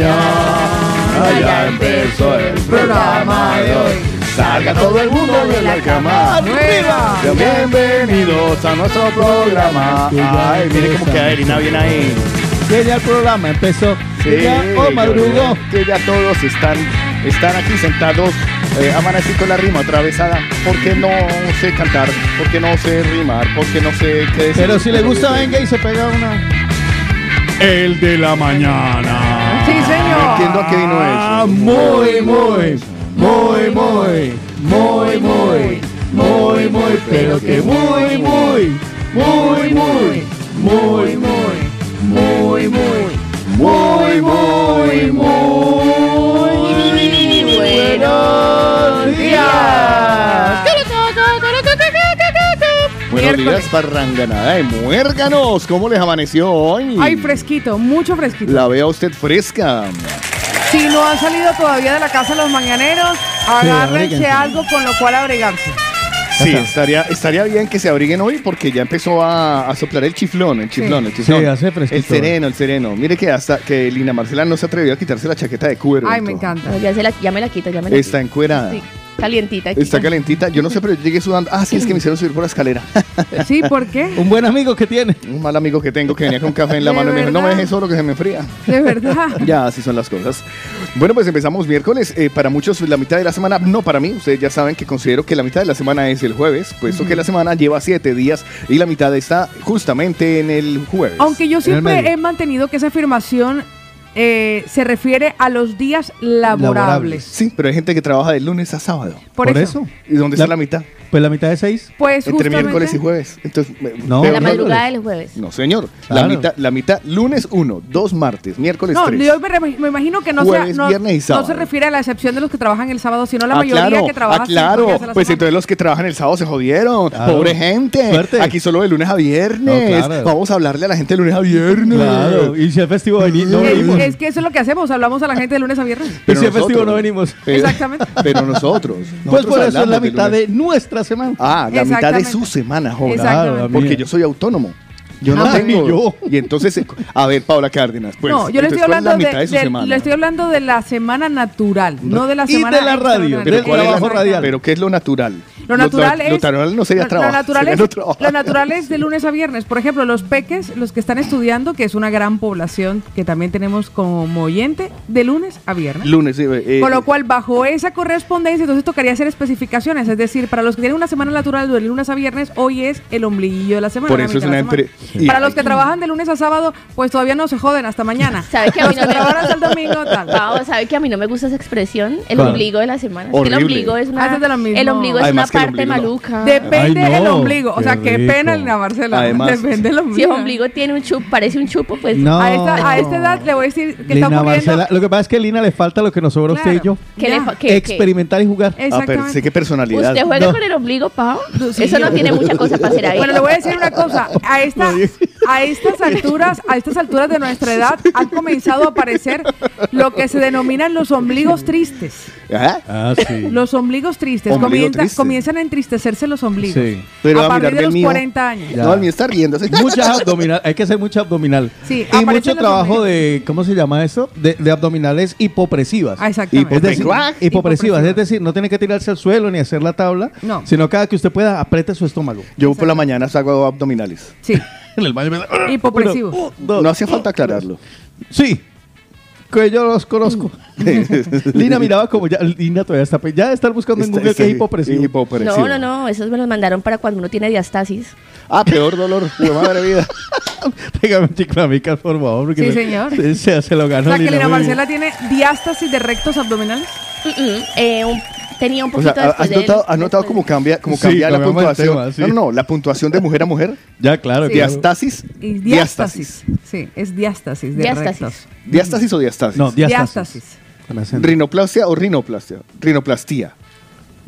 Ya empezó el programa de hoy. Salga todo el mundo de la cama. ¡Arriba! Bienvenidos a nuestro programa. Ay, mire cómo queda Erina bien ahí. Que ya el programa empezó. Que ya Sí, o madrugó. Que ya todos están, están aquí sentados. Eh, amanecí con la rima atravesada. Porque no sé cantar, porque no sé rimar, porque no sé qué decir. Pero si le gusta, venga y se pega una. El de la mañana. No entiendo a qué vino Ah, eso. muy, muy, muy, muy, muy, muy, muy, muy, pero que muy, muy, muy, muy, muy, muy, muy, muy, muy, muy, muy, buenos días. Buenos días, Parranganada de Muérganos. ¿Cómo les amaneció hoy? Ay, fresquito, mucho fresquito. La veo a usted fresca. Si no han salido todavía de la casa los mañaneros, agárrense abríguense. algo con lo cual abrigarse. Sí, estaría, estaría bien que se abriguen hoy porque ya empezó a, a soplar el chiflón, el chiflón, el chiflón. Sí, hace fresquito. El sereno, el sereno. Mire que hasta que Lina Marcela no se atrevió a quitarse la chaqueta de cuero. Ay, me encanta. Ya, se la, ya me la quito, ya me la Está quito. encuerada. Sí, calientita. Está calentita. Yo no sé, pero yo llegué sudando. Ah, sí, es que me hicieron subir por la escalera. Sí, ¿por qué? Un buen amigo que tiene. Un mal amigo que tengo que venía con café en la ¿De mano y me dijo, no me dejes solo que se me enfría. De verdad. Ya, así son las cosas. Bueno, pues empezamos miércoles. Eh, para muchos la mitad de la semana, no para mí. Ustedes ya saben que considero que la mitad de la semana es el jueves, puesto que la semana lleva siete días y la mitad está justamente en el jueves. Aunque yo siempre he mantenido que esa afirmación eh, se refiere a los días laborables. Laborables. Sí, pero hay gente que trabaja de lunes a sábado. Por, eso. ¿Y dónde La- está la mitad? Pues la mitad de seis. Pues Entre justamente. miércoles y jueves. Entonces, No, peor La no- madrugada del jueves. No, señor. Claro. La, mitad, la mitad, lunes 1, dos martes, miércoles No, 3. yo me, me imagino que no, sea, Jueves, no, viernes y no sábado. se refiere a la excepción de los que trabajan el sábado, sino la ah, mayoría claro, que trabaja ah, claro. días a la Pues semana. entonces los que trabajan el sábado se jodieron. Claro. Pobre gente. Suerte. Aquí solo de lunes a viernes. No, claro. Vamos a hablarle a la gente de lunes a viernes. Claro. Y si es festivo, veni- no venimos. Es, es que eso es lo que hacemos, hablamos a la gente de lunes a viernes. Y Pero si es festivo, no venimos. Pero- Exactamente. Pero nosotros. Pues por eso es la mitad de nuestra semana. Ah, la mitad de su semana, joven. Exactamente. Claro, Porque mía. yo soy autónomo. Yo no Ah, tengo. ni yo. Y entonces, eh, a ver, Paula Cárdenas, pues. no, yo le estoy entonces, ¿cuál es hablando la de, mitad de su de- semana? le estoy hablando de la semana natural, no de la Y semana de la radio. Pero, ¿cuál es la- trabajo radial. pero ¿qué es lo natural? Lo natural lo, es. Lo natural no sería trabajo. Lo natural, sería es, no trabajo. lo natural es de lunes a viernes. Por ejemplo, los peques, los que están estudiando, que es una gran población que también tenemos como oyente, de lunes a viernes. Lunes, sí, eh, Con lo cual, bajo esa correspondencia, entonces tocaría hacer especificaciones. Es decir, para los que tienen una semana natural de lunes a viernes, hoy es el ombliguillo de la semana. Por eso es una la Para los que trabajan de lunes a sábado, pues todavía no se joden hasta mañana. ¿Sabe que a mí no me- hasta el domingo, tal. ¿sabe que a mí no me gusta esa expresión? El ombligo de la semana. Es que Horrible. el ombligo es una. Ah, de lo mismo. El ombligo es Además una parte no. maluca. Depende Ay, no, el ombligo. O sea, qué qué pena. Lina Marcela. Además- Depende el ombligo. si el ombligo tiene un chupo, parece un chupo, pues. No. A esta, a esta edad le voy a decir que Lina está. Marcela, lo que pasa es que a Lina le falta lo que nos sobra a usted y yo. Experimentar y jugar. Ah, Exactamente. sé qué personalidad. ¿Usted juega No. con el ombligo, Pau? Eso no tiene mucha cosa para hacer ahí. Bueno, le voy a decir una cosa. A esta, a estas alturas, a estas alturas de nuestra edad, han comenzado a aparecer lo que se denominan los ombligos tristes. Ah, sí. Los ombligos tristes. Ombligo Comienza- triste. comienzan a entristecerse los ombligos. Sí. Pero a a partir de los mío. 40 años. Ya. No, el mío está riéndose. Muchas abdominal, hay que hacer mucha abdominal. Sí, y mucho trabajo ombligos. de, ¿cómo se llama eso? De, de abdominales hipopresivas. Ah, exactamente. Es decir, Hipopresivas. hipopresivas, es decir, no tiene que tirarse al suelo ni hacer la tabla, No. sino cada que usted pueda apriete su estómago. Yo por la mañana hago abdominales. Sí, En el baño me da- hipopresivo. Uno, dos. No hace falta aclararlo. Sí, que yo los conozco. Lina miraba como ya, Lina todavía está, ya de estar buscando en Google es hipopresivo. hipopresivo. No, no, no, esos me los mandaron para cuando uno tiene diastasis. Ah, peor dolor. Uy, madre vida. Pégame un chiclamicas, por favor. porque Sí, se- señor. Se, se- se lo O ganó sea, que Lina bien. Marcela tiene diástasis de rectos abdominales. Mm, mm, eh, un- tenía un O sea, poquito después ¿has de- notado, has notado después cómo cambia, cómo Sí, cambia la puntuación? tema, sí. No, no, no, la puntuación de mujer a mujer. Ya, claro. Sí. Diastasis. Y diástasis. Sí, es diástasis de Diástasis. rectos. ¿Diástasis o diastasis? No, diástasis. Diástasis. Con acento. Rinoplastia o rinoplastia. Rinoplastia.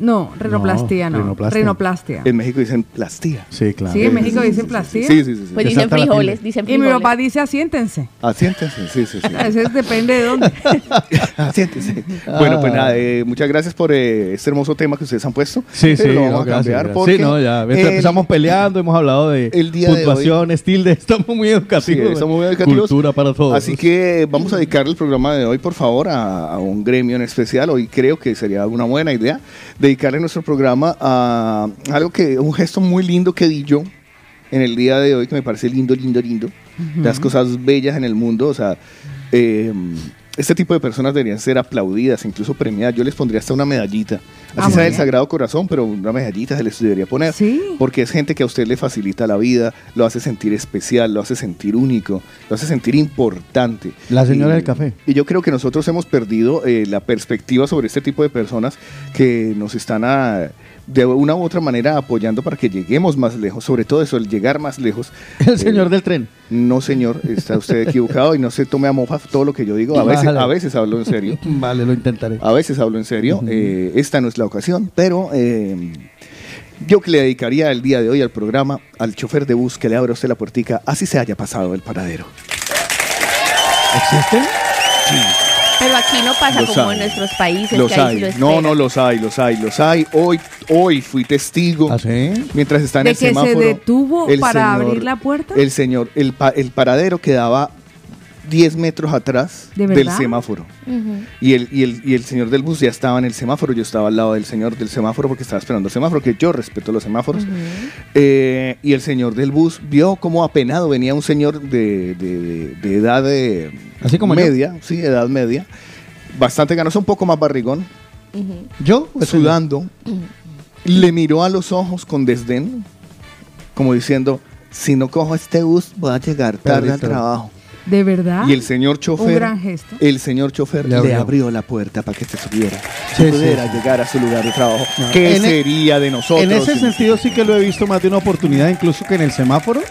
No, rinoplastia no. No, rinoplastia. Rinoplastia. En México dicen plastía. Sí, claro. Sí, en México dicen plastía. Sí, sí, sí. sí. Pues dicen frijoles, dicen Y mi frijoles. papá dice asiéntense. Asiéntense, sí, sí, sí. A veces depende de dónde. Asiéntense. Bueno, pues nada, eh, muchas gracias por eh, este hermoso tema que ustedes han puesto. Sí, sí, Pero lo vamos no, a gracias, cambiar gracias. porque Sí, no, ya. el- Empezamos peleando, hemos hablado de el día de puntuaciones, tilde, estamos muy Sí, educativos. estamos muy educativos. Cultura para todos. Así que vamos a dedicar el programa de hoy, por favor, a, a un gremio en especial. Hoy creo que sería una buena idea dedicarle nuestro programa a algo que, un gesto muy lindo que di yo en el día de hoy, que me parece lindo, lindo, lindo. Las cosas bellas en el mundo, o sea, eh, este tipo de personas deberían ser aplaudidas, incluso premiadas. Yo les pondría hasta una medallita. Ah, Así muy sea del. Sagrado Corazón, pero una medallita se les debería poner. Sí. Porque es gente que a usted le facilita la vida, lo hace sentir especial, lo hace sentir único, lo hace sentir importante. La señora Y- del café. Y yo creo que nosotros hemos perdido eh, la perspectiva sobre este tipo de personas que nos están a- de una u otra manera apoyando para que lleguemos más lejos. Sobre todo eso, el llegar más lejos. El Eh, señor del tren. No, señor, está usted equivocado y no se tome a mofa todo lo que yo digo. A veces, Vale. a veces hablo en serio. Vale, lo intentaré. A veces hablo en serio. eh, esta no es la ocasión, pero eh, yo que le dedicaría el día de hoy al programa al chofer de bus que le abra usted la puertica, así se haya pasado el paradero. ¿Existen? Aquí no pasa Los como hay. en nuestros países. Los que ahí hay. sí lo no, no, los hay, los hay, los hay. Hoy, hoy fui testigo. ¿Ah, sí? Mientras está en ¿De el que se semáforo. detuvo el para señor- abrir la puerta? El señor, el, pa- el paradero quedaba 10 metros atrás ¿De del semáforo. Y el, y, el, y el señor del bus ya estaba en el semáforo. Yo estaba al lado del señor del semáforo porque estaba esperando el semáforo, que yo respeto los semáforos. Eh, y el señor del bus vio cómo apenado venía un señor de, de- de- de edad de Así como yo. media, sí, edad media, bastante ganoso, un poco más barrigón. ¿Yo? Pues, sudando. Le miró a los ojos con desdén, como diciendo, si no cojo este bus voy a llegar tarde al trabajo. ¿De verdad? Y el señor chofer, Un gran gesto. el señor chofer Le le abrió. abrió. la puerta para que se subiera, Sí, pudiera sí. llegar a su lugar de trabajo. No. ¿Qué En e- sería de nosotros? En ese sentido sí que lo he visto más de una oportunidad, incluso que en el semáforo,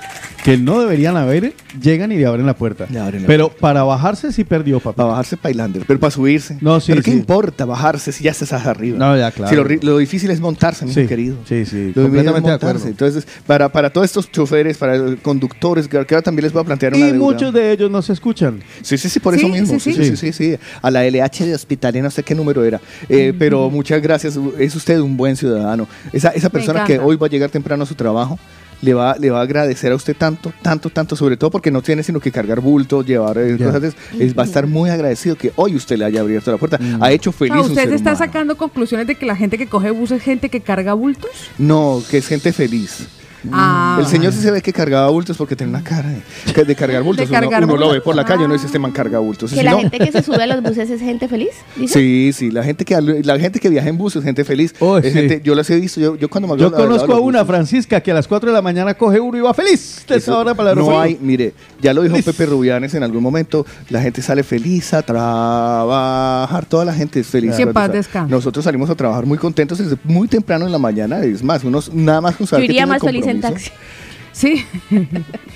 que no deberían haber, llegan y le abren la puerta. Le abren la Pero para bajarse sí perdió, papá. Para bajarse Pailander, pero para subirse. No, sí, Pero ¿qué sí. importa bajarse si ya estás arriba? No, ya, claro. Si lo, ri- lo difícil es montarse, mi Sí, querido. sí, sí, Lo difícil es completamente de montarse. acuerdo. Entonces, para, para todos estos choferes, para conductores, que ahora también les voy a plantear una Y deuda. muchos de ellos no se escuchan. Sí, sí, sí, por Sí, eso mismo. sí, Sí, sí. sí, A la LH de Hospitalia, no sé qué número era. Eh, Pero muchas gracias. Es usted un buen ciudadano. Esa, esa persona que hoy va a llegar temprano a su trabajo. Le va, le va a agradecer a usted tanto, tanto, tanto, sobre todo porque no tiene sino que cargar bultos, llevar eh, Ya. cosas. de- es- va a estar muy agradecido que hoy usted le haya abierto la puerta. Ha hecho O feliz sea, un ¿usted ser está humano. sacando conclusiones de que la gente que coge bus es gente que carga bultos? No, que es gente feliz. Ah, el señor sí se ve que cargaba bultos porque tiene una cara de, que- de cargar bultos. De cargar uno, uno lo ve por la calle, uno dice este man carga bultos. Que Si la no- gente que se sube a los buses es gente feliz. ¿dice? Sí, sí, la gente que la gente que viaja en bus es gente feliz. Oh, Es sí. gente- yo las he visto, yo, yo cuando me Yo conozco a una, buses, Francisca, que a las 4 de la mañana coge uno y va feliz eso hora para No hay, mire, ya lo dijo Pepe Rubianes en algún momento, la gente sale feliz a trabajar, toda la gente es feliz. Que paz descanse. Nosotros salimos a trabajar muy contentos desde muy temprano en la mañana, es más, unos nada más con Yo saber que iría tiene más feliz compromiso, taxi. Sí.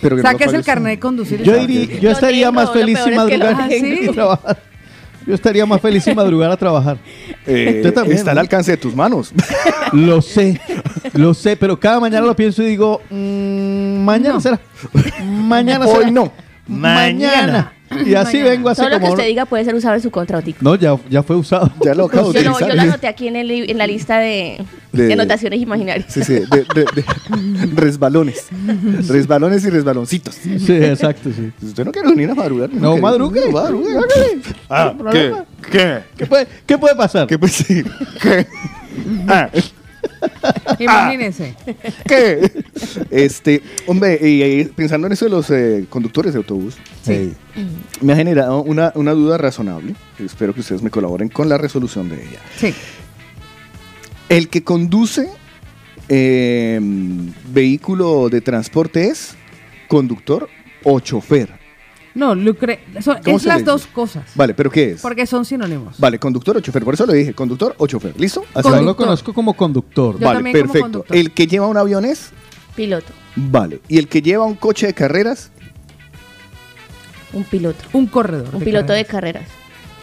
Pero que no Saques el carnet de conducir. Yo, ¿sabes? iría- yo estaría tengo, más feliz es que lo madrugar tengo. y trabajar. Yo estaría más feliz sin madrugar a trabajar. eh, Usted también, está al alcance de tus manos. Lo sé, lo sé, pero cada mañana lo pienso y digo, mm, mañana No. será. Mañana Hoy será. no. Mañana. Y así Mañana. vengo así Todo lo que como... usted diga puede ser usado en su contra, Otico. No, ya, ya fue usado. Ya lo acabo de Yo lo, yo lo anoté aquí en, el en la lista de, De- de anotaciones imaginarias. Sí, sí, de, de- de- resbalones. Resbalones y resbaloncitos. Sí, exacto, sí. Si usted no quiere venir a madrugar. No, quiere- madrugue. no, madrugue, hágale. Ah, No ¿qué? problema. ¿Qué? ¿Qué puede, qué puede pasar? ¿Qué? Pues, sí. ¿Qué? Ah, Imagínense. ¿Qué? Este, hombre, y, eh, pensando en eso de los eh, conductores de autobús, Sí. me ha generado una, una duda razonable. Espero que ustedes me colaboren con la resolución de ella. Sí. El que conduce eh, vehículo de transporte es conductor o chofer. No, Lucre, son- ¿Cómo es las dice? dos cosas. Vale, pero ¿qué es? Porque son sinónimos. Vale, conductor o chofer. Por eso le dije, conductor o chofer. ¿Listo? Así Yo lo conozco como conductor. Yo Vale, también como perfecto. conductor. El que lleva un avión es. Piloto. Vale. ¿Y el que lleva un coche de carreras? Un piloto. Un corredor. Un de piloto de carreras.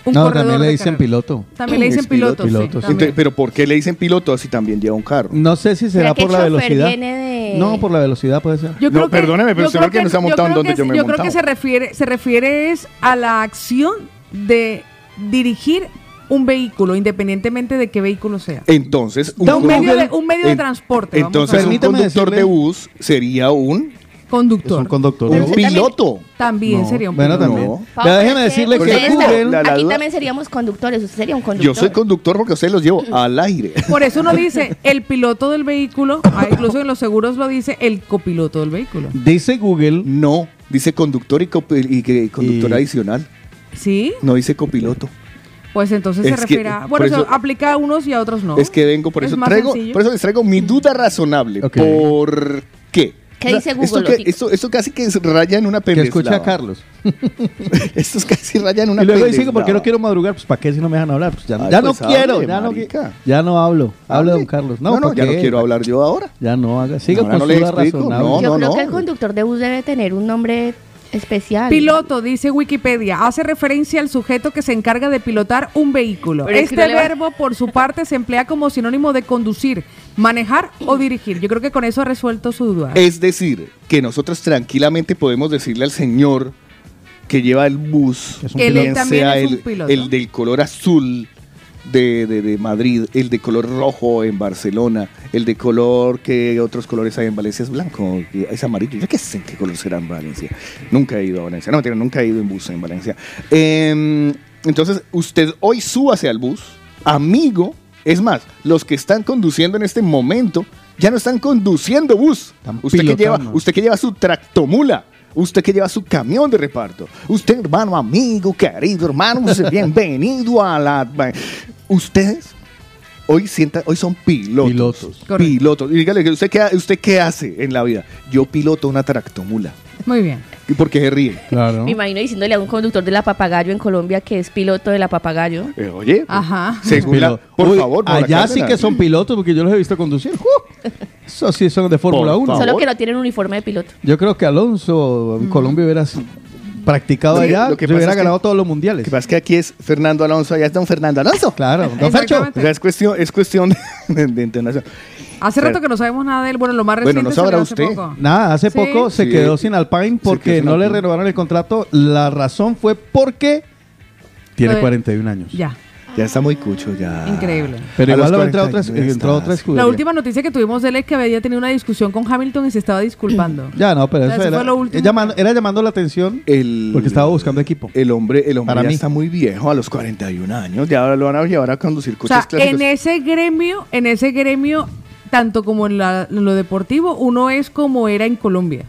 Un no, corredor también le de dicen piloto. También le Es dicen piloto, piloto. sí, piloto, sí. también. Entonces, pero ¿por qué le dicen piloto si también lleva un carro? No sé si será ¿Será que por la chofer velocidad. viene de- No, por la velocidad puede ser. Yo No, creo que- perdóneme, pero yo usted creo porque no se ha yo montado en creo donde que- yo me he Yo creo montado. que se refiere, se refiere es a la acción de dirigir un vehículo, independientemente de qué vehículo sea. Entonces, Da Un medio de, conductor- un medio de transporte. vamos a Entonces, un. Permítame conductor decirle- de bus sería un, Es conductor. un conductor. un Pero usted también- piloto. También No. sería un Bueno, piloto. también. No. Déjeme Porque decirle que Google... la- la aquí duda- también seríamos conductores. Usted sería un conductor. Yo soy conductor porque ustedes los llevo al aire. Por eso uno dice el piloto del vehículo, ah, incluso en los seguros lo dice el copiloto del vehículo. Dice Google... No, dice conductor y, copi- y que- conductor Y- adicional. ¿Sí? No dice copiloto. Pues entonces se Es refiere a... Bueno, eso eso- aplica a unos y a otros no. Es que vengo, por Es eso traigo, sencillo. por eso les traigo mi duda razonable. ¿Por qué? ¿Qué dice esto, Google, que- esto, esto casi que raya en una Que pendeslava. escuche a Carlos. esto es casi raya en una Y luego dice que pendeslava. porque no quiero madrugar, pues ¿para qué si no me dejan hablar? Pues ya, Ay, ya pues no quiero, hable, ya no, ya no hablo. Hable, don Carlos. No, no, no, ¿por ya no quiero hablar yo ahora. Ya no haga. Siga Ahora con no su razonable. Yo creo no. que el conductor de bus debe tener un nombre especial. Piloto, dice Wikipedia, hace referencia al sujeto que se encarga de pilotar un vehículo. Pero es que este no le va- verbo, por su parte, se emplea como sinónimo de conducir, manejar o dirigir. Yo creo que con eso ha resuelto su duda. Es decir, que nosotros tranquilamente podemos decirle al señor que lleva el bus, Que es un Que él también sea es un el, piloto. el del color azul de, de- de Madrid, el de color rojo en Barcelona, el de color que otros colores hay en Valencia es blanco, es amarillo. Yo qué sé qué color será en Valencia. Nunca he ido a Valencia. No, mentira, nunca he ido en bus en Valencia. Em, entonces, usted hoy súbase al bus, amigo. Es más, los que están conduciendo en este momento ya no están conduciendo bus. Están Usted que, lleva, usted que lleva su tractomula. Usted que lleva su camión de reparto. Usted, hermano, amigo, querido hermano, bienvenido a la... Ustedes hoy, sienta, hoy son pilotos. Pilotos. Correcto. Pilotos. Y dígale, ¿usted qué, ¿usted qué hace en la vida? Yo piloto una tractomula. Muy bien. ¿Y por qué se ríe? Claro. Me imagino diciéndole a un conductor de la papagayo en Colombia que es piloto de la papagayo. Eh, oye, Ajá. según la- por Uy, favor, Paula Allá sí que son pilotos porque yo los he visto conducir. ¡Uh! Eso sí son de Fórmula Por 1. favor. Solo que no tienen uniforme de piloto. Yo creo que Alonso en Colombia hubiera practicado Lo que- allá, lo que se hubiera que- ganado todos los Lo mundiales. que pasa es que aquí es Fernando Alonso, allá es don Fernando Alonso. Claro, don Fercho. O sea, es cuestión, es cuestión de, de internación. Hace rato que no sabemos nada de él. Bueno, lo más Bueno, reciente no salió sabrá hace usted. poco. Nada, hace Sí. poco se Sí. quedó sin Alpine porque sin no le renovaron el contrato. La razón fue porque tiene Lo de- 41 años. Ya, Ya está muy cucho, ya. increíble. Pero igual lo entró a otra, 41 entró a otra escudería. La última noticia que tuvimos de él es que había tenido una discusión con Hamilton y se estaba disculpando. Ya no, pero O sea, eso eso era, fue lo último. era llamando, era llamando la atención El, porque estaba buscando equipo. El hombre, el hombre Para ya mí. está muy viejo, a los 41 años. Ya lo van a llevar a conducir O coches sea, clásicos. en ese gremio, en ese gremio, tanto como en, la- en lo deportivo, uno es como era en Colombia.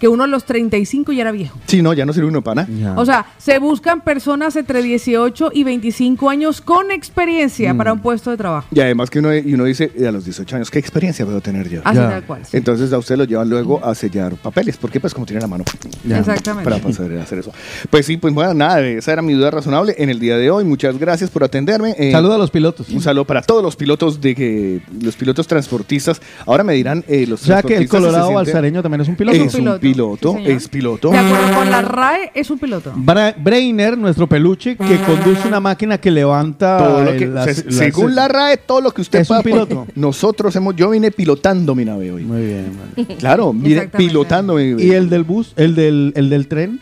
Que uno a los 35 ya era viejo. Sí, no, ya no sirve uno para nada. Ya. O sea, se buscan personas entre 18 y 25 años con experiencia para un puesto de trabajo. Y además que uno, y uno dice, "Eh, a los 18 años, ¿qué experiencia puedo tener yo? Así Ya. tal cual. sí. Entonces a usted lo llevan luego a sellar papeles, porque pues como tiene la mano Ya. Exactamente. para pasar a hacer eso. Pues sí, pues bueno, nada, esa era mi duda razonable en el día de hoy. Muchas gracias por atenderme. Eh, Saluda a los pilotos. Un saludo para todos los pilotos de que los pilotos transportistas. Ahora me dirán eh, los O sea que el se Colorado sienten- balsareño también es un piloto. Es un piloto. Piloto, Sí, es piloto. De acuerdo con la RAE, es un piloto. Bra- Brainer, nuestro peluche, que conduce una máquina que levanta. Todo lo que- el- las- se- las- según la RAE, todo lo que usted Es un pueda- piloto. Nosotros hemos, yo vine pilotando mi nave hoy. Muy bien. vale. Claro, mire, pilotando mi ¿Y el del bus? ¿El del, el del tren?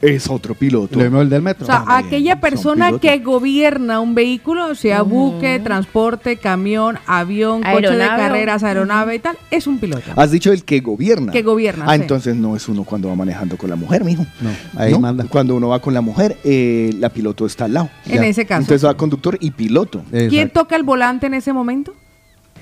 Es otro piloto. Lo mismo el del metro. O sea, También, aquella son persona que gobierna un vehículo, sea buque, transporte, camión, avión, coche de carreras, aeronave y tal, es un piloto. Has dicho el que gobierna. Que gobierna, Ah, sí. entonces no es uno cuando va manejando con la mujer, mijo. No, ahí manda. Cuando uno va con la mujer, eh, la piloto está al lado. En ese caso. Entonces va conductor y piloto. ¿Quién toca el volante en ese momento?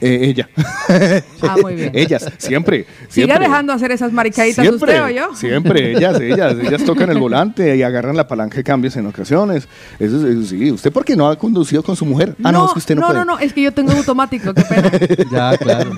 Eh, ella. Ah, muy bien. Ellas, siempre. Siga siempre. dejando hacer esas maricaditas Siempre, usted o yo. siempre, ellas, ellas, ellas tocan el volante y agarran la palanca de cambios en ocasiones. Eso, es- eso sí, ¿usted por qué no ha conducido con su mujer? Ah, no, es que usted no, no, puede. no, no, es que yo tengo automático, qué pena. Ya, claro.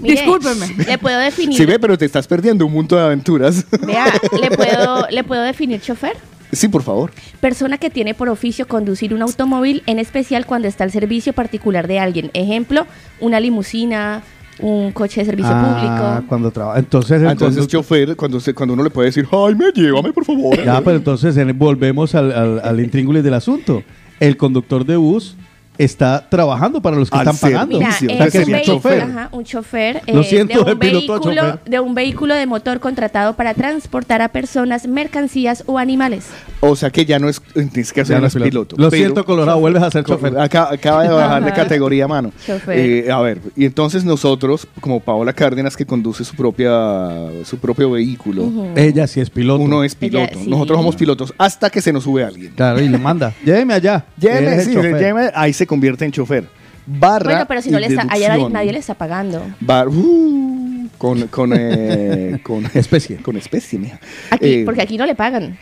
Mire, Discúlpeme. Le puedo definir. Sí, ve, pero te estás perdiendo un mundo de aventuras. Vea, ¿le puedo, ¿le puedo definir chofer? Sí, por favor. Persona que tiene por oficio conducir un automóvil, en especial cuando está al servicio particular de alguien. Ejemplo, una limusina, un coche de servicio Ah, público. cuando trabaja. Entonces, el Ah, Entonces, chofer, cuando, se- cuando uno le puede decir, Jaime, llévame, por favor. Ya, pero entonces volvemos al, al, al intríngulis del asunto. El conductor de bus está trabajando para los que Al están pagando. Mira, servicio. O sea, es que un, es un vehículo, chofer. ajá, un chofer Lo eh, siento, de, un vehículo, chofer. de un vehículo de motor contratado para transportar a personas, mercancías o animales. O sea que ya no es, tienes que hacer Ya no los es piloto. Lo pero- siento, Colorado, vuelves a ser chofer. Acá- acaba de bajar de categoría, mano. Chofer. Eh, a ver, y entonces nosotros, como Paola Cárdenas, que conduce su propia su propio vehículo, Ella sí es piloto. uno es piloto. Ella sí. Nosotros somos pilotos hasta que se nos sube alguien. Claro, y le manda. Lléveme allá. Lléveme, sí, lléveme, ahí se convierte en chofer. Barra Bueno, pero si no le está, allá nadie le está pagando. Bar- uh, con, con, eh, con Especie. Con especie, mija. Aquí, Eh, porque aquí no le pagan.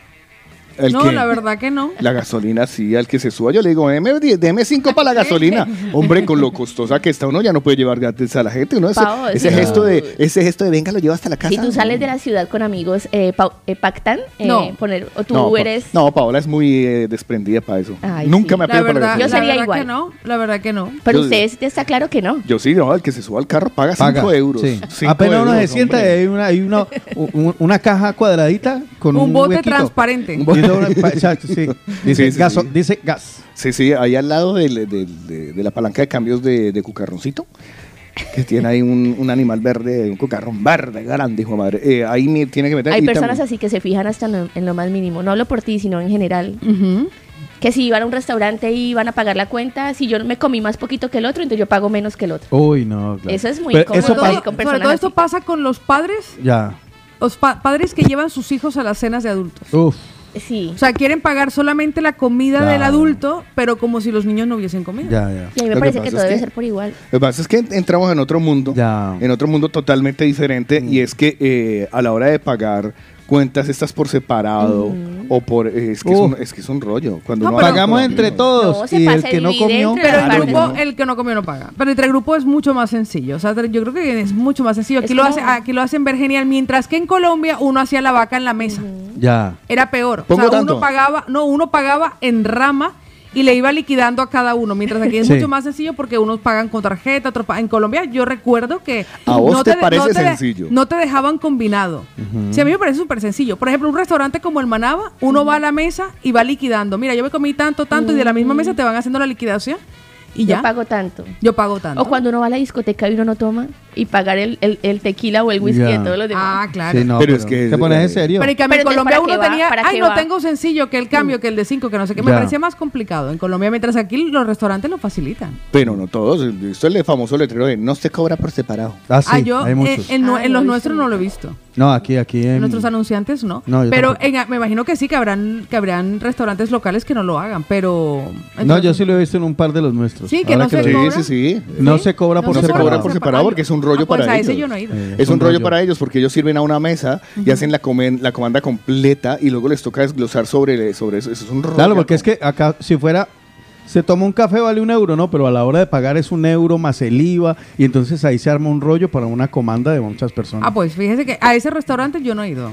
¿El No, qué? la verdad que no. La gasolina, sí, al que se suba, yo le digo, deme, deme cinco para la gasolina. Hombre, con lo costosa que está uno, ya no puede llevar gratis a la gente. Uno, ese, Pao, ese sí. gesto de, ese gesto de venga, lo lleva hasta la casa. Si tú sales de la ciudad con amigos, eh, eh, pactan, eh, No. poner, o tú no, Pa- eres... no, Paola es muy eh, desprendida para eso. Ay, Nunca sí. me pedido para la verdad, Yo la gasolina. sería verdad igual. que no, la verdad que no. Pero Yo- usted está claro que no. Yo sí, no, el que se suba al carro paga Paga. 5 euros. Sí. Cinco Apenas uno se euros, sienta y hombre. hay una, hay una, un- una caja cuadradita con un, Un bote huequito. transparente. Una- pa- exacto, sí. Dice, Sí, sí, gaso- sí. dice gas. Sí, sí, ahí al lado del- del- de, de la palanca de cambios de, de cucarroncito, que tiene ahí un, un animal verde, un cucarrón verde grande, hijo de madre. Eh, ahí me tiene que meter. Hay y personas también- así que se fijan hasta en lo, en lo más mínimo. No hablo por ti, sino en general. Ujú. Que si van a un restaurante y van a pagar la cuenta, si yo me comí más poquito que el otro, entonces yo pago menos que el otro. Uy, no, claro. Eso es muy Pero incómodo. eso Sobre pasa- todo, con sobre todo esto así. pasa con los padres, Ya. los pa- padres que llevan sus hijos a las cenas de adultos. Uf. Sí. O sea, quieren pagar solamente la comida Claro. del adulto, pero como si los niños no hubiesen comido. Ya, ya. Y a mí me Lo parece que es todo debe ser por igual. Lo que pasa es que entramos en otro mundo, Ya. en otro mundo totalmente diferente, y es que eh, a la hora de pagar cuentas estas por separado o por eh, es que, es, un, es que es un rollo. Cuando No, uno Pagamos entre todos No, y el que no comió. Pero Claro, el grupo, no. el que no comió no paga. Pero entre grupo es mucho más sencillo. O sea, yo creo que es mucho más sencillo. Aquí, Es lo, como- hace, aquí lo hacen ver genial. Mientras que en Colombia uno hacía la vaca en la mesa. Ya. Era peor. O ¿Pongo sea, tanto? uno pagaba, no, uno pagaba en rama y le iba liquidando a cada uno. Mientras aquí es Sí. mucho más sencillo porque unos pagan con tarjeta, otros pa- en Colombia yo recuerdo que A vos te de- parece sencillo. no te dejaban combinado. Sí, a mí me parece súper sencillo. Por ejemplo, un restaurante como el Manaba, uno va a la mesa y va liquidando. Mira, yo me comí tanto, tanto y de la misma mesa te van haciendo la liquidación y ya. Yo pago tanto. Yo pago tanto. O cuando uno va a la discoteca y uno no toma y pagar el, el- el tequila o el whisky Ya. de todos los demás. Ah, claro. Sí, no, Pero pero, es que- ¿Te pones en serio? Pero en cambio en Pero entonces, Colombia ¿para uno va? tenía, ¿Para ay, no va? tengo sencillo que el cambio, que el de 5, que no sé qué, me parecía más complicado. En Colombia, mientras aquí los restaurantes lo facilitan. Pero no todos. Esto es el famoso letrero de no se cobra por separado. Ah, sí, ah, yo hay eh, muchos. en, Ah, en no los nuestros no lo he visto. No, aquí, aquí en... En nuestros anunciantes no. No, pero en- me imagino que sí, que habrán, que habrán restaurantes locales que no lo hagan, pero... No, yo sí lo he visto en un par de los nuestros. Sí, que Ahora no se lo cobra? sí, sí. No ¿Sí? se cobra No por No se separado. cobra por separado porque es un rollo Ah, pues para a ellos. ese yo no he ido. Eh, Es un rollo para ellos porque ellos sirven a una mesa y hacen la, comen- la comanda completa y luego les toca desglosar sobre, sobre eso. Eso es un rollo. Claro, porque es que acá, si fuera, se toma un café vale un euro, ¿no? Pero a la hora de pagar es un euro más el IVA y entonces ahí se arma un rollo para una comanda de muchas personas. Ah, pues fíjese que a ese restaurante yo no he ido.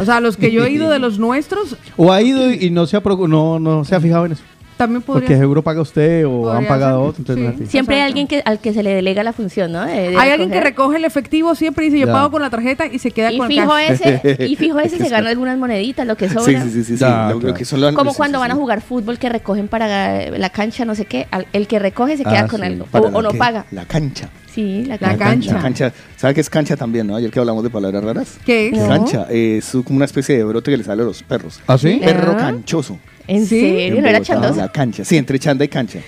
O sea, los que yo he ido de los nuestros, O ha ido y y no se ha, procu- no, no se ha fijado en eso. También podría Porque seguro paga usted o han pagado ser, otro. entonces sí. Siempre hay alguien que, al que se le delega la función, ¿no? De- de Hay alguien que recoge el efectivo siempre y dice yo Ya. pago con la tarjeta y se queda y con el fijo cash. ese, y fijo ese se gana algunas moneditas, lo que sobra. Sí, sí, sí, sí, sí. Ya, Lo- lo claro. que son las- Como sí, cuando sí, van a jugar fútbol que recogen para la cancha, no sé qué. al- El que recoge se queda Ah, con sí. algo. O, no que- paga. La cancha. Sí, la, La cancha. cancha. La cancha. ¿Sabe qué es cancha también, no? Ayer que hablamos de palabras raras. ¿Qué es? No. Cancha eh, es como una especie de brote que le sale a los perros. ¿Ah, sí? Perro Ah. canchoso. ¿En ¿Sí? serio? ¿No era chandoso? La cancha. Sí, entre chanda y cancha.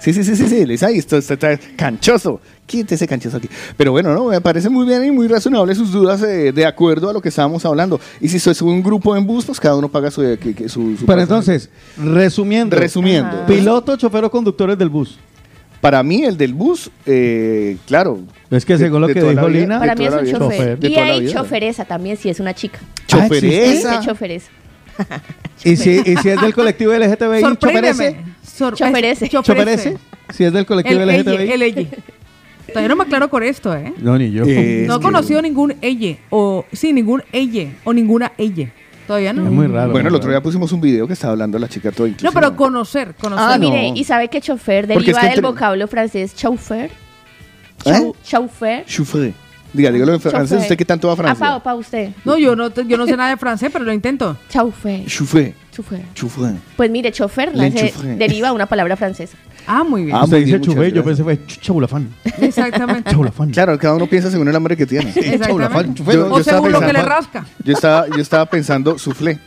Sí, sí, sí, sí, sí. Le dice, ay, esto está canchoso. Quítate ese canchoso aquí. Pero bueno, no, me parece muy bien y muy razonable sus dudas eh, de acuerdo a lo que estábamos hablando. Y si es un grupo en bus, pues cada uno paga su... que- que- su, su Pero pasaje. entonces, resumiendo. Resumiendo. Ajá. Piloto, chofer o conductores del bus. Para mí, el del bus, eh, claro. Es que de- según lo que dijo Lina, Para mí es un chofer. Y hay choferesa también, si es una chica. Choferesa. Es choferesa. y si, y si es del colectivo LGTBI. Sorpréndeme. Sor- Choferese. es- Choferese. Si es del colectivo El LGTBI. el elle. Todavía no me aclaro con esto, ¿eh? No, ni yo. Eh, no he que- conocido ningún elle o sí, ningún elle o ninguna elle. Todavía no. Es muy raro. Bueno, el otro día pusimos un video que estaba hablando la chica todo No, pero conocer, conocer. Ah, y mire, no. y sabe que chofer es deriva que del entre- vocablo francés chauffeur. ¿Eh? Chau- Chauffeur. Chauffeur. Diga, dígalo en francés. ¿Usted qué tanto va a Ah, Francia? pa, pa, usted. No, yo no, te- yo no sé nada de francés, pero lo intento. Chauffeur. Chauffeur. Chauffeur. Chauffeur. Pues mire, chofer deriva de una palabra francesa. Ah, muy bien. Ah, Usted muy dice bien, muchas chufé, yo gracias. pensé fue chabulafán. Exactamente. Chabulafán. Claro, cada uno piensa según el hambre que tiene. Chufé, Yo- o según lo que le pensando- rasca. Yo estaba, yo estaba pensando soufflé.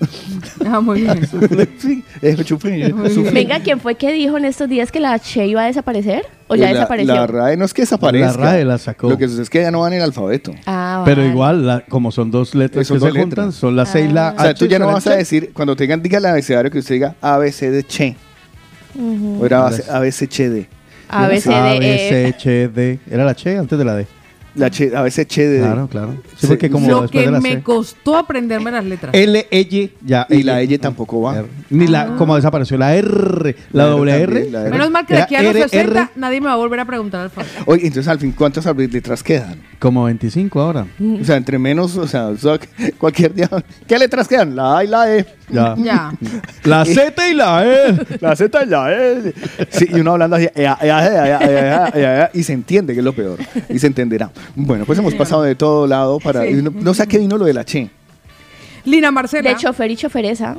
Ah, muy bien. sí, es soufflé. Venga, ¿quién fue que dijo en estos días que la Che iba a desaparecer? ¿O ya la, desapareció? La RAE no es que desaparezca. La RAE la sacó. Lo que sucede es que ya no van en el alfabeto. Ah, Pero vale. igual, la- como son dos letras Son que se juntan, son la C y la. O sea, tú ya no vas a decir, cuando te digan, diga el abecedario que usted diga ABC de Che. Ujú. O era Gracias. ABC Che de. A, B, C, A, D, B, E. C, H, D. Era la Che antes de la D. La che, ABC Che de. Claro, claro. Sí, porque como lo que de la me C. costó aprenderme las letras. L, L, ya. Y la L tampoco va. R. Ni la, como desapareció la R, la, La R doble también, R. la R. Menos mal que de aquí a los R, 60 R. nadie me va a volver a preguntar al alfabeto. Oye, entonces al fin, ¿cuántas letras quedan? Como 25 ahora. O sea, entre menos, o sea, o sea, cualquier día. ¿Qué letras quedan? La A y la E. Ya. Ya. La Z y la E. La Z y la E. Sí, y uno hablando así, ea, ea, ea, ea, ea, ea, ea, y se entiende que es lo peor. Y se entenderá. Bueno, pues hemos pasado de todo lado para. Sí. No, no sé a qué vino lo de la Che. Lina Marcela. De chofer y choferesa.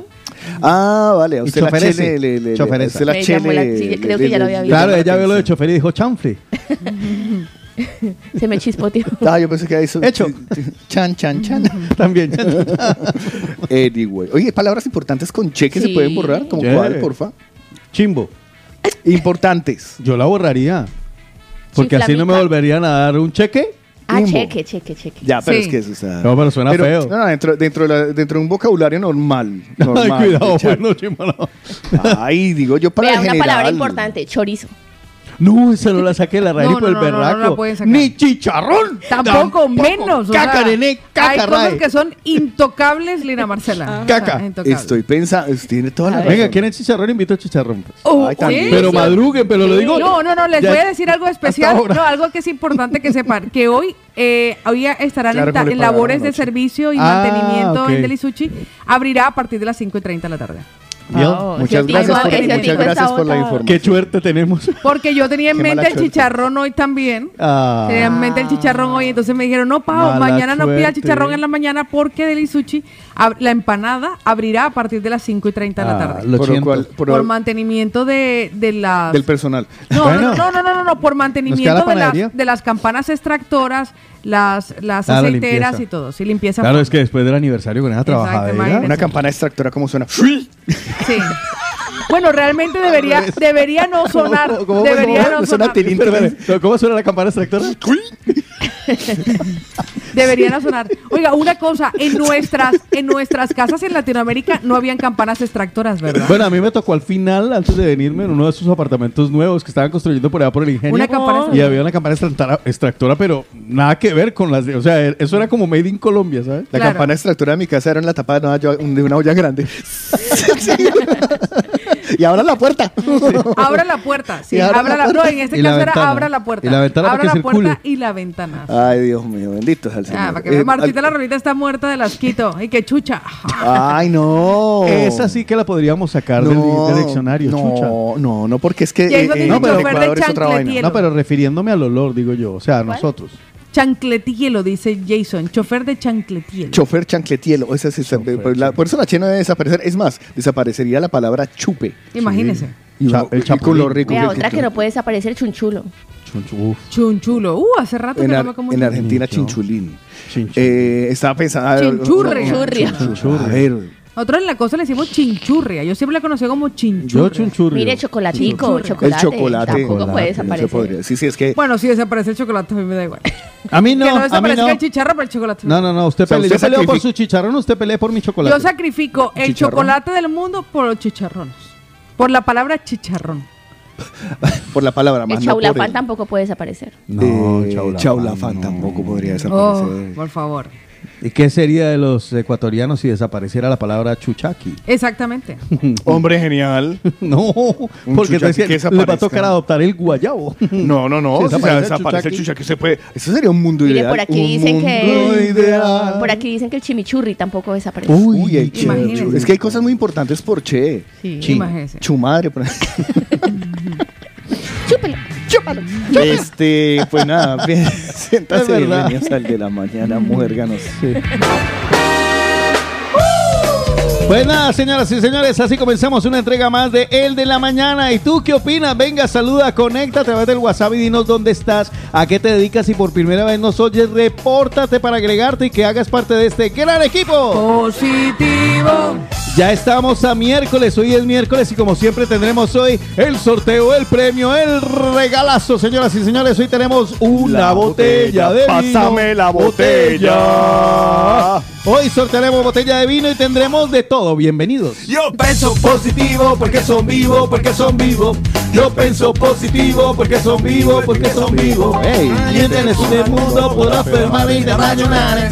Ah, vale. A usted la Che le. le, Choferesa. usted la Che le- sí, creo que ya lo había visto. Claro, ella vio lo de chofer y dijo chanfle. Se me chispoteó. Ah, yo pensé que eso. Hecho. Chan, chan, chan. También. Anyway. Oye, palabras importantes con che que se pueden borrar. ¿Como Yeah. cuál, porfa? Chimbo. Importantes. Yo la borraría. Porque así no me volverían a dar un cheque. Ah, Timbo. cheque, cheque, cheque. Ya, pero Sí. es que eso está. No, pero suena feo. No, no, dentro, dentro, de la- dentro de un vocabulario normal. normal Ay, cuidado, de chat. bueno, chimbo, no. Ay, digo yo para Vea, una general. palabra importante, chorizo. No, esa no la saqué la raíz No, por el no, no, no berraco. la pueden sacar. Ni chicharrón. Tampoco, menos. o sea, Caca, nené, caca, hay cosas rae. que son intocables, Lina Marcela. Caca. O sea, intocables. Estoy pensando, tiene toda la. Venga. ¿quieren chicharrón? Invito a chicharrón. pues. Oh, Ay, también. ¿sí? Pero madruguen, pero lo digo. No, no, no, les Ya- voy a decir algo especial. No, algo que es importante que sepan. Que hoy, eh, hoy estarán Claro, en, en labores de servicio y Ah, mantenimiento ok. en Delisuchi. Abrirá a partir de las 5 y 30 de la tarde. ¿Vio? Oh, Muchas gracias tipo- por, muchas gracias por la información. Qué suerte tenemos. Porque yo tenía en Qué mente el suerte. chicharrón hoy también. Ah. Tenía en mente el chicharrón hoy, entonces me dijeron, no, Pau, Mala mañana no pida suerte. chicharrón en la mañana porque Delisuchi, ab- la empanada abrirá a partir de las 5 y 30 de la Ah, tarde. lo Por lo cual- por- por mantenimiento de, de las... del personal. No, Bueno. no, no, no, no, no, no, por ¿Nos mantenimiento la de las, de las campanas extractoras, las, las Ah, la aceiteras limpieza. y todo. Sí, limpieza. Claro, es que después del aniversario con esa Exacto, trabajadera. imagínate. Una campana extractora, ¿cómo suena? Sí. Bueno, realmente debería, debería no sonar. ¿Cómo- cómo- debería cómo- no suena sonar. tilín? Espera, ¿Cómo suena la campana extractora? Debería no sonar. Oiga, una cosa, en nuestras, en nuestras casas en Latinoamérica no habían campanas extractoras, ¿verdad? Bueno, a mí me tocó al final, antes de venirme, en uno de esos apartamentos nuevos que estaban construyendo por allá por el ingenio. Una campana Y había una campana extractora, pero nada que ver con las de... O sea, eso era como made in Colombia, ¿sabes? La Claro. campana extractora de mi casa era en la tapa de una olla, de una olla grande. y abra la puerta. Abra la puerta. Sí, abra abra la la, no, puerta. en este caso era abra la puerta. Y la ventana abra para que la puerta y la ventana. Ay, Dios mío, bendito sea el Señor. Ah, para que Eh, Martita al- la Rolita está muerta de asquito. Y que chucha. Ay, no. Esa sí que la podríamos sacar del, del diccionario, no, chucha. No, no, porque es que eh, no, pero- es otra vaina. No, pero refiriéndome al olor, digo yo. O sea, a nosotros. Chancletielo, dice Jason. Chofer de chancletielo. Chofer chancletielo, esa es esa- por, la- por eso la Che no debe desaparecer. Es más, desaparecería la palabra chupe. Imagínese. Y, Cha- uno- el chapulín. lo rico que- otra que no puede desaparecer, chunchulo. Chunchulo. Uh, hace rato en, que no me como en Argentina, chinchulín. chinchu. Eh, estaba pensando. Chinchurria. A ver, Nosotros en la costa le decimos chinchurria. Yo siempre la conocí como Yo chinchurria. Mire, chocolatico, Chunchurria. el chocolate. chocolate. Tampoco Chocolate, puede no desaparecer. podría. Sí, sí, es que. Bueno, si desaparece el chocolate, a mí me da igual. A mí no, que no a mí desaparezca no. el chicharro, pero el chocolate. No, no, no. Usted O sea, pelea. Usted peleo por su chicharrón, usted pelea por mi chocolate. Yo sacrifico el Chicharrón. chocolate del mundo por los chicharrones. Por la palabra chicharrón. por la palabra El más. no por chaulafán el- tampoco puede desaparecer. No, Eh, chaulafán, chaulafán no. tampoco podría Oh, desaparecer. por favor. ¿Y qué sería de los ecuatorianos si desapareciera la palabra chuchaqui? Exactamente. Hombre genial. no, porque chuchaqui que le va a desaparezca. tocar adoptar el guayabo. No, no, no. Si Si se desaparece el desaparece el chuchaqui. chuchaqui, se puede. Eso sería un mundo Mire, ideal. por aquí un dicen mundo que- ideal. Por aquí dicen que el chimichurri tampoco desaparece. Uy, el che. Imagínese. Es que hay cosas muy importantes por che. Sí, Sí. imagínese. Chumadre. por ejemplo. Chúpelo, chúpalo. Este, pues nada, siéntase bienvenidos al de la mañana, mujer ganos. Pues nada, señoras y señores, así comenzamos una entrega más de El de la Mañana. ¿Y tú qué opinas? Venga, saluda, conecta a través del WhatsApp y dinos dónde estás, a qué te dedicas y por primera vez nos oyes, repórtate para agregarte y que hagas parte de este gran equipo. Positivo. Ya estamos a miércoles, hoy es miércoles y como siempre tendremos hoy el sorteo, el premio, el regalazo, señoras y señores. Hoy tenemos una La botella, botella, de pásame vino. la botella. Hoy sortearemos botella de vino y tendremos de todo. Bienvenidos. Yo pienso positivo porque son vivos, porque son vivos. Yo pienso positivo porque son vivos, porque son vivos. Hey. Niente nessun mundo podrà fermare da ragionare.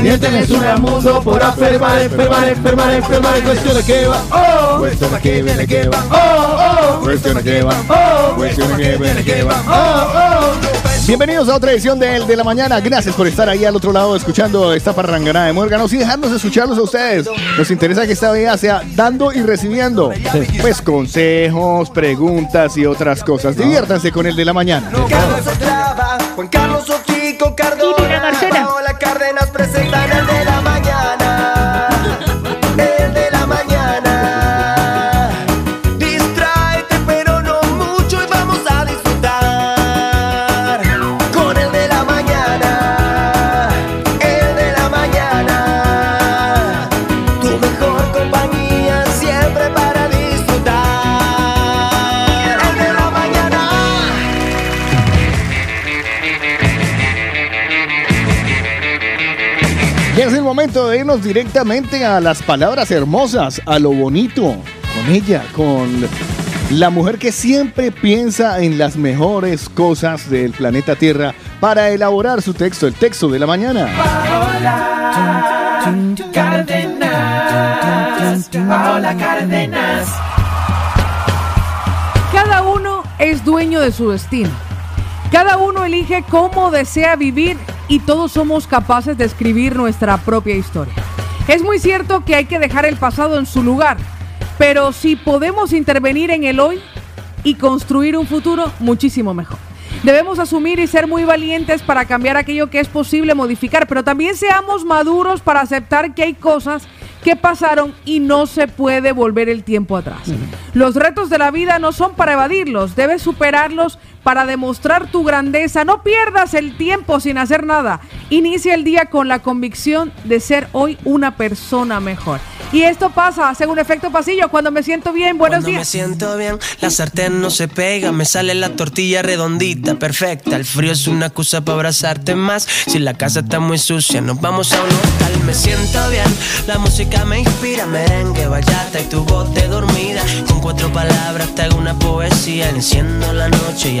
Niente nessun mundo podrà fermare, fermare, fermare, fermare. Questione che va, oh, questione che viene che va, oh, oh, questione che va, oh, questione che viene che va, oh, oh. Bienvenidos a otra edición de El de la Mañana. Gracias por estar ahí al otro lado escuchando esta parrangana de muérganos y dejarnos escucharlos a ustedes. Nos interesa que esta vida sea dando y recibiendo pues consejos, preguntas y otras cosas. Diviértanse con El de la Mañana. Juan Carlos Ochico Cardona, Paola Cárdenas presentan momento de irnos directamente a las palabras hermosas, a lo bonito, con ella, con la mujer que siempre piensa en las mejores cosas del planeta Tierra para elaborar su texto, el texto de la mañana. Cada uno es dueño de su destino. Cada uno elige cómo desea vivir y todos somos capaces de escribir nuestra propia historia. Es muy cierto que hay que dejar el pasado en su lugar, pero si podemos intervenir en el hoy y construir un futuro, muchísimo mejor. Debemos asumir y ser muy valientes para cambiar aquello que es posible modificar, pero también seamos maduros para aceptar que hay cosas que pasaron y no se puede volver el tiempo atrás. Los retos de la vida no son para evadirlos, debes superarlos para demostrar tu grandeza. No pierdas el tiempo sin hacer nada. Inicia el día con la convicción de ser hoy una persona mejor. Y esto pasa, según efecto pasillo, cuando me siento bien. Buenos Cuando me días. siento bien, la sartén no se pega, me sale la tortilla redondita, perfecta. El frío es una excusa para abrazarte más. Si la casa está muy sucia, nos vamos a un hotel. Me siento bien, la música me inspira, merengue, bachata y tu voz de dormida. Con cuatro palabras te hago una poesía, enciendo la noche y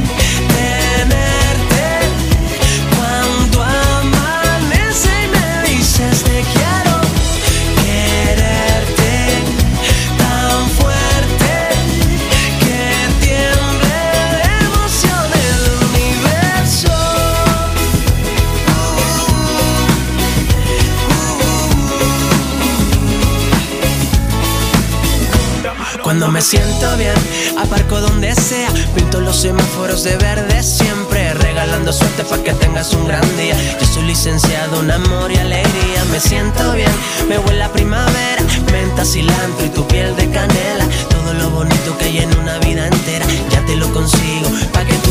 Cuando me siento bien, aparco donde sea, pinto los semáforos de verde siempre, regalando suerte para que tengas un gran día. Yo soy licenciado en amor y alegría, me siento bien, me huele a primavera, menta, cilantro y tu piel de canela, todo lo bonito que hay en una vida entera, ya te lo consigo, para que tú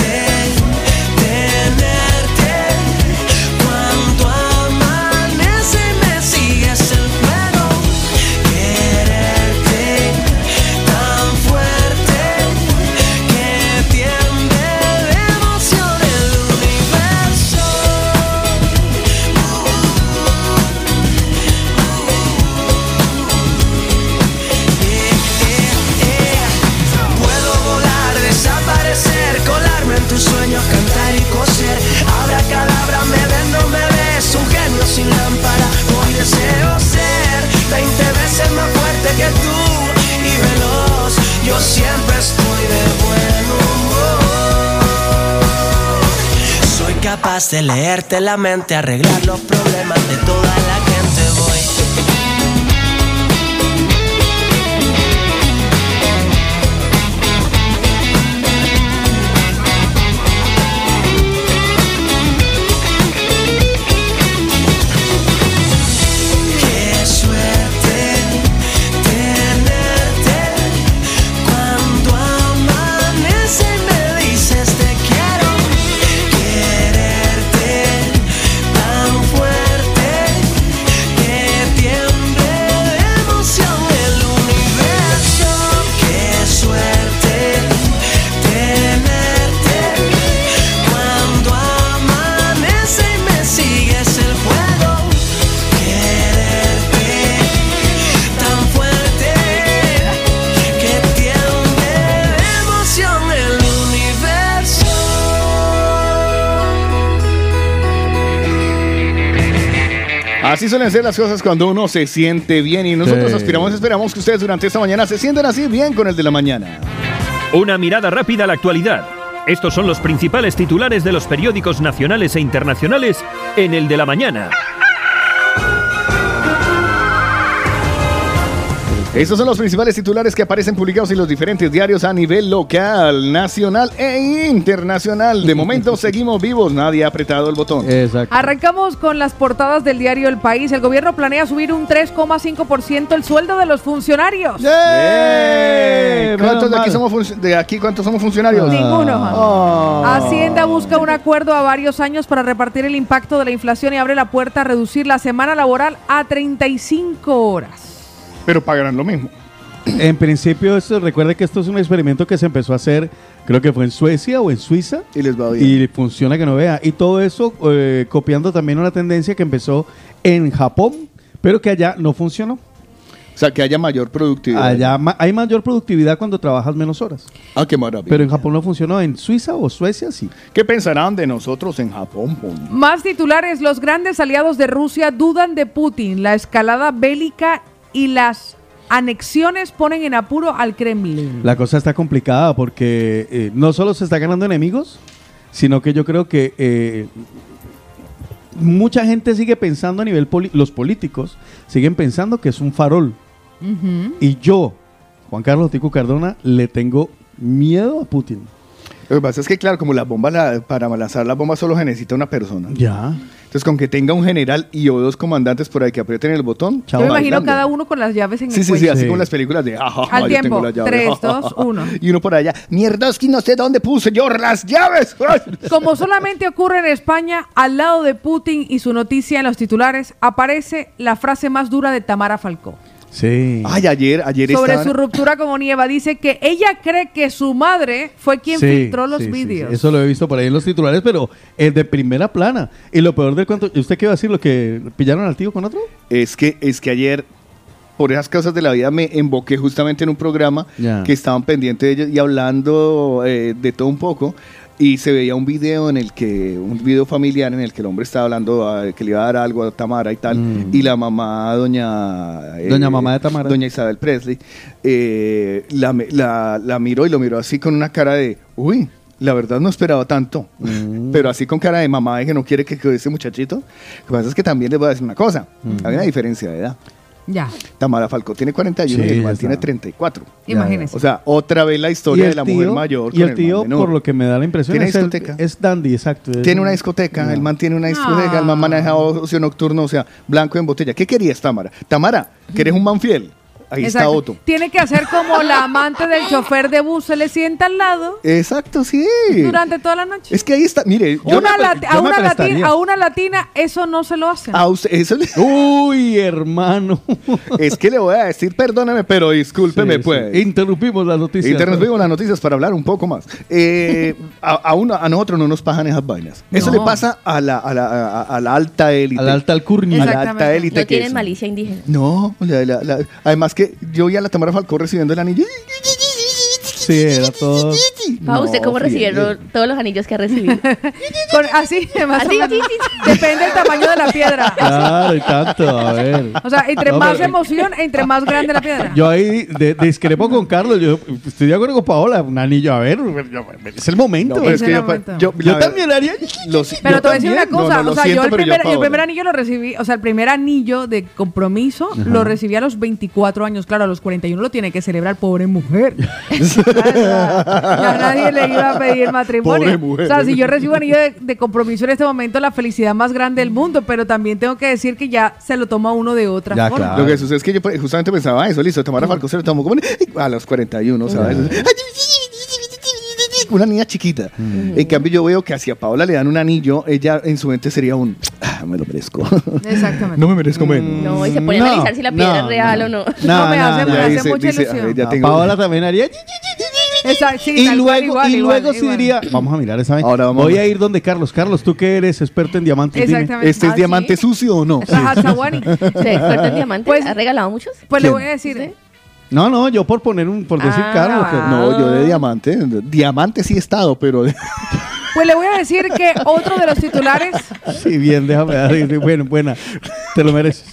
De leerte la mente, arreglar los problemas de toda Así suelen ser las cosas cuando uno se siente bien y nosotros Sí. aspiramos, esperamos que ustedes durante esta mañana se sientan así bien con el de la mañana. Una mirada rápida a la actualidad. Estos son los principales titulares de los periódicos nacionales e internacionales en el de la mañana. Estos son los principales titulares que aparecen publicados en los diferentes diarios a nivel local, nacional e internacional. De momento seguimos vivos, nadie ha apretado el botón. Exacto. Arrancamos con las portadas del diario El País. El gobierno planea subir un 3,5% el sueldo de los funcionarios. ¡Eh! ¿Cuántos de aquí, somos de aquí cuántos somos funcionarios? Ninguno. Oh. Hacienda busca un acuerdo a varios años para repartir el impacto de la inflación y abre la puerta a reducir la semana laboral a 35 horas. Pero pagarán lo mismo. En principio, esto, recuerde que esto es un experimento que se empezó a hacer, creo que fue en Suecia o en Suiza. Y les va bien. Y funciona que no vea. Y todo eso eh, copiando también una tendencia que empezó en Japón, pero que allá no funcionó. O sea, que haya mayor productividad. Allá ma- hay mayor productividad cuando trabajas menos horas. Ah, qué maravilla. Pero en Japón no funcionó. En Suiza o Suecia sí. ¿Qué pensarán de nosotros en Japón? Más titulares, los grandes aliados de Rusia dudan de Putin. La escalada bélica y las anexiones ponen en apuro al Kremlin. La cosa está complicada porque eh, no solo se está ganando enemigos, sino que yo creo que eh, mucha gente sigue pensando a nivel poli- los políticos siguen pensando que es un farol. Y yo, Juan Carlos Tico Cardona, le tengo miedo a Putin. Lo que pasa es que, claro, como las bombas, la- para lanzar las bombas solo se necesita una persona. Ya. Entonces, con que tenga un general y o dos comandantes por ahí que aprieten el botón. Yo me imagino bailando. cada uno con las llaves en Sí, el sí, sí, cuello. así Sí. como las películas de. ah, Al yo tiempo. tengo la llave, Tres, dos, uno. Y uno por allá. Mierdoski, no sé dónde puse yo las llaves. Como solamente ocurre en España, al lado de Putin y su noticia en los titulares, aparece la frase más dura de Tamara Falcó. Sí. Ay, ayer, ayer Sobre estaban- su ruptura con Onieva, dice que ella cree que su madre fue quien Sí, filtró los sí, vídeos. sí. Eso lo he visto por ahí en los titulares, pero es de primera plana. Y lo peor del cuento, ¿usted qué iba a decir? ¿Lo que pillaron al tío con otro? Es que, es que ayer, por esas cosas de la vida, me emboqué justamente en un programa que estaban pendientes de ellos y hablando eh, de todo un poco. Y se veía un video en el que, un video familiar en el que el hombre estaba hablando ah, que le iba a dar algo a Tamara y tal. Mm. Y la mamá, doña. eh, Doña mamá de Tamara. Doña Isabel Presley, eh, la, la, la miró y lo miró así con una cara de, uy. La verdad no esperaba tanto, Mm. pero así con cara de mamá de que no quiere que quede ese muchachito. Lo que pasa es que también les voy a decir una cosa, Mm. hay una diferencia de edad. Ya, Tamara Falcó tiene 41 Sí, y el man tiene 34. imagínese. O sea, otra vez la historia de la mujer mayor. y con el man tío, menor. por lo que me da la impresión, Tiene es, el- discoteca. es dandy, exacto. es- Tiene una discoteca, el man tiene una discoteca, el man maneja ocio nocturno, o sea, blanco en botella. ¿Qué querías, Tamara? Tamara, que eres un man fiel. Ahí está. Otto. Tiene que hacer como la amante del chofer de bus, se le sienta al lado Exacto, sí. durante toda la noche. Es que ahí está, mire, yo Una me- lati- yo a, una latina, a una latina eso no se lo hacen. a usted- eso le- Uy, hermano. es que le voy a decir, perdóneme, pero discúlpeme, Sí, pues. sí. Interrumpimos las noticias. Interrumpimos las noticias para hablar un poco más. Eh, a, a uno- a nosotros no nos pagan esas vainas. Eso No. le pasa a la, a la, a- a la alta élite. A la alta alcurnia. A la alta élite No que tienen malicia indígena. No, la- la- la- además que yo vi a la Tamara Falcó recibiendo el anillo. Sí, era todo. Pa, ¿usted cómo recibieron todos los anillos que ha recibido? Con- así, más Así, o menos. sí, sí, sí. Depende del tamaño de la piedra. Claro, y tanto, a ver. O sea, entre No, más pero- emoción, entre más grande la piedra. Yo ahí de- discrepo con Carlos. Yo estoy de acuerdo con Paola. Un anillo, a ver. Es el momento. No, pero es Ese que yo, también haría. Pero yo te voy a decir una también. No, cosa, no, lo o sea, siento, yo, el pero primer, el Paola. primer anillo lo recibí, o sea, el primer anillo de compromiso lo recibí a los 24 años, claro, a los 41 lo tiene que celebrar, pobre mujer. ya nadie le iba a pedir matrimonio. Pobre mujer. O sea, si yo recibo anillo de, de compromiso en este momento, la felicidad más grande del mundo, pero también tengo que decir que ya se lo toma uno de otra Ya, forma. claro. Lo que sucede es que yo pues, justamente pensaba eso, listo, Tamara Falcó se lo tomó como a los 41, ¿sabes? Una niña chiquita. En cambio, yo veo que hacia Paola le dan un anillo, ella en su mente sería un, ah, me lo merezco. Exactamente. no me merezco menos. No, y se pone No, a analizar si la piedra no, es real no. o no. No, me hace- me hace dice- mucha dice, ilusión. "Ay, ya A tengo- Paola también haría. Exacto, sí, y luego, igual, y igual, luego sí igual. diría, vamos a mirar esa vaina. Ahora vamos Voy a- a ir donde Carlos. Carlos, tú que eres experto en diamantes, dime. Exactamente. ¿Este es ¿Ah, diamante sí? sucio o no? Rajazawani. ¿Se experto en diamantes? Pues- ¿Ha regalado muchos? Pues le ¿Quién? voy a decir. No, no, yo por poner un, por decir Ah. Carlos. que- No, yo de diamante. Diamante sí he estado, pero. Pues le voy a decir que otro de los titulares Sí, bien, déjame dar. Bueno, buena. Te lo mereces.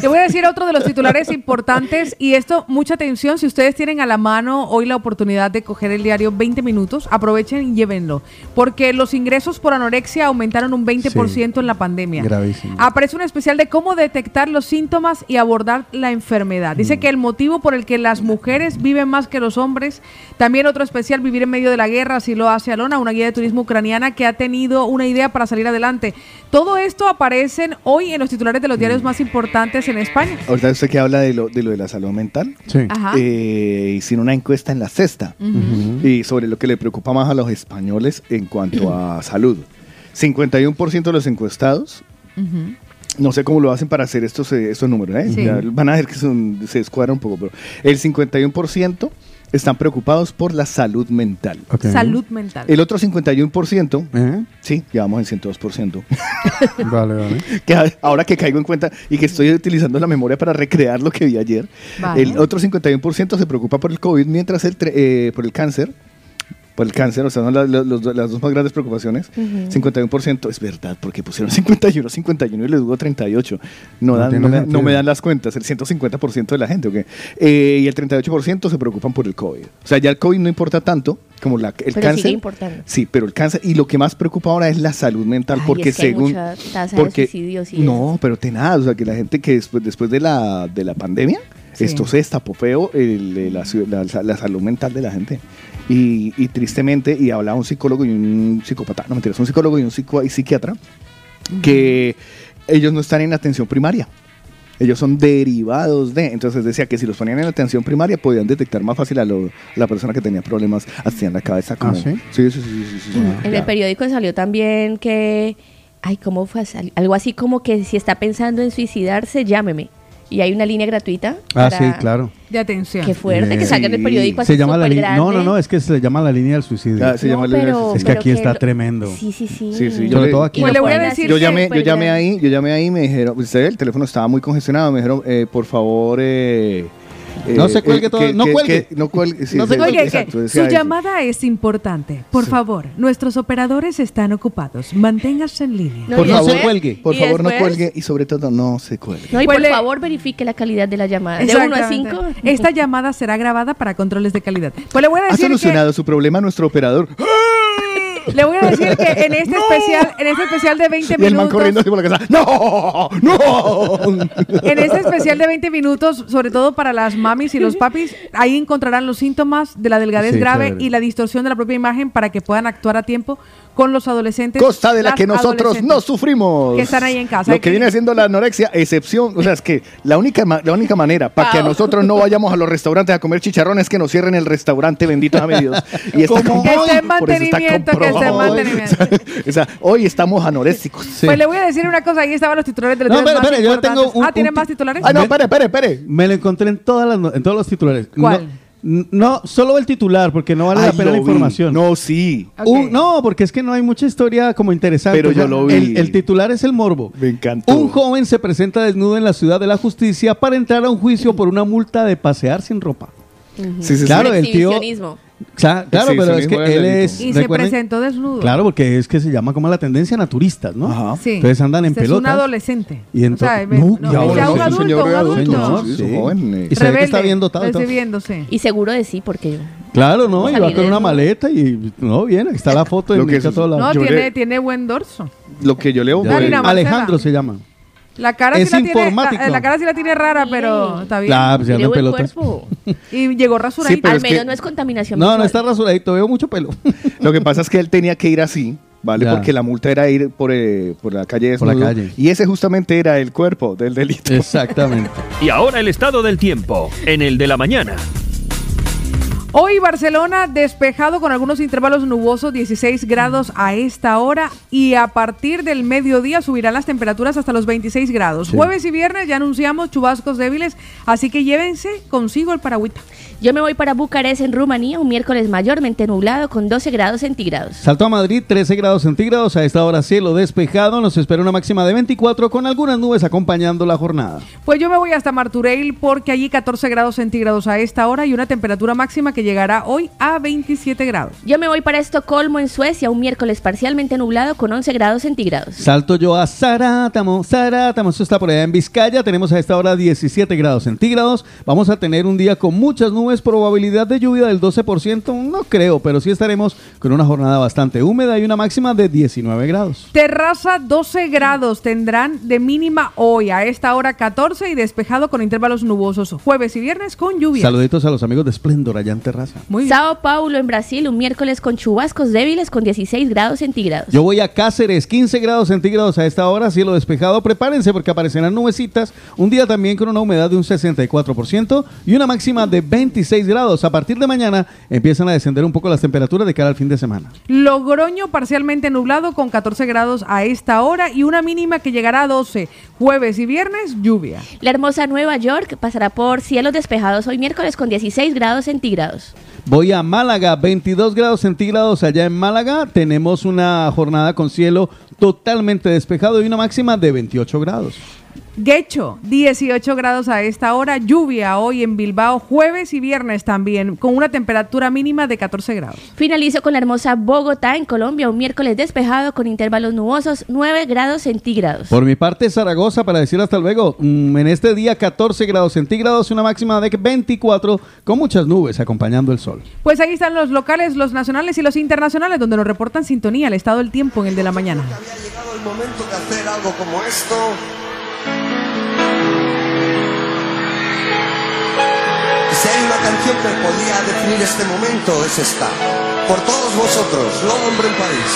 Te voy a decir otro de los titulares importantes y esto, mucha atención, si ustedes tienen a la mano hoy la oportunidad de coger el diario 20 minutos, aprovechen y llévenlo, porque los ingresos por anorexia aumentaron un 20% en la pandemia. Gravísimo. Aparece un especial de cómo detectar los síntomas y abordar la enfermedad. Dice que el motivo por el que las mujeres viven más que los hombres, también otro especial, vivir en medio de la guerra, así lo hace Alona, una guía de turismo ucraniana que ha tenido una idea para salir adelante. Todo esto aparecen hoy en los titulares de los diarios más importantes en España. Ahorita usted que habla de lo de, lo de la salud mental. Sí. Ajá. Eh, hicieron una encuesta en la cesta y sobre lo que le preocupa más a los españoles en cuanto a salud. 51% de los encuestados, no sé cómo lo hacen para hacer estos, eh, estos números, ¿eh? Sí. Van a ver que son- se descuadra un poco, pero el 51% están preocupados por la salud mental. Salud mental. El otro 51%, ¿Eh? sí, ya vamos en 102%. Vale, vale. que ahora que caigo en cuenta y que estoy utilizando la memoria para recrear lo que vi ayer, Vale. el otro 51% se preocupa por el COVID, mientras el tre- eh, por el cáncer, por el cáncer, o sea, son las, los- los- las dos más grandes preocupaciones. 51% es verdad, porque pusieron 51, 51 y les dudo 38. No, No dan, no, me, no me dan las cuentas, el 150% de la gente, ¿ok? Eh, y el 38% se preocupan por el COVID. O sea, ya el COVID no importa tanto como la, el Pero cáncer. sigue importando. Sí, pero el cáncer, y lo que más preocupa ahora es la salud mental, Ay, porque es que hay según... mucha tasa de porque, suicidios y no, pero tenaz, o sea, que la gente que después, después de, la, de la pandemia Sí. Esto se destapó feo el- el- la, ciu- la- la salud mental de la gente. Y, y tristemente, y hablaba un psicólogo y un psicópata, no mentiras, un psicólogo y un psico- y psiquiatra, que ellos no están en atención primaria. Ellos son derivados de. Entonces decía que si los ponían en atención primaria podían detectar más fácil a, lo- a la persona que tenía problemas así en la cabeza. Como, ¿Ah, sí? Sí, sí, sí. sí, sí, sí. En el periódico salió también que, ay, ¿cómo fue? Algo así como que si está pensando en suicidarse, llámeme. Y hay una línea gratuita. Ah, para- sí, claro. De atención. Qué fuerte, Eh, que salga en el sí. periódico así Se llama la línea. No, no, no, es que se llama la línea del suicidio. Ah, se No, llama la- pero- Es que aquí está lo- tremendo. Sí, sí, sí. Sí, sí, Sobre le- todo aquí. Pues le voy a decir Yo llamé, yo llamé ahí, yo llamé ahí y me dijeron, usted el teléfono estaba muy congestionado, me dijeron, eh, por favor, eh, No se cuelgue todo- que- no que- cuelgue. que no cuelgue. sí, No se exacto, decía su eso. llamada es importante. Por favor, nuestros operadores están ocupados. Manténgase en línea. No, Por después- cuelgue. Por favor, no cuelgue y sobre todo no se cuelgue. No, y por favor verifique la calidad de la llamada. De 1 a Exactamente. 5. Esta llamada será grabada para controles de calidad. Pues le voy a ¿Ha decir que, solucionado su problema nuestro operador? le voy a decir que en este especial, en este especial de 20 Y el man corriendo minutos, así por la casa. ¡No! ¡No! en este especial de 20 minutos, sobre todo para las mamis y los papis, ahí encontrarán los síntomas de la delgadez Sí, grave y la distorsión de la propia imagen para que puedan actuar a tiempo con los adolescentes. Cosa de la que nosotros no sufrimos. Que están ahí en casa. Lo que que- viene siendo la anorexia, excepción. O sea, es que la única, ma- la única manera para que a nosotros no vayamos a los restaurantes a comer chicharrones es que nos cierren el restaurante, bendito a Dios. Y está ¿Cómo? Que esté en mantenimiento, que esté en mantenimiento. O sea, hoy estamos anoréxicos. Sí. Pues le voy a decir una cosa, ahí estaban los titulares de los No, espere, espere, yo tengo un- ah, ¿tiene un más ti- titulares? Ah, no, espere, espere, espere. Me lo encontré en, todas las, no- en todos los titulares. ¿Cuál? No, no, solo el titular, porque no vale la pena la vi. información. No, sí. Un- no, porque es que no hay mucha historia como interesante. Pero yo lo vi. El, el titular es el morbo. Me encantó. Un joven se presenta desnudo en la ciudad de la justicia para entrar a un juicio por una multa de pasear sin ropa. Sí, sí, sí. Claro, el tío- Exhibicionismo. Cla- Claro, Sí, pero es que él es. Y se presentó desnudo. Claro, porque es que se llama como la tendencia naturistas, ¿no? Ajá. Sí. Entonces andan en Este Es un pelotas. adolescente. Y ento- o sea, No, no, ya un adulto, señor, un adulto. señor, Sí, sí. joven, eh. Y se ve que está bien dotado. recibiéndose. Y seguro de sí, porque Claro, ¿no? Y va Salir con una maleta y no, bien, aquí está la foto Lo que está es- todo lado. No, tiene, tiene buen dorso. Lo que yo leo. Alejandro se llama. La cara, Es sí la, tiene, la, la cara sí la tiene rara, pero está bien. Claro, pues se anda cuerpo. Y llegó rasuradito. Sí, pero Al es menos que- no es contaminación No, no está rasuradito, veo mucho pelo. Lo que pasa es que él tenía que ir así, ¿vale? Ya. Porque la multa era ir por, eh, por la calle Por la desnudo, calle. Y ese justamente era el cuerpo del delito. Exactamente. Y ahora el estado del tiempo, en el de la mañana. Hoy Barcelona despejado con algunos intervalos nubosos, 16 grados a esta hora y a partir del mediodía subirán las temperaturas hasta los 26 grados. Sí. Jueves y viernes ya anunciamos chubascos débiles, así que llévense consigo el paragüita. Yo me voy para Bucarest, en Rumanía, un miércoles mayormente nublado con 12 grados centígrados. Salto a Madrid, 13 grados centígrados. A esta hora cielo despejado. Nos espera una máxima de 24 con algunas nubes acompañando la jornada. Pues yo me voy hasta Martureil porque allí 14 grados centígrados a esta hora y una temperatura máxima que llegará hoy a 27 grados. Yo me voy para Estocolmo, en Suecia, un miércoles parcialmente nublado con 11 grados centígrados. Salto yo a Zarátamo, Zarátamo, esto está por allá en Vizcaya, tenemos a esta hora 17 grados centígrados, vamos a tener un día con muchas nubes, probabilidad de lluvia del 12%, no creo, pero sí estaremos con una jornada bastante húmeda y una máxima de 19 grados. Terraza 12 grados tendrán de mínima hoy a esta hora 14 y despejado con intervalos nubosos jueves y viernes con lluvia. Saluditos a los amigos de Splendor allá en Terraza. Muy bien. Sao Paulo, en Brasil, un miércoles con chubascos débiles con 16 grados centígrados. Yo voy a Cáceres, 15 grados centígrados a esta hora, cielo despejado. Prepárense porque aparecerán nubecitas. Un día también con una humedad de un 64% y una máxima de 26 grados. A partir de mañana empiezan a descender un poco las temperaturas de cara al fin de semana. Logroño parcialmente nublado con 14 grados a esta hora y una mínima que llegará a 12. Jueves y viernes lluvia. La hermosa Nueva York pasará por cielos despejados hoy miércoles con 16 grados centígrados. Voy a Málaga, 22 grados centígrados allá en Málaga. Tenemos una jornada con cielo totalmente despejado y una máxima de 28 grados. Guecho, 18 grados a esta hora. Lluvia hoy en Bilbao, jueves y viernes también, con una temperatura mínima de 14 grados. Finalizo con la hermosa Bogotá, en Colombia, un miércoles despejado con intervalos nubosos 9 grados centígrados. Por mi parte, Zaragoza, para decir hasta luego, mm, en este día 14 grados centígrados, una máxima de 24 con muchas nubes acompañando el sol. Pues ahí están los locales, los nacionales y los internacionales, donde nos reportan sintonía, el estado del tiempo en el de la mañana. Había llegado el momento de hacer algo como esto. si hay una canción que podía definir este momento es esta. Por todos vosotros, lo hombre en París.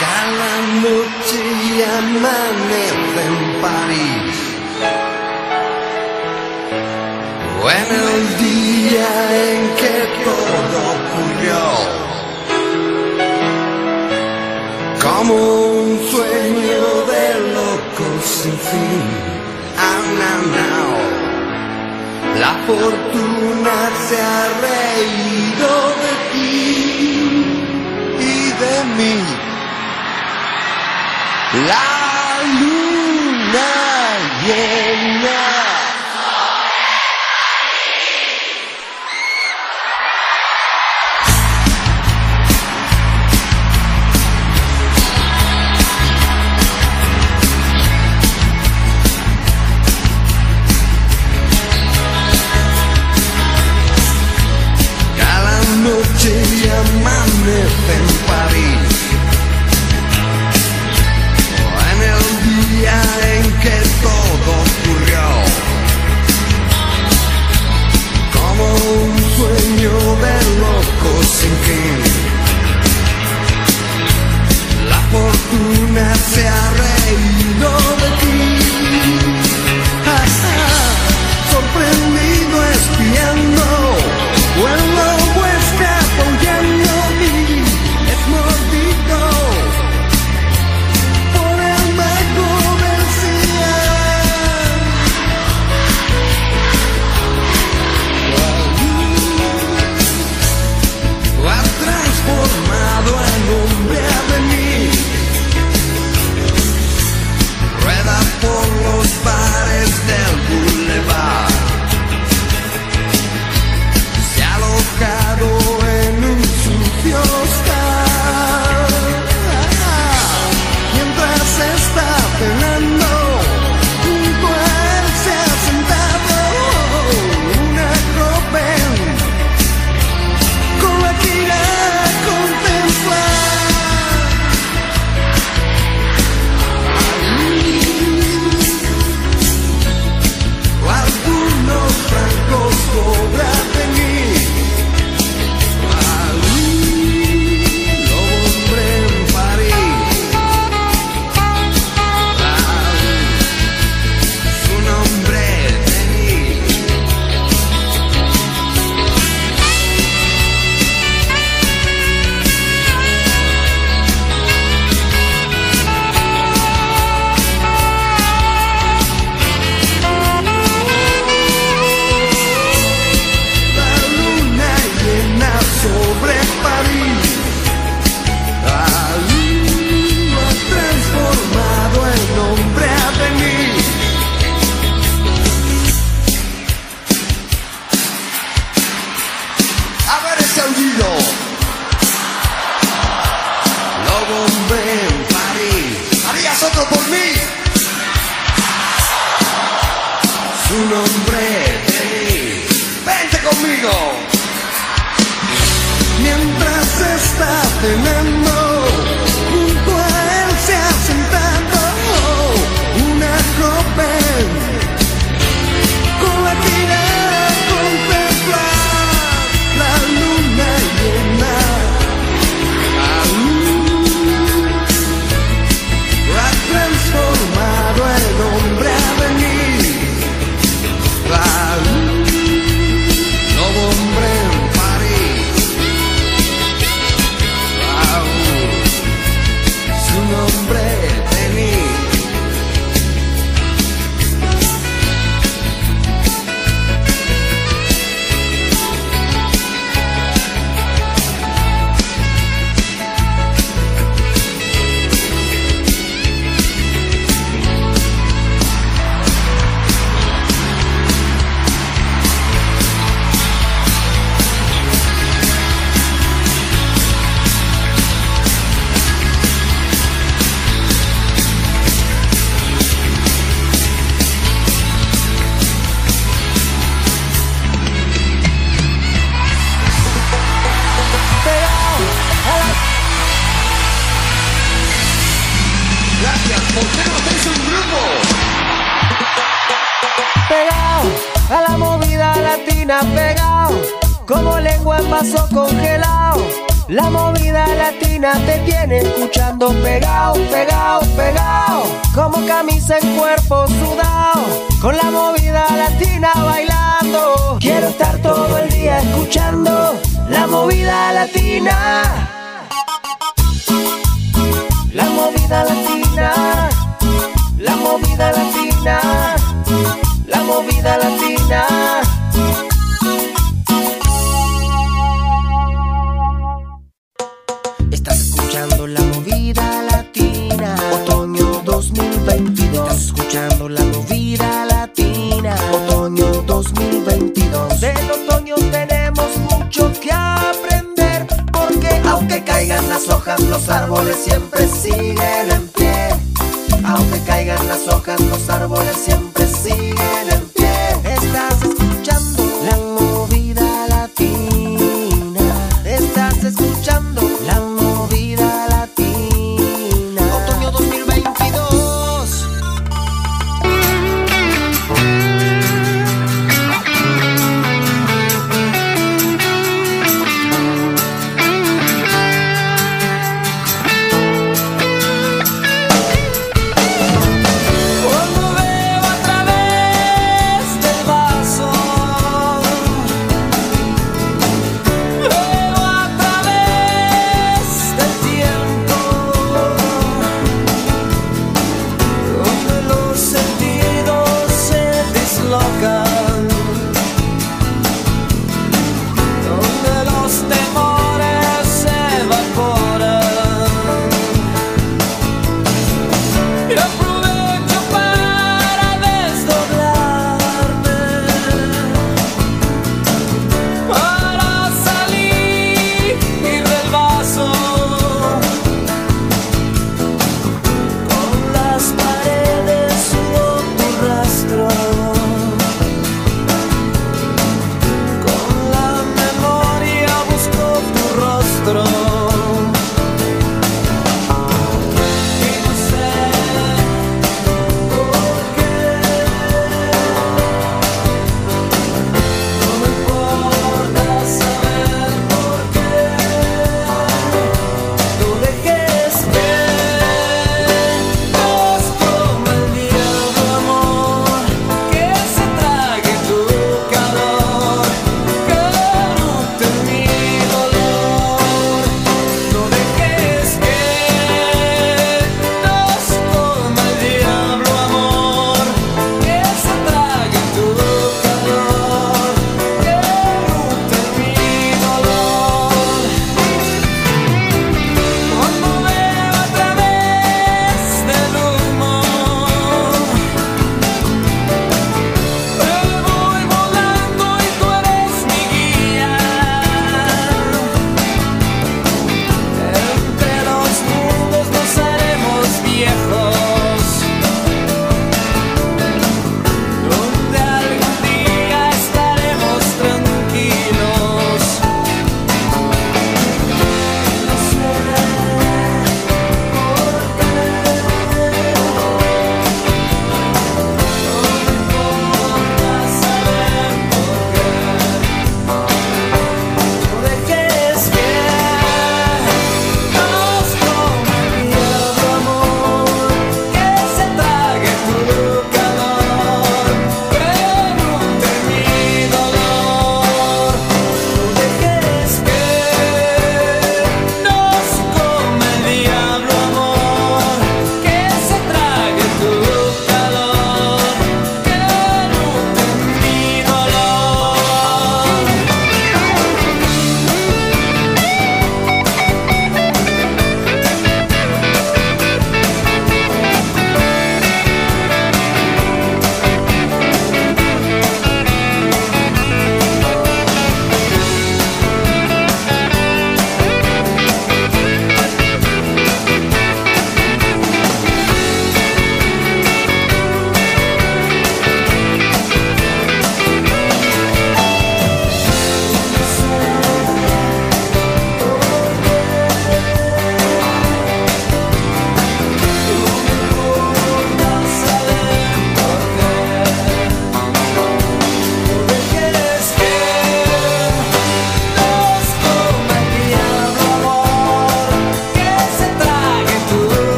Cada noche y amanece en París. O en el día en que todo ocurrió. Como sin fin. Ah, now. La fortuna se ha reído de ti y de mí. La luna llena.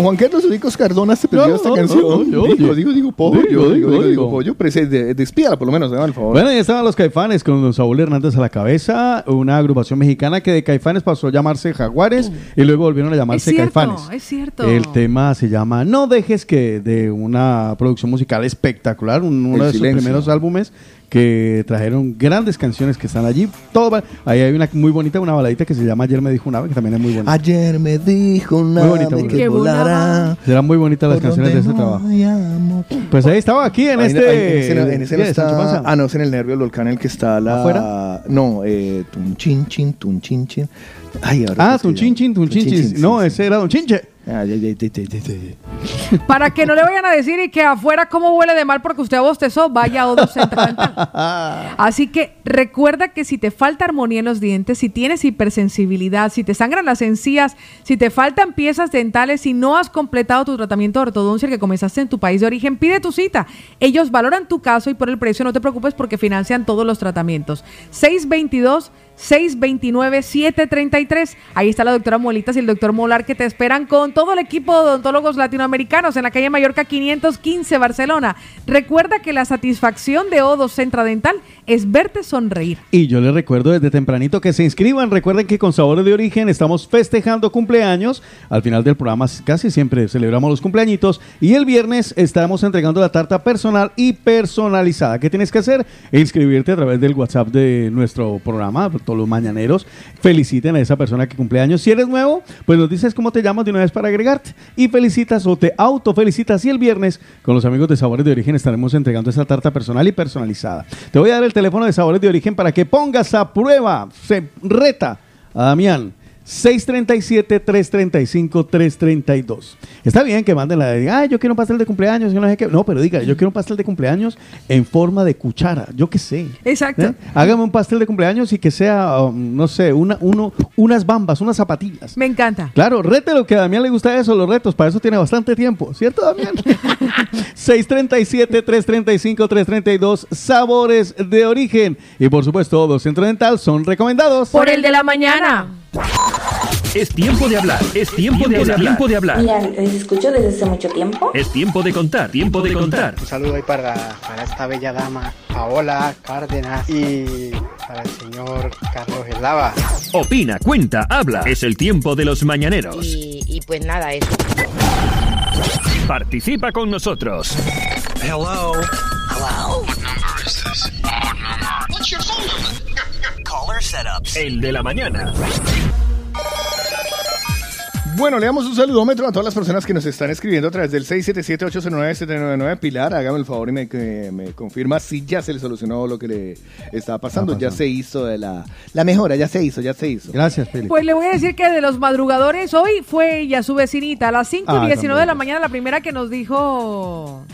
Don Juan Carlos Ricos Cardona se perdió No, esta no, canción. no, yo, digo, yo. digo, digo, pollo, Digo, digo, digo, digo, pollo. De- despídala por lo menos, el favor. Bueno, ya estaban los Caifanes con don Saúl Hernández a la cabeza, una agrupación mexicana que de Caifanes pasó a llamarse Jaguares y luego volvieron a Es llamarse cierto, Caifanes. es cierto. El tema se llama No dejes que, de una producción musical espectacular, un- uno El de sus primeros álbumes que trajeron grandes canciones que están allí. Todo va- ahí hay una muy bonita, una baladita que se llama Ayer me dijo una ave, que también es muy bonita. Ayer me dijo Muy bonita, ave que volará. Serán muy bonitas las canciones de este no trabajo. Pues ahí estaba aquí en Ahí- este... ahí- en en ese no ¿qué es, Sancho está. Ah, no, es en el nervio del volcán el que está la. ¿Afuera? No, eh, tun chin chin, tun chin chin. Ay, ahora Ah, Tun Chin Chin, Tun Chin Chin No, ese era Don Chinche. Ah, ya, ya, ya, ya, ya, ya. Para que no le vayan a decir y que afuera cómo huele de mal porque usted bostezó, vaya a Odo Centro Dental. Así que recuerda que si te falta armonía en los dientes, si tienes hipersensibilidad, si te sangran las encías, si te faltan piezas dentales, si no has completado tu tratamiento de ortodoncia que comenzaste en tu país de origen, pide tu cita. Ellos valoran tu caso y por el precio no te preocupes porque financian todos los tratamientos. 622 629-733. Ahí está la doctora Molitas y el doctor Molar que te esperan con todo el equipo de odontólogos latinoamericanos en la calle Mallorca 515 Barcelona. Recuerda que la satisfacción de Odo Centra Dental es verte sonreír. Y yo les recuerdo desde tempranito que se inscriban. Recuerden que con Sabores de Origen estamos festejando cumpleaños. Al final del programa casi siempre celebramos los cumpleañitos. Y el viernes estamos entregando la tarta personal y personalizada. ¿Qué tienes que hacer? Inscribirte a través del WhatsApp de nuestro programa, todos los mañaneros. Feliciten a esa persona que cumple años. Si eres nuevo, pues nos dices cómo te llamas de una vez para agregarte. Y felicitas o te autofelicitas. Y el viernes con los amigos de Sabores de Origen estaremos entregando esa tarta personal y personalizada. Te voy a dar el teléfono de Sabores de Origen para que pongas a prueba, se reta a Damián. 637-335-332. Está bien que manden la de, ah, yo quiero un pastel de cumpleaños, yo no sé qué. No, pero diga, yo quiero un pastel de cumpleaños en forma de cuchara, yo qué sé. Exacto. ¿Eh? Hágame un pastel de cumpleaños y que sea, um, no sé, una, uno, unas bambas, unas zapatillas. Me encanta. Claro, rételo, que a Damián le gusta eso, los retos, para eso tiene bastante tiempo, ¿cierto, Damián? 637-335-332, sabores de origen. Y por supuesto, dos Centro Dental son recomendados. Por el de la mañana. Es tiempo de hablar, es tiempo de hablar, tiempo de hablar. Mira, les escucho desde hace mucho tiempo. Es tiempo de contar, tiempo de contar. Un saludo ahí para, para esta bella dama, Paola Cárdenas, y para el señor Carlos Eslava. Opina, cuenta, habla. Es el tiempo de los mañaneros. Y, y pues nada, eso. Participa con nosotros. Hello. Hello. Setups. El de la mañana. Bueno, le damos un saludómetro a todas las personas que nos están escribiendo a través del 677-809-799. Pilar, hágame el favor y me, que me confirma si ya se le solucionó lo que le estaba pasando. Ya se hizo de la, la mejora, ya se hizo, ya se hizo. Gracias, Felipe. Pues le voy a decir que de los madrugadores hoy fue ella, su vecinita, a las 5 Ah, y 19 de la mañana, la primera que nos dijo...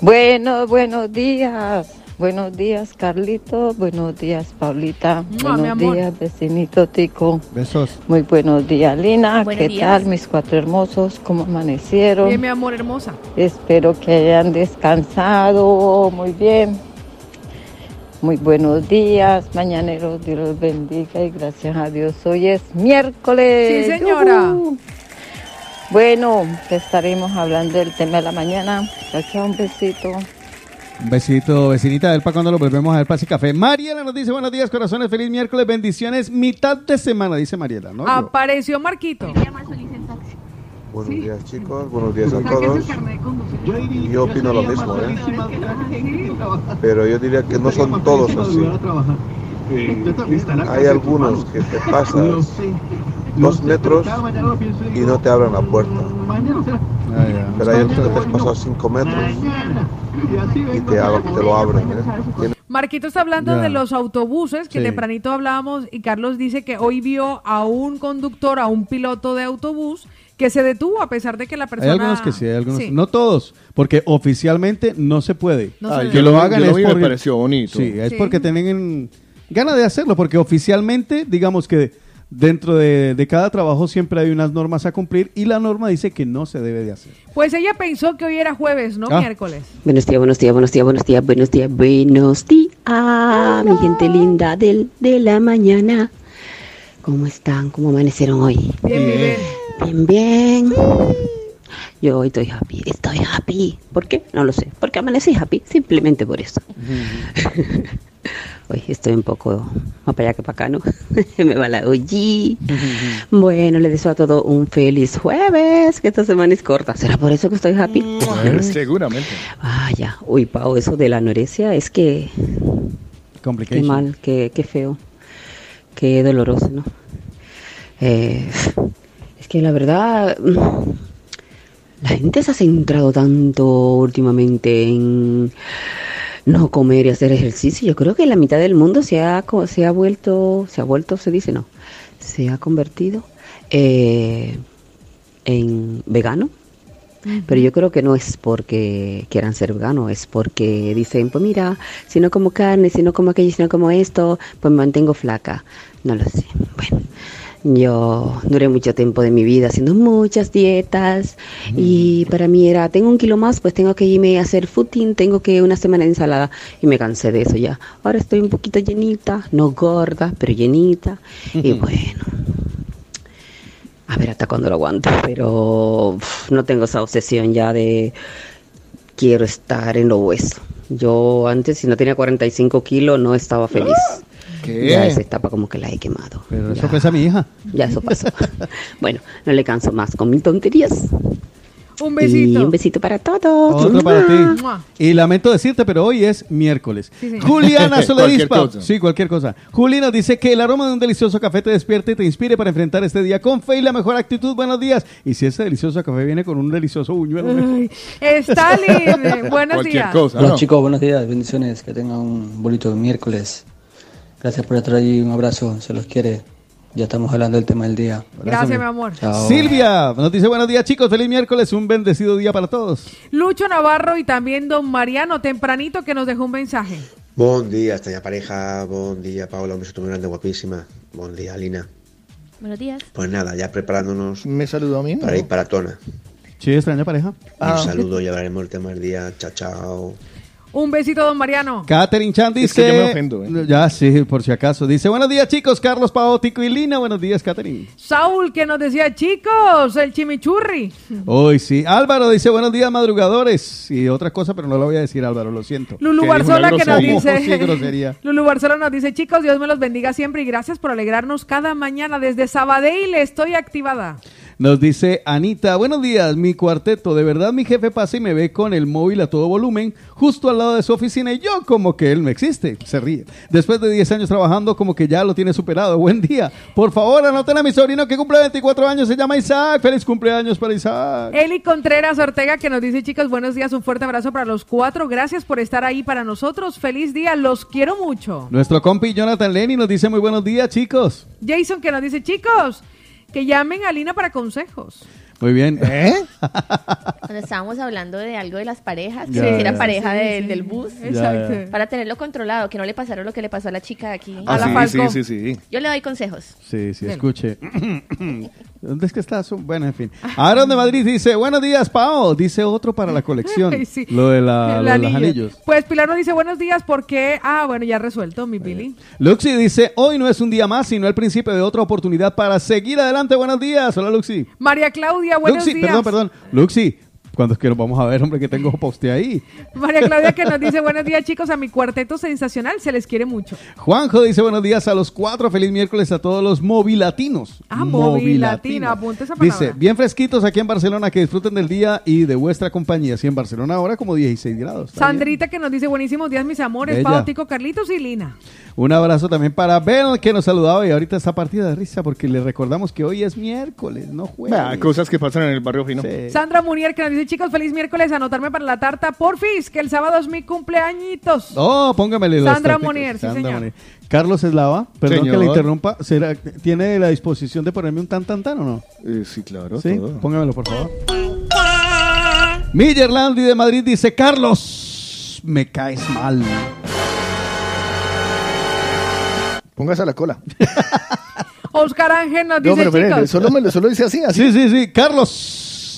Bueno, buenos días. Buenos días, Carlito. Buenos días, Paulita. Buenos días, vecinito Tico. Besos. Muy buenos días, Lina. Buenos ¿Qué días. tal, mis cuatro hermosos? ¿Cómo amanecieron? Bien, mi amor hermosa. Espero que hayan descansado muy bien. Muy buenos días, mañaneros. Dios los bendiga y gracias a Dios. Hoy es miércoles. Sí, señora. Bueno, que estaremos hablando del tema de la mañana. Aquí un besito. Un besito, vecinita del pa cuando lo volvemos a ver para ese café. Mariela nos dice buenos días, corazones, feliz miércoles, bendiciones, mitad de semana, dice Mariela, ¿no? Apareció Marquito. Buenos días chicos, buenos días a todos. Y Yo opino lo mismo, ¿eh? Pero yo diría que no son todos así. Hay algunos que te pasas dos metros y no te abren la puerta. Ah. Pero hay otros que te has pasado cinco metros y te, lo abren. ¿eh? Marquito está hablando de los autobuses, que Sí. tempranito hablábamos y Carlos dice que hoy vio a un conductor, a un piloto de autobús que se detuvo a pesar de que la Hay persona... algunos que sí, hay algunos Sí. no todos, porque oficialmente no se puede. No se que yo lo lo- hagan yo lo es vi y me porque- pareció bonito. Sí, es Sí. porque tienen ganas de hacerlo, porque oficialmente, digamos que dentro de, de cada trabajo siempre hay unas normas a cumplir y la norma dice que no se debe de hacer. Pues ella pensó que hoy era jueves, no Ah. miércoles. Buenos días, buenos días, buenos días, buenos días, buenos días, buenos días, mi gente linda del, de la mañana. ¿Cómo están? ¿Cómo amanecieron hoy? Bien, bien, bien. Bien, bien. Yo hoy estoy happy, estoy happy. ¿Por qué? No lo sé. Porque amanecí happy, simplemente por eso. Hoy estoy un poco más para allá que para acá, ¿no? Me va la ollí. Bueno, le deseo a todo un feliz jueves, que esta semana es corta. ¿Será por eso que estoy happy? Sé. Seguramente. Ah, ya. Uy, Pau, eso de la anorexia es que... Qué mal, qué, qué feo, qué doloroso, ¿no? Eh, es que la verdad, la gente se ha centrado tanto últimamente en no comer y hacer ejercicio. Yo creo que la mitad del mundo se ha, se ha vuelto, se ha vuelto, se dice, no, se ha convertido eh, en vegano. Pero yo creo que no es porque quieran ser veganos, es porque dicen, pues mira, si no como carne, si no como aquello, si no como esto, pues me mantengo flaca. No lo sé. Bueno, yo duré mucho tiempo de mi vida haciendo muchas dietas y para mí era, tengo un kilo más, pues tengo que irme a hacer footing, tengo que una semana de ensalada y me cansé de eso ya. Ahora estoy un poquito llenita, no gorda, pero llenita. Y bueno, a ver hasta cuándo lo aguanto, pero no tengo esa obsesión ya de quiero estar en lo hueso. Yo antes, si no tenía 45 kilos, no estaba feliz. ¿Qué? Ya esa etapa como que la he quemado. Pero eso pesa a mi hija. Ya eso pasó. bueno, no le canso más con mis tonterías. Un Y besito. un besito para todos. Otro para ti. Y lamento decirte, pero hoy es miércoles. Sí, señor. Juliana Cualquier Soledispa. cosa. Sí, cualquier cosa. Juliana dice que el aroma de un delicioso café te despierte y te inspire para enfrentar este día con fe y la mejor actitud. Buenos días. Y si ese delicioso café viene con un delicioso buñuelo. Ay, Stalin, buenos Cualquier días. cosa, ¿no? chicos, buenos días, bendiciones, que tengan un bonito miércoles. Gracias por estar ahí, un abrazo, se los quiere. Ya estamos hablando del tema del día. Gracias, mi amor. Chao. Silvia nos dice buenos días chicos, feliz miércoles, un bendecido día para todos. Lucho Navarro y también don Mariano tempranito que nos dejó un mensaje. Bon dia, estrella pareja. Bon dia, Paula. Un beso muy grande, guapísima. Bon día, Lina. Buenos días. Pues nada, ya preparándonos ¿Me saludó a mí? para ir para Tona. Sí, extraña pareja. Ah. Un saludo y hablaremos el tema del día. Chao, chao. Un besito, don Mariano. Catherine Chan Es dice. que yo me ofendo, ¿eh? Ya, sí, por si acaso. Dice: Buenos días, chicos. Carlos Paótico y Lina. Buenos días, Catherine. Saúl que nos decía, chicos, el chimichurri. Hoy sí. Álvaro dice: Buenos días, madrugadores. Y otra cosa, pero no lo voy a decir, Álvaro, lo siento. Lulu Barzola que nos dice. Sí, grosería. Lulu Barzola nos dice, chicos, Dios me los bendiga siempre y gracias por alegrarnos cada mañana. Desde Sabadell estoy activada. Nos dice Anita, buenos días, mi cuarteto. De verdad, mi jefe pasa y me ve con el móvil a todo volumen, justo al lado de su oficina, y yo como que él no existe. Se ríe. Después de 10 años trabajando, como que ya lo tiene superado. Buen día. Por favor, anoten a mi sobrino que cumple 24 años, se llama Isaac. Feliz cumpleaños para Isaac. Eli Contreras Ortega que nos dice, chicos, buenos días, un fuerte abrazo para los cuatro. Gracias por estar ahí para nosotros. Feliz día, los quiero mucho. Nuestro compi Jonathan Lenny nos dice muy buenos días, chicos. Jason que nos dice, chicos, que llamen a Lina para consejos. Muy bien. ¿Eh? Cuando estábamos hablando de algo de las parejas, que era ya. pareja Sí, del, sí. del bus, Exacto. para tenerlo controlado, que no le pasara lo que le pasó a la chica de aquí. A la Ah, sí, Falcón. sí, sí, sí. Yo le doy consejos. Sí, sí, escuche. ¿Dónde es que estás? Bueno, en fin. Aaron de Madrid dice, buenos días, Pao. Dice otro para la colección. Sí. Lo de, la, lo de los anillo. anillos. Pues Pilar nos dice, buenos días, porque... Ah, bueno, ya resuelto, mi Pili. Luxi dice, hoy no es un día más, sino el principio de otra oportunidad para seguir adelante. Buenos días. Hola, Luxi. María Claudia, buenos Luxi, días. perdón, perdón. Luxi, ¿cuándo es que nos vamos a ver, hombre, que tengo poste ahí? María Claudia que nos dice, buenos días, chicos, a mi cuarteto sensacional, se les quiere mucho. Juanjo dice, buenos días a los cuatro. Feliz miércoles a todos los movilatinos. Ah, movilatino, apunta esa palabra. Dice, bien fresquitos aquí en Barcelona, que disfruten del día y de vuestra compañía. Sí, en Barcelona ahora como 16 grados. Bien. Sandrita que nos dice, buenísimos días, mis amores, Bella. Pau, Tico, Carlitos y Lina. Un abrazo también para Bel, que nos saludaba y ahorita está partida de risa porque le recordamos que hoy es miércoles, no jueves. Ah, cosas que pasan en el barrio fino. Sí. Sandra Munier que nos dice, chicos, feliz miércoles, anotarme para la tarta, porfis, que el sábado es mi cumpleañitos. Oh, póngamele los Sandra tarticos. Munier, sí, Sandra señor. Carlos Eslava, perdón Señor. que le interrumpa, ¿será, ¿tiene la disposición de ponerme un tan tan tan o no? Eh, sí, claro. Sí, todo. póngamelo por favor. Millerlandi de Madrid dice, Carlos, me caes mal. Póngase a la cola. Oscar Ángel nos No, dice, pero espere, chicos, solo, me, lo- solo dice así, así. Sí, sí, sí, Carlos,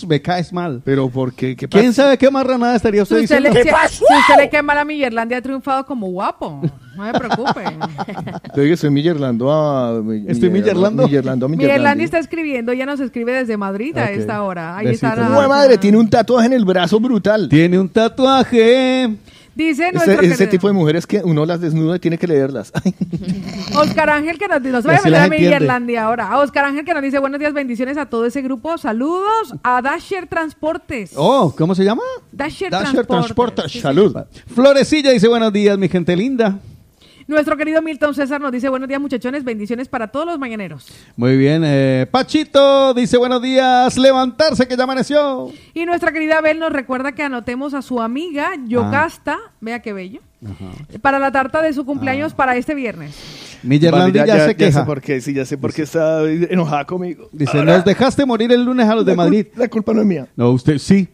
me caes mal. Pero ¿por qué? ¿Qué pasa? ¿Quién sabe qué marranada estaría si usted usted, le, diciendo? si- si usted le quema la Millerlandia ha triunfado como guapo. No me preocupe. Te digo, estoy millerlando a... ¿Estoy millerlando? Millerlando a Miguel Landy millerlandi. está escribiendo, ya nos escribe desde Madrid a esta hora. Ahí Besito. está. la- ¡Jue madre! Tiene un tatuaje en el brazo brutal. Tiene un tatuaje. Dice nuestro Ese, ese tipo de mujeres que uno las desnuda y tiene que leerlas. Oscar Ángel que nos dice, no se Y vaya a meter a entiende. Miguelandia ahora. A Oscar Ángel que nos dice buenos días, bendiciones a todo ese grupo. Saludos a Dasher Transportes. Oh, ¿cómo se llama? Dasher, Dasher Transportes. Transportes. Salud. Florecilla dice buenos días, mi gente linda. Nuestro querido Milton César nos dice buenos días muchachones, bendiciones para todos los mañaneros. Muy bien. eh, Pachito dice buenos días, levantarse que ya amaneció. Y nuestra querida Bel nos recuerda que anotemos a su amiga Yocasta, vea qué bello, para la tarta de su cumpleaños para este viernes. Millerlandi vale, ya, se queja. sé por qué, sí, ya sé por qué está enojada conmigo. Dice, Ahora, nos dejaste morir el lunes a los de Madrid. La culpa no es mía. No, usted sí.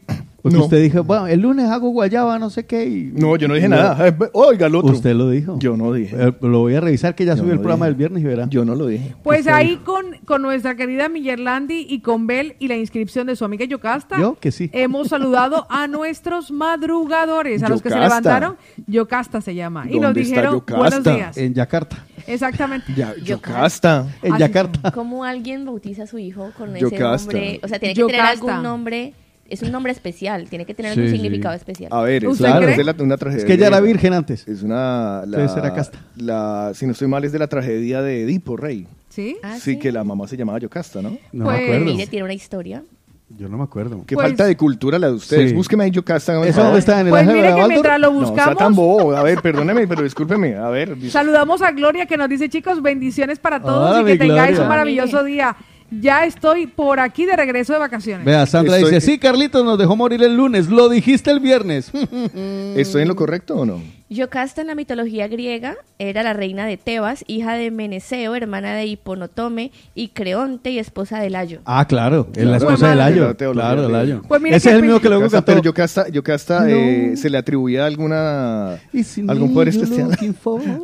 Porque No. usted dijo, bueno, el lunes hago guayaba, no sé qué. y- No, yo no dije nada. Oiga, el otro. Usted lo dijo. Yo no dije. Eh, lo voy a revisar que ya Yo subió el no programa dije. del viernes y verá. Yo no lo dije. Pues Usted ahí dijo. con, con nuestra querida Millerlandi y con Bel y la inscripción de su amiga Yocasta, Yo que sí. hemos saludado a nuestros madrugadores, a los que se levantaron. Yocasta se llama. Y nos ¿Dónde está dijeron Yocasta? buenos días. En Yakarta. Exactamente. Ya, Yocasta. En Yakarta. ¿Cómo alguien bautiza a su hijo con ese nombre? O sea, tiene que Yocasta. tener algún nombre. Es un nombre especial, tiene que tener Sí, sí. significado especial. A ver, es, ¿Usted claro, es de la- una tragedia. Es que ella era virgen antes. Es una. La, Entonces era casta. La, si no estoy mal, es de la tragedia de Edipo, rey. ¿Sí? Ah, sí, que la mamá se llamaba Yocasta, ¿no? No Pues- me acuerdo. Mire, tiene una historia. Yo no me acuerdo. Qué Pues- falta de cultura la de ustedes. Sí. Búsqueme ahí Yocasta. ¿Eso dónde está? ¿En el Pues Ángel mire de que mientras lo No, está buscamos, tan bobo. A ver, perdóneme, pero discúlpeme. A ver, saludamos a Gloria que nos dice, chicos, bendiciones para todos Hola, y que tengáis un maravilloso día. Ya estoy por aquí de regreso de vacaciones. Vea, Sandra Estoy- dice, sí, Carlitos nos dejó morir el lunes, lo dijiste el viernes. ¿estoy en lo correcto o no? Yocasta en la mitología griega era la reina de Tebas, hija de Meneceo, hermana de Hiponotome y Creonte y esposa de Layo. ah, claro, es la esposa del Claro, ayo. teología Claro, el griega. ayo. Pues mira Ese es el mismo que luego Yocasta, cantó. pero Yocasta, Yocasta No. eh, se le atribuía alguna algún poder especial.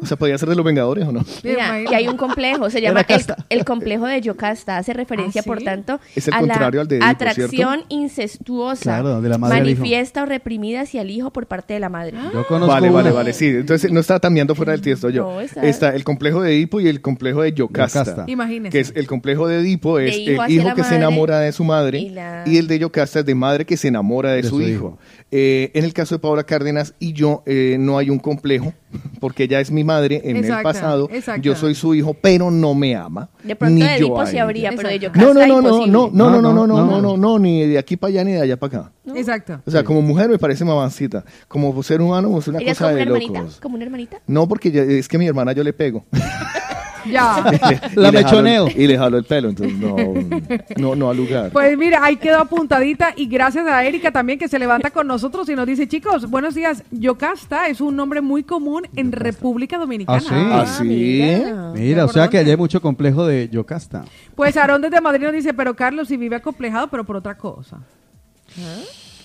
O sea, podía ser de los Vengadores o no. Mira, y hay un complejo, se llama el, complejo de Yocasta, hace referencia, ¿Ah, sí? por tanto, Es el a contrario la al de Edipo, atracción incestuosa, Claro, de la madre al hijo. manifiesta o reprimida hacia el hijo por parte de la madre. Yo conozco Vale, vale. Vale, sí. Entonces no estaba cambiando fuera del tiesto yo. No, está- está... el complejo de Edipo y el complejo de Yocasta. Yocasta. Imagínese. Que es el complejo de Edipo es De hijo el hijo que se enamora de su madre y el de Yocasta es de madre que se enamora de, De su, su hijo. hijo. Eh, en el caso de Paola Cárdenas y yo eh, no hay un complejo porque ella es mi madre en el pasado. exacto. Yo soy su hijo, pero no me ama. De pronto ni de yo Edipo sí habría, pero de. Yocasta No, no, no, no, no, no, no, no, no, no, No, no, no. ni de aquí para allá ni de allá para acá. Exacto. O sea, como mujer me parece mamancita. Como ser humano es una ¿Ella es cosa como una de hermanita? locos. ¿Como una hermanita? No, porque ya- es que mi hermana yo le pego. Ya. La mechoneo. y le jalo el pelo, entonces no, no, no al lugar. Pues mira, ahí quedó apuntadita y gracias a Erika también que se levanta con nosotros y nos dice, chicos, buenos días, Yocasta es un nombre muy común en República Dominicana. Ah, sí. ¿Ah, sí? mira. Mira, o sea que allá hay mucho complejo de Yocasta. Pues Aarón desde Madrid nos dice, pero Carlos si vive acomplejado, pero por otra cosa.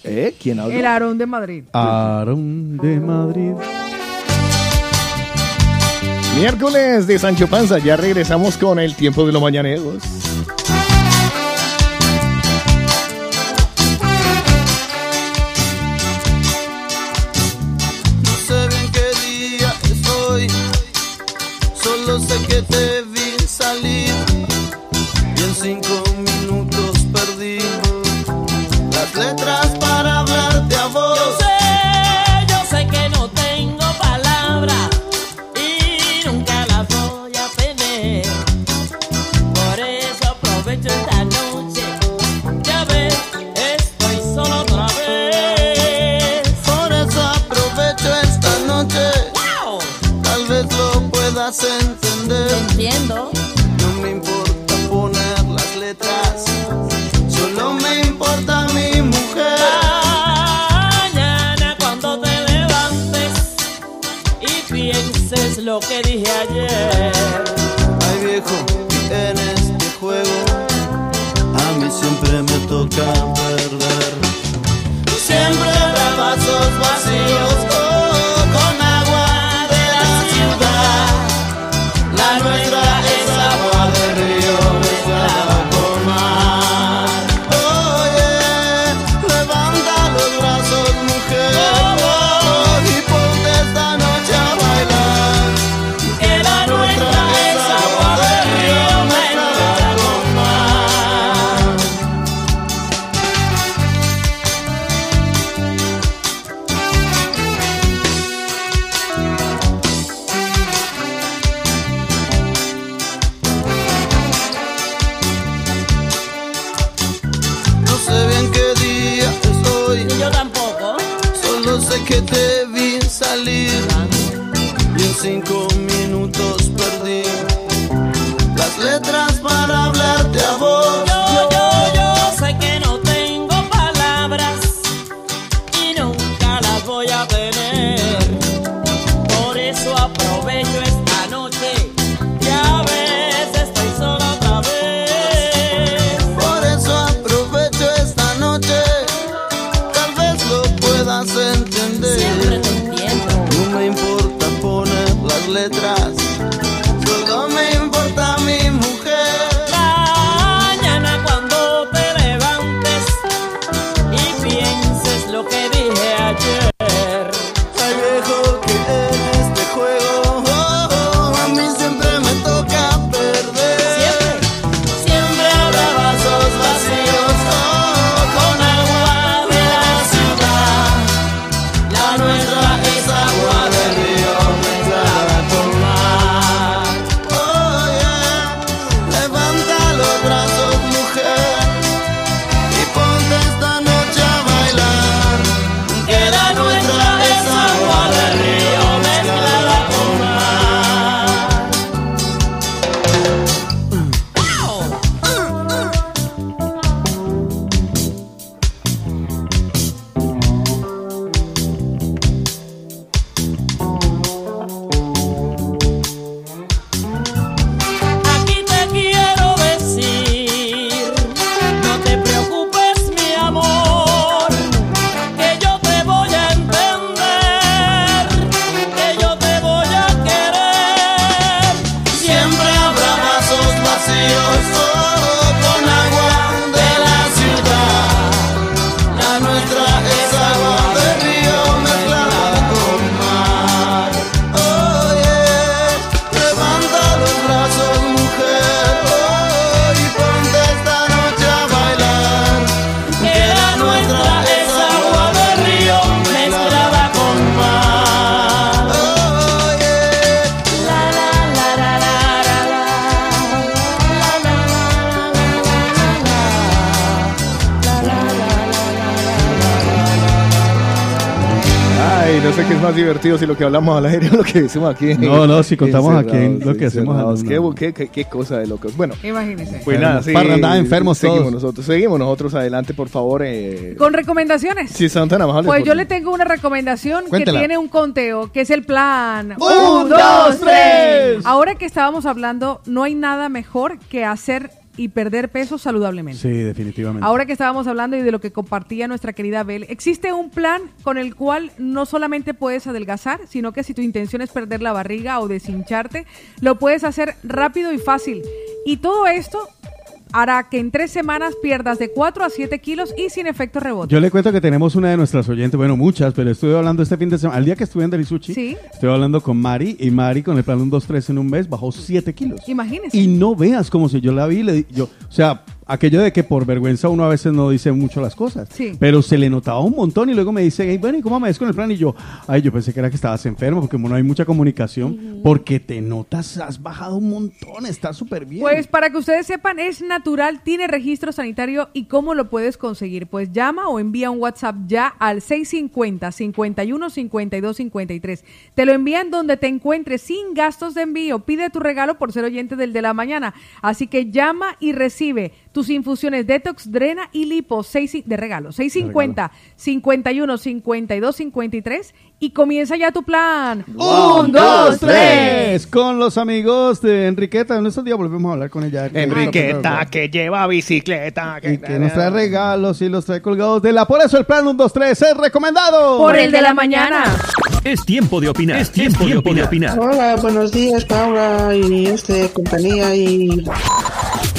¿Eh? ¿Quién habla? El Aarón de Madrid. Aarón de Madrid. Miércoles de Sancho Panza, ya regresamos con el tiempo de los mañaneros. No sé bien qué día es hoy, solo sé que te No me importa poner las letras, solo me importa mi mujer. Mañana cuando te levantes y pienses lo que dije ayer. Si lo que hablamos al aire lo que decimos aquí. No, no, si contamos aquí lo que hacemos Qué, qué- qué- qué cosa de locos. Bueno, Imagínense. pues nada, sí. Para andar enfermos Seguimos todos. nosotros, seguimos nosotros adelante, por favor. Eh, Con recomendaciones. si son tan amables. Pues por- yo le tengo una recomendación Cuéntela. que tiene un conteo, que es el plan. ¡Un, dos, tres! Ahora que estábamos hablando, no hay nada mejor que hacer y perder peso saludablemente. Sí, definitivamente. Ahora que estábamos hablando y de lo que compartía nuestra querida Bel, existe un plan con el cual no solamente puedes adelgazar, sino que si tu intención es perder la barriga o deshincharte, lo puedes hacer rápido y fácil. Y todo esto hará que en tres semanas pierdas de 4 a 7 kilos y sin efecto rebote. Yo le cuento que tenemos una de nuestras oyentes, bueno, muchas, pero estuve hablando este fin de semana, al día que estuve en Derisuchi, Sí. estuve hablando con Mari, y Mari con el plan 1, 2, 3 en un mes bajó 7 kilos. Imagínese. Y no veas como si yo la vi, le di- yo, o sea, aquello de que por vergüenza uno a veces no dice mucho las cosas, Sí. pero se le notaba un montón y luego me dice, "Ey, bueno, ¿y cómo me ves con el plan? Y yo, ay, yo pensé que era que estabas enfermo, porque como no hay mucha comunicación, porque te notas, has bajado un montón, está súper bien. Pues para que ustedes sepan, es natural, tiene registro sanitario y cómo lo puedes conseguir. Pues llama o envía un WhatsApp ya al 650 51 52 53. Te lo envían donde te encuentres sin gastos de envío. Pide tu regalo por ser oyente del de la mañana. Así que llama y recibe tus infusiones Detox, Drena y Lipo seis de regalo. 650 51 52 53 y comienza ya tu plan. Un, dos, tres. Con los amigos de Enriqueta. En estos días volvemos a hablar con ella. Enriqueta, que lleva bicicleta. Que, Y que nos trae regalos y los trae colgados de la. Por eso el plan 1, 2, 3 es recomendado. Por el de la mañana. Es tiempo de opinar. Es tiempo, de opinar. Hola, buenos días, Paula y este compañía y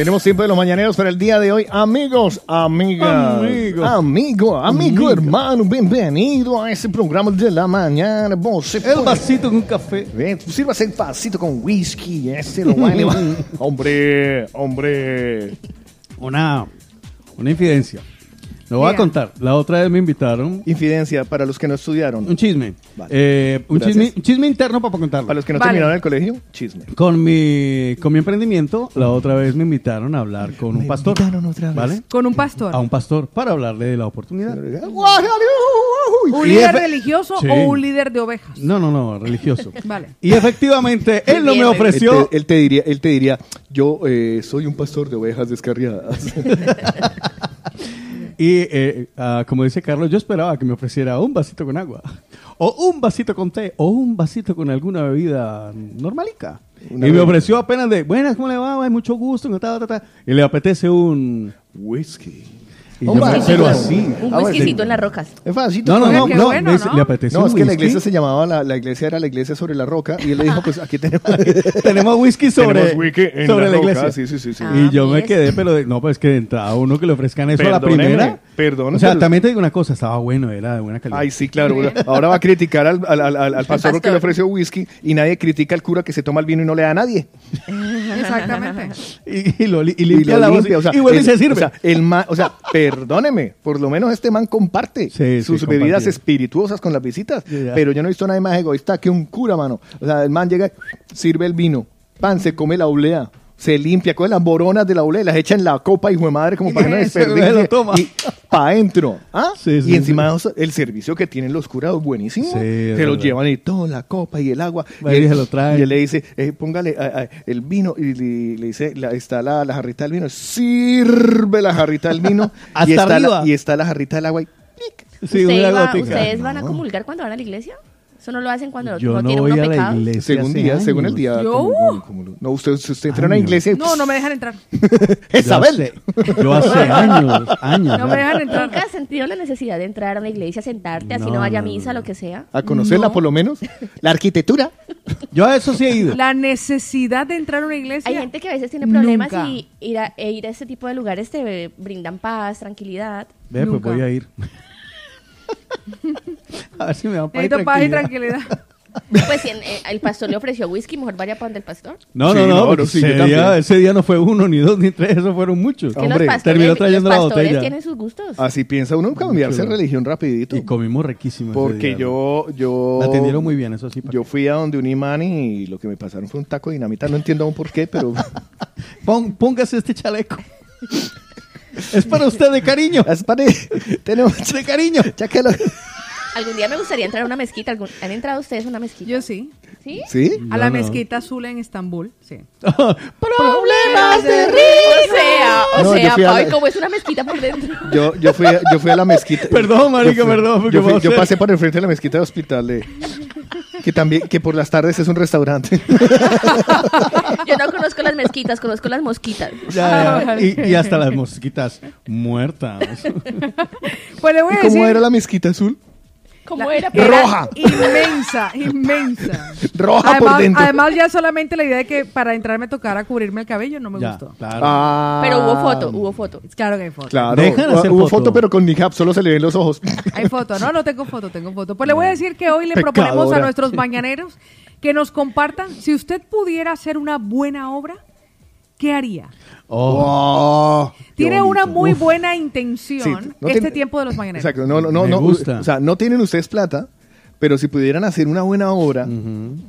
Tenemos tiempo de los mañaneros para el día de hoy. Amigos, amigas, Amigos. amigo, amigo, Amigo. hermano, bienvenido a este programa de la mañana. Você El puede- vasito con café. Ven, sírvase el vasito con whisky, este lo va a elevar. hombre, hombre. Una, una infidencia. Lo voy a contar. La otra vez me invitaron. Infidencia para los que no estudiaron. Un chisme. Vale. Eh, un, Gracias. chisme un chisme interno para contarlo. Para los que no Vale. terminaron el colegio, chisme. Con mi, con mi emprendimiento, la otra vez me invitaron a hablar con un pastor. invitaron otra vez. ¿Vale? Con un pastor. A un pastor para hablarle de la oportunidad. ¿Un Y líder efe- religioso Sí. o un líder de ovejas? No, no, no, religioso. Vale. Y efectivamente, él no me ofreció. Él te, él te diría, él te diría, yo eh, soy un pastor de ovejas descarriadas. Y eh, ah, como dice Carlos, yo esperaba que me ofreciera un vasito con agua, o un vasito con té, o un vasito con alguna bebida normalica. Una y me bebida. ofreció apenas de, buenas, ¿cómo le va? Ay, mucho gusto. ta, ta, ta". Y le apetece un... Whisky. Y yo Un me- vasito. pero así. Un Ah, bueno, whiskycito en las rocas. Es fácil. No, no, no, qué no, bueno, me dice, ¿no? le apetece No, un es que la whisky. iglesia se llamaba, la, la iglesia era la iglesia sobre la roca y él le dijo, pues aquí tenemos, Tenemos whisky sobre, Tenemos whisky en sobre la la, roca, iglesia. sí, sí, sí, sí. Ah, y yo me ¿ves? quedé, pero de- no, pues que de entrada uno que le ofrezcan eso a la Perdóneme, primera. perdón, O sea, pero- también te digo una cosa, estaba bueno, era de buena calidad. Ay, sí, claro. Ahora va a criticar al, al, al, al- al pastor que pastor. le ofreció whisky y nadie critica al cura que se toma el vino y no le da a nadie. Exactamente. y, y lo li- y Y limpia la voz limpia, o sea, y vuelve y el- se sirve. O sea, el ma- o sea, perdóneme, por lo menos este man comparte Sí, sus sí, bebidas espirituosas con las visitas. Pero yo no he visto nadie más egoísta que un cura, mano. O sea, el man llega, sirve el vino, pan, se come la oblea. Se limpia, coge las boronas de la y las echa en la copa, hijo de madre, como para que no desperdicie. me lo toma. Y para adentro. ¿ah? Sí, sí, y encima sí. el servicio que tienen los curados es buenísimo. Se lo verdad. llevan y todo, la copa y el agua. Va y él- se lo traen. y él le dice, eh, póngale ah, el vino y le, le dice, la- está la, la jarrita del vino, sirve la jarrita del vino y, Hasta está arriba. la, y está la jarrita del agua y Sí, ¿Usted una iba- gótica. ¿Ustedes van a comulgar cuando van a la iglesia? ¿Eso no lo hacen cuando Yo no, no tiene voy uno a la pecado? iglesia. según día, según el años. día. ¿Yo? como- como- como- no, usted, usted entra a una Años. iglesia. No, no me dejan entrar. Yo Isabel. hace, yo hace años, años. No me dejan entrar. ¿Nunca has sentido la necesidad de entrar a una iglesia, sentarte, así No, no vaya a no, misa, no. lo que sea? A conocerla No. por lo menos. La arquitectura. Yo a eso sí he ido. La necesidad de entrar a una iglesia. Hay gente que a veces tiene problemas Nunca. y ir a, e ir a este tipo de lugares te brindan paz, tranquilidad. Ve, pues voy a ir. a ver si me paz y Necesito paz y tranquilidad. Pues si en- eh, el pastor le ofreció whisky, mejor vaya para donde el pastor. No, Sí, no, no, no, porque no, sí, ese, yo también. día, ese día no fue uno, ni dos, ni tres, eso fueron muchos. Que los pastores, terminó trayendo los la pastores botella. tienen sus gustos. Así piensa uno cambiarse de religión rapidito. Y comimos riquísimo. ese Porque día, yo, yo... Me atendieron muy bien, eso sí. Yo fui a donde un imán y lo que me pasaron fue un taco de dinamita. No entiendo aún por qué, pero... Pon- póngase este chaleco. es para usted de cariño. Es para... Tenemos... De cariño. Ya que lo... Algún día me gustaría entrar a una mezquita. ¿Algún- ¿Han entrado ustedes a una mezquita? Yo sí. ¿Sí? ¿Sí? A la mezquita azul en Estambul, sí. Problemas de O sea, o No, yo sea, fui a Pau, la- ¿y cómo es una mezquita por dentro? Yo, yo, fui, a- yo fui a la mezquita. Perdón, marica, Yo fui- perdón, porque Yo, fui- vamos a yo hacer- pasé por el frente de la mezquita de hospital de... Que también, que por las tardes es un restaurante. Yo no conozco las mezquitas, conozco las mosquitas. Ya, ya. Y, y hasta las mosquitas muertas. Pues le voy ¿Y a cómo decir. era la mezquita azul? ¿Cómo era? Era Roja. Inmensa, inmensa. Roja además, por dentro. Además, ya solamente la idea de que para entrar me tocara cubrirme el cabello no me Ya, gustó. claro. Ah, Pero hubo foto, hubo foto. Claro que hay foto. Claro. Dejan hacer Hubo foto. foto, pero con niqab solo se le ven los ojos. Hay foto. No, no tengo foto, tengo foto. Pues le voy a decir que hoy le proponemos a nuestros mañaneros que nos compartan si usted pudiera hacer una buena obra, ¿qué haría? Oh. Tiene una muy Uf. buena intención Sí, no este tiene- tiempo de los mañaneros. Exacto. No, no, no, Me no. gusta. O sea, no tienen ustedes plata, pero si pudieran hacer una buena obra,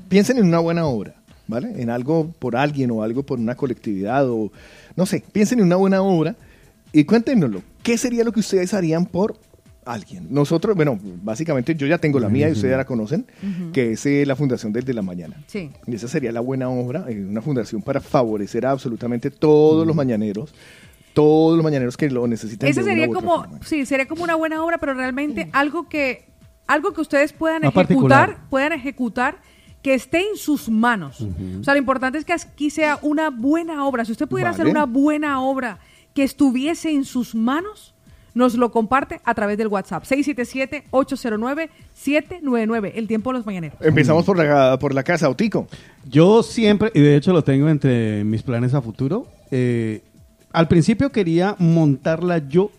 piensen en una buena obra, ¿vale? En algo por alguien o algo por una colectividad o no sé, piensen en una buena obra y cuéntenoslo. ¿Qué sería lo que ustedes harían por alguien? Nosotros, bueno, básicamente yo ya tengo la mía y ustedes ya la conocen, que es eh, la Fundación Desde la Mañana. Sí. Y esa sería la buena obra, eh, una fundación para favorecer a absolutamente todos los mañaneros, todos los mañaneros que lo necesitan. De una sería como, forma. sí, sería como una buena obra, pero realmente algo que, algo que ustedes puedan Más ejecutar, particular. puedan ejecutar, que esté en sus manos. O sea, lo importante es que aquí sea una buena obra. Si usted pudiera hacer una buena obra que estuviese en sus manos, nos lo comparte a través del WhatsApp. 677-809-799. El tiempo de los mañaneros. Empezamos por la, por la casa, Otico. Yo siempre, y de hecho lo tengo entre mis planes a futuro, eh, al principio quería montarla yo,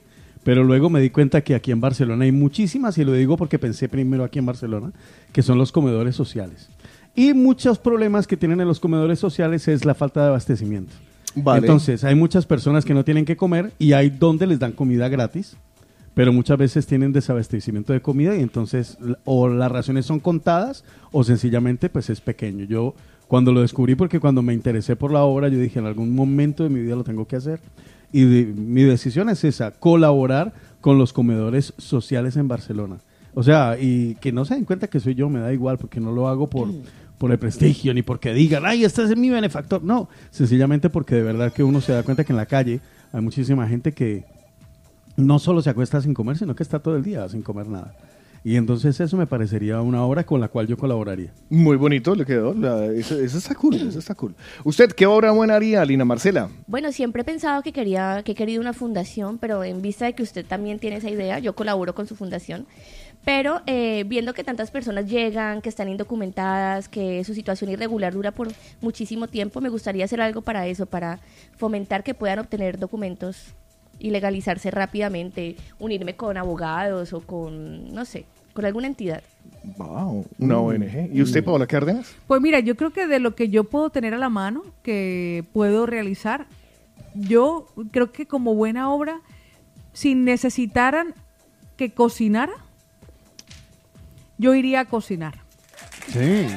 pero luego me di cuenta que aquí en Barcelona hay muchísimas, y lo digo porque pensé primero aquí en Barcelona, que son los comedores sociales. Y muchos problemas que tienen en los comedores sociales es la falta de abastecimiento. Vale. Entonces, hay muchas personas que no tienen que comer y hay donde les dan comida gratis, pero muchas veces tienen desabastecimiento de comida y entonces o las raciones son contadas o sencillamente pues es pequeño. Yo cuando lo descubrí porque cuando me interesé por la obra yo dije en algún momento de mi vida lo tengo que hacer y de- mi decisión es esa, colaborar con los comedores sociales en Barcelona. O sea, y que no se den cuenta que soy yo, me da igual porque no lo hago por por el prestigio, ni porque digan, ay, este es mi benefactor. No, sencillamente porque de verdad que uno se da cuenta que en la calle hay muchísima gente que no solo se acuesta sin comer, sino que está todo el día sin comer nada. Y entonces eso me parecería una obra con la cual yo colaboraría. Muy bonito le quedó. la- eso, eso está cool, eso está cool. ¿Usted qué obra buena haría, Lina Marcela? Bueno, siempre he pensado que quería, que he querido una fundación, pero en vista de que usted también tiene esa idea, yo colaboro con su fundación. Pero eh, viendo que tantas personas llegan, que están indocumentadas, que su situación irregular dura por muchísimo tiempo, me gustaría hacer algo para eso, para fomentar que puedan obtener documentos y legalizarse rápidamente, unirme con abogados o con, no sé, con alguna entidad. Wow, una Mm. ONG. ¿Y usted, Paola Cárdenas? Pues mira, yo creo que de lo que yo puedo tener a la mano, que puedo realizar, yo creo que como buena obra, si necesitaran que cocinara, yo iría a cocinar. Sí.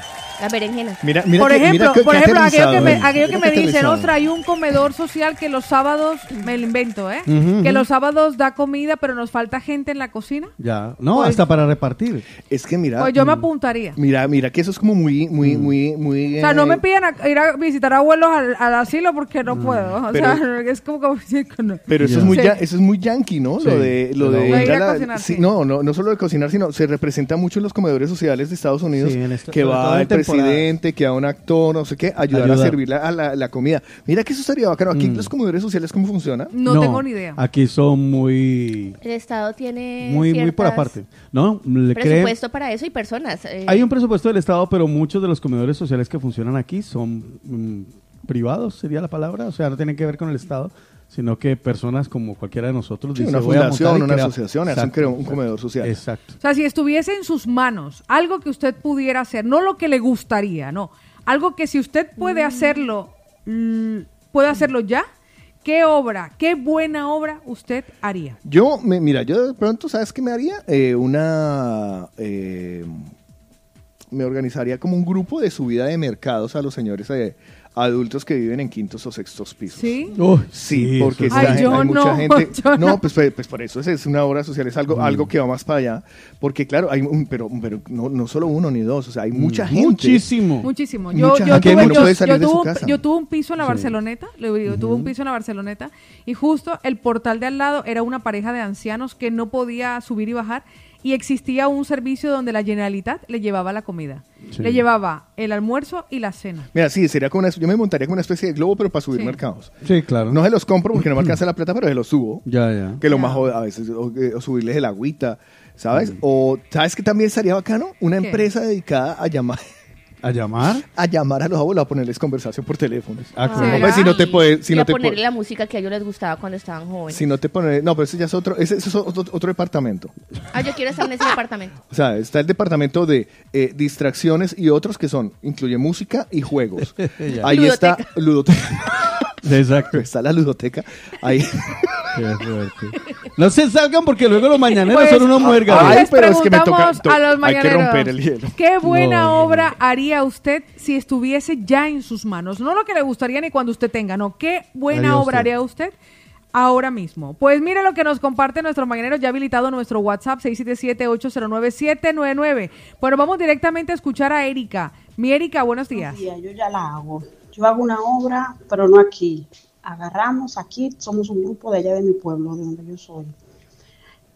Las berenjenas. Mira, mira por que- ejemplo, mira que- por ejemplo aquello que me, eh. aquello que me dicen, ostras, hay un comedor social que los sábados, me lo invento, ¿eh? Ujú, que ujú. los sábados da comida, pero nos falta gente en la cocina. Ya, no, Pues- hasta para repartir. Es que mira. Pues yo me apuntaría. Mira, mira que eso es como muy, Mm. muy, muy, muy. O sea, no eh, me piden a- ir a visitar abuelos al, al asilo porque no puedo. O Mm. Pero- sea, es como que no. Pero eso Ya. es muy Sí. ya- eso es muy yankee, ¿no? Sí, Lo de lo de. De ir a la- cocinar, sí, sí. no, no, no solo de cocinar, sino se representa mucho en los comedores sociales de Estados Unidos Sí, en esta- que va el. Presidente, que va un actor, no sé qué, ayudar a servir la, a la, la comida. Mira que eso estaría bacano. Aquí Mm. los comedores sociales cómo funciona? No, tengo ni idea. Aquí son muy, El Estado tiene muy, muy por aparte. No, le creen- presupuesto para eso y personas. eh, Hay un presupuesto del Estado, pero muchos de los comedores sociales que funcionan aquí son mm, privados, sería la palabra. O sea, no tienen que ver con el Estado, sino que personas como cualquiera de nosotros Sí, dice, una "Voy a montar fundación, una crea-". asociación, un Exacto, un comedor social. Exacto. O sea, si estuviese en sus manos algo que usted pudiera hacer, no lo que le gustaría, no, algo que si usted puede hacerlo, mm, puede hacerlo ya, ¿qué obra, qué buena obra usted haría? Yo, me, mira, yo de pronto, ¿sabes qué me haría? Eh, una... eh, me organizaría como un grupo de subida de mercados a los señores eh, adultos que viven en quintos o sextos pisos. ¿Sí? Uy, Sí, sí, porque eso esta es- gente- Ay, hay yo mucha no, gente. yo No, no. pues, pues, pues por eso es, es una obra social, es algo, algo que va más para allá. Porque, claro, hay un, pero, pero no, no solo uno ni dos, o sea, hay mucha gente. Muchísimo. Muchísimo. Yo, Mucha yo tuve, yo- yo tuve yo tuve un piso en la Sí. Barceloneta, le digo, yo tuve un piso en la Barceloneta y justo el portal de al lado era una pareja de ancianos que no podía subir y bajar y existía un servicio donde la Generalitat le llevaba la comida. Sí. Le llevaba el almuerzo y la cena. Mira, sí, sería como una, yo me montaría como una especie de globo, pero para subir Sí. mercados. Sí, claro. No se los compro porque no me alcanza la plata, pero se los subo. Ya, ya. Que lo más jod- a veces, o, o subirles el agüita, ¿sabes? O, ¿sabes que también estaría bacano? Una ¿Qué? empresa dedicada a llamar. ¿A llamar? A llamar a los abuelos, a ponerles conversación por teléfono. Ah, pues, si no te puedes, si y no a te ponerle la música que a ellos les gustaba cuando estaban jóvenes. si no te pones, no, pero ese ya es otro, ese, ese es otro, otro departamento. Ah, yo quiero estar en ese departamento. O sea, está el departamento de eh, distracciones y otros que son, incluye música y juegos. Ahí está ludoteca. Exacto. Está la ludoteca. Ahí. Qué fuerte. No se salgan porque luego los mañaneros Pues, son unos muergas. hoy Ay, les pero es que me toca- to- a los hay que mañaneros, romper el hielo. ¿Qué buena No, no, obra haría usted si estuviese ya en sus manos? No lo que le gustaría ni cuando usted tenga, no. ¿Qué buena Haría obra usted. haría usted? Ahora mismo. Pues mire lo que nos comparte nuestro mañanero ya habilitado nuestro WhatsApp 677-809-799. Bueno, vamos directamente a escuchar a Erika. Mi Erika, buenos días. Buenos días, yo ya la hago. Yo hago una obra, pero no aquí. Agarramos aquí, somos un grupo de allá de mi pueblo, de donde yo soy.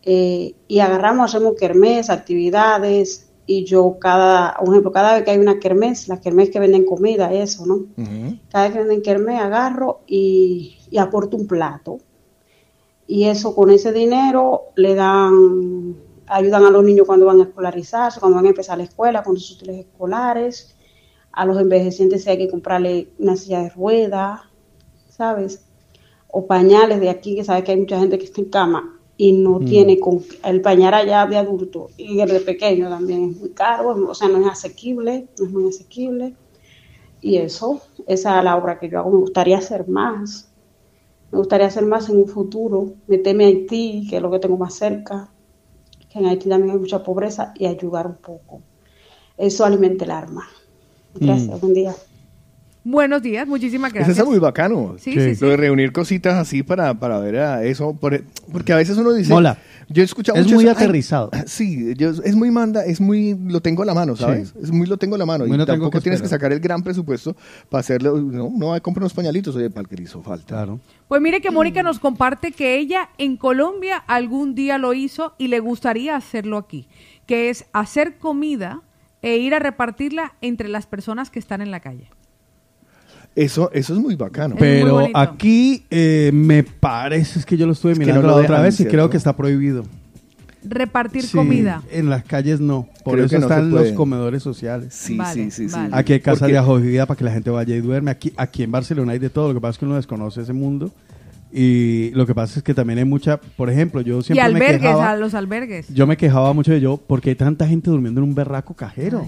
Eh, y agarramos, hacemos kermés, actividades, y yo cada, un ejemplo, cada vez que hay una kermés, la kermés que venden comida, eso, ¿no? Cada vez que venden kermés, agarro y, y aporto un plato. Y eso, con ese dinero, le dan, ayudan a los niños cuando van a escolarizarse, cuando van a empezar la escuela, con sus útiles escolares. A los envejecientes si hay que comprarle una silla de ruedas, ¿sabes? O pañales de aquí, que sabe que hay mucha gente que está en cama y no Mm. tiene con, el pañal allá de adulto y el de pequeño también es muy caro, o sea, no es asequible, no es muy asequible. Y eso, esa es la obra que yo hago, me gustaría hacer más. Me gustaría hacer más en un futuro, meterme a Haití, que es lo que tengo más cerca, que en Haití también hay mucha pobreza, y ayudar un poco. Eso alimenta el alma. Gracias, Mm. buen día. Buenos días, muchísimas Eso gracias. está muy bacano. Sí, sí, sí. Lo de reunir cositas así para, para ver a eso. por- porque a veces uno dice. Mola. Yo he escuchado Es mucho muy eso, "Ay, aterrizado". sí, yo- es muy manda, es muy. Lo tengo a la mano, ¿sabes? Sí. Es muy lo tengo a la mano. Muy y no tampoco que tienes que sacar el gran presupuesto para hacerlo. No, no, hay comprar unos pañalitos, oye, para el que le hizo falta. Claro. Pues mire que Mónica nos comparte que ella en Colombia algún día lo hizo y le gustaría hacerlo aquí, que es hacer comida e ir a repartirla entre las personas que están en la calle. Eso, eso es muy bacano. Pero aquí eh, me parece, es que yo lo estuve Es mirando no la otra vez y ¿cierto? creo que está prohibido. Repartir Sí, comida. En las calles no. Por Creo eso que no se están los comedores sociales. Sí, Vale, sí, sí, sí. Aquí hay casas Porque- de acogida para que la gente vaya y duerme. Aquí, aquí en Barcelona hay de todo. Lo que pasa es que uno desconoce ese mundo. Y lo que pasa es que también hay mucha, por ejemplo, yo Y siempre me albergues, quejaba, a los albergues. yo me quejaba mucho de yo, porque hay tanta gente durmiendo en un berraco cajero.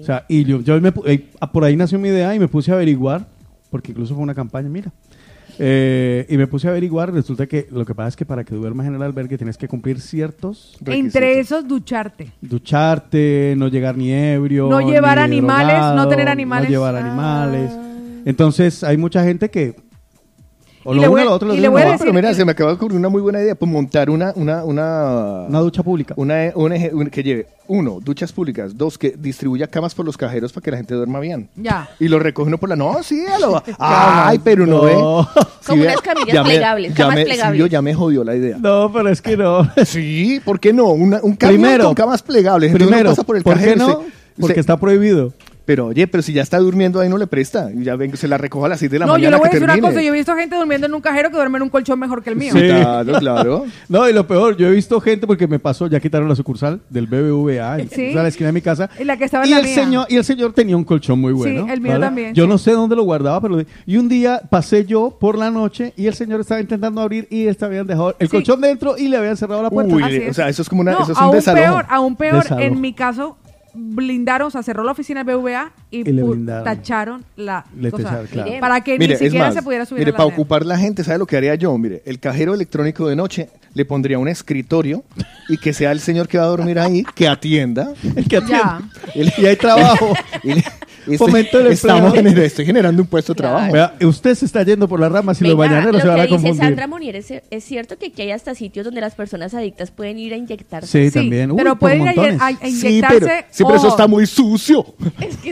O sea, y yo, yo me eh, por ahí nació mi idea y me puse a averiguar, porque incluso fue una campaña, mira. Eh, y me puse a averiguar, resulta que lo que pasa es que para que duermas en el albergue tienes que cumplir ciertos Entre esos, ducharte. ducharte, no llegar ni ebrio, No llevar ni animales, no tener animales. no llevar animales. Entonces hay mucha gente que o Y lo uno lo otro. lo y le otro voy a no Pero mira, que- se me acaba de ocurrir una muy buena idea, pues montar una, una, una, una ducha pública. Una, una eje- una que lleve, uno, duchas públicas, dos, que distribuya camas por los cajeros para que la gente duerma bien. Ya. Y lo recoge uno por la, no, sí, a lo- ay, pero no, No. ve. Como vea, unas camillas ya me- plegables, ya camas me- sí, plegables. yo ya me jodió la idea. No, pero es que no. Sí, ¿por qué no? Una- un camión Primero- con camas plegables. Primero, pasa por el ¿por qué cajero y no? se- Porque se- está prohibido. Pero oye, pero si ya está durmiendo ahí no le presta. Y ya ven, se la recoja a las 6 de la No, yo mañana le voy a decir una cosa. Yo he visto gente durmiendo en un cajero que duerme en un colchón mejor que el mío. Sí. Claro, claro. No, y lo peor, yo he visto gente porque me pasó, ya quitaron la sucursal del BBVA, en Sí. a la esquina de mi casa. Y la que estaba en Y la el, mía. señor, y el señor tenía un colchón muy bueno. el mío también, Yo sí. no sé dónde lo guardaba, pero... Y un día pasé yo por la noche y el señor estaba intentando abrir y este habían dejado el Sí. colchón dentro y le habían cerrado la puerta. Uy, Así es. o sea, eso es como una, No, eso es un aún desalojo. peor, aún peor. Desalojo. En mi caso, blindaron, o sea, cerró la oficina del BVA y, blindaron. tacharon la Le cosa. tacharon, claro. Para que Mire, ni siquiera más, se pudiera subir mire, a la para ocupar la gente, ¿sabe lo que haría yo? Mire, el cajero electrónico de noche le pondría un escritorio y que sea el señor que va a dormir ahí, que atienda. El que Ya. Y hay trabajo. Y le- Fomento el estamos empleo. gener- estoy generando un puesto de trabajo. Vea, usted se está yendo por las ramas y los Venga, mañaneros lo se van que a dice confundir. Sandra Monier es, es cierto que aquí hay hasta sitios donde las personas adictas pueden ir a inyectarse. Sí, también. Uy, pero por pueden ir a, montones. a- a sí, inyectarse. pero, sí, pero eso ojo, está muy sucio.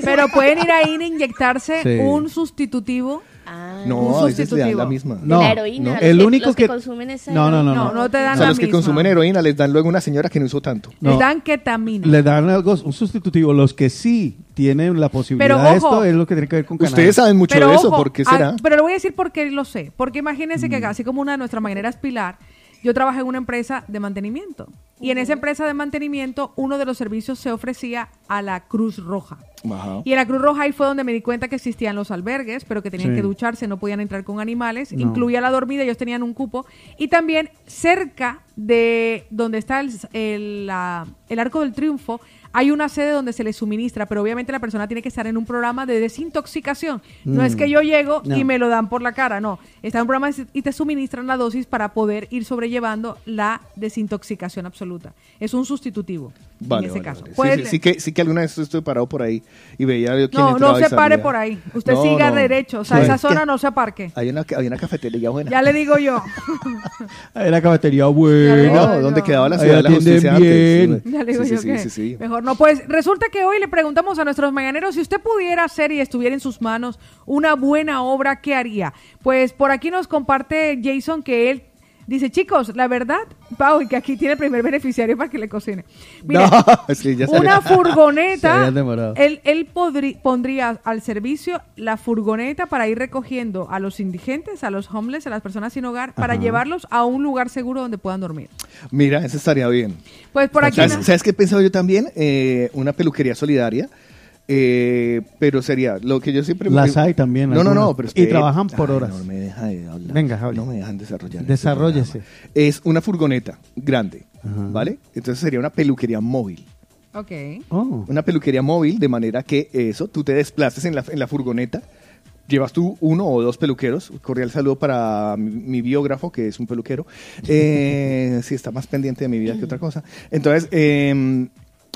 pero pueden ir ahí a inyectarse Sí. un sustitutivo. Ah, No, Un a veces le dan sustitutivo. la misma. de No, la heroína. no. los El único los que, que- consumen esa No, no, no, No, no te dan O sea, la los que misma. consumen heroína les dan luego una señora que no usó tanto. No. Les dan ketamina. Le dan algo, un sustitutivo. Los que sí tienen la posibilidad Pero, ojo. esto es lo que tiene que ver con cannabis. Ustedes saben mucho Pero de eso, ojo, ¿por qué ah, será? pero le voy a decir por qué lo sé. Porque imagínense Mm. que así como una de nuestras mañaneras Pilar, yo trabajé en una empresa de mantenimiento. Y en esa empresa de mantenimiento, uno de los servicios se ofrecía a la Cruz Roja. Ajá. Y en la Cruz Roja ahí fue donde me di cuenta que existían los albergues, pero que tenían Sí. que ducharse, no podían entrar con animales. No. Incluía la dormida, ellos tenían un cupo. Y también cerca de donde está el, el, la- el Arco del Triunfo, hay una sede donde se les suministra, pero obviamente la persona tiene que estar en un programa de desintoxicación. No es que yo llego No. y me lo dan por la cara, no. Está en un programa y te suministran la dosis para poder ir sobrellevando la desintoxicación absoluta. Es un sustitutivo Vale, en ese vale, caso. vale. Sí, Puede- sí, sí que, sí que alguna vez estuve parado por ahí y veía yo quién no, no se pare por ahí. Usted No, siga no. derecho. O sea, Sí. esa que zona no se aparque. Hay una, hay una cafetería buena. Ya le digo yo. Hay la cafetería buena. ¿dónde quedaba la Ahí ciudad de la justicia bien. antes? Ya le digo sí, yo sí, que sí, sí, sí. mejor no. Pues resulta que hoy le preguntamos a nuestros mañaneros si usted pudiera hacer y estuviera en sus manos una buena obra, ¿qué haría? Pues por aquí nos comparte Jason que él dice, chicos, la verdad, Pau, y que aquí tiene el primer beneficiario para que le cocine. Mire, No, sí, ya una furgoneta, él, él podrí- pondría al servicio la furgoneta para ir recogiendo a los indigentes, a los homeless, a las personas sin hogar, para Ajá. llevarlos a un lugar seguro donde puedan dormir. Mira, eso estaría bien. Pues por aquí... ¿Sabes, no- ¿sabes qué he pensado yo también? Eh, una peluquería solidaria. Eh, pero sería lo que yo siempre Las hay también, No, no, no, pero Y espere. trabajan por Ay, horas. No me deja de hablar. Venga, hable. No me dejan desarrollar. este Desarróllese. programa. Es una furgoneta grande, Ajá. ¿vale? Entonces sería una peluquería móvil. Ok. Oh. Una peluquería móvil, de manera que eso, tú te desplaces en la, en la furgoneta, llevas tú uno o dos peluqueros. Cordial saludo para mi, mi biógrafo, que es un peluquero. Eh, sí, está más pendiente de mi vida que otra cosa. Entonces, eh,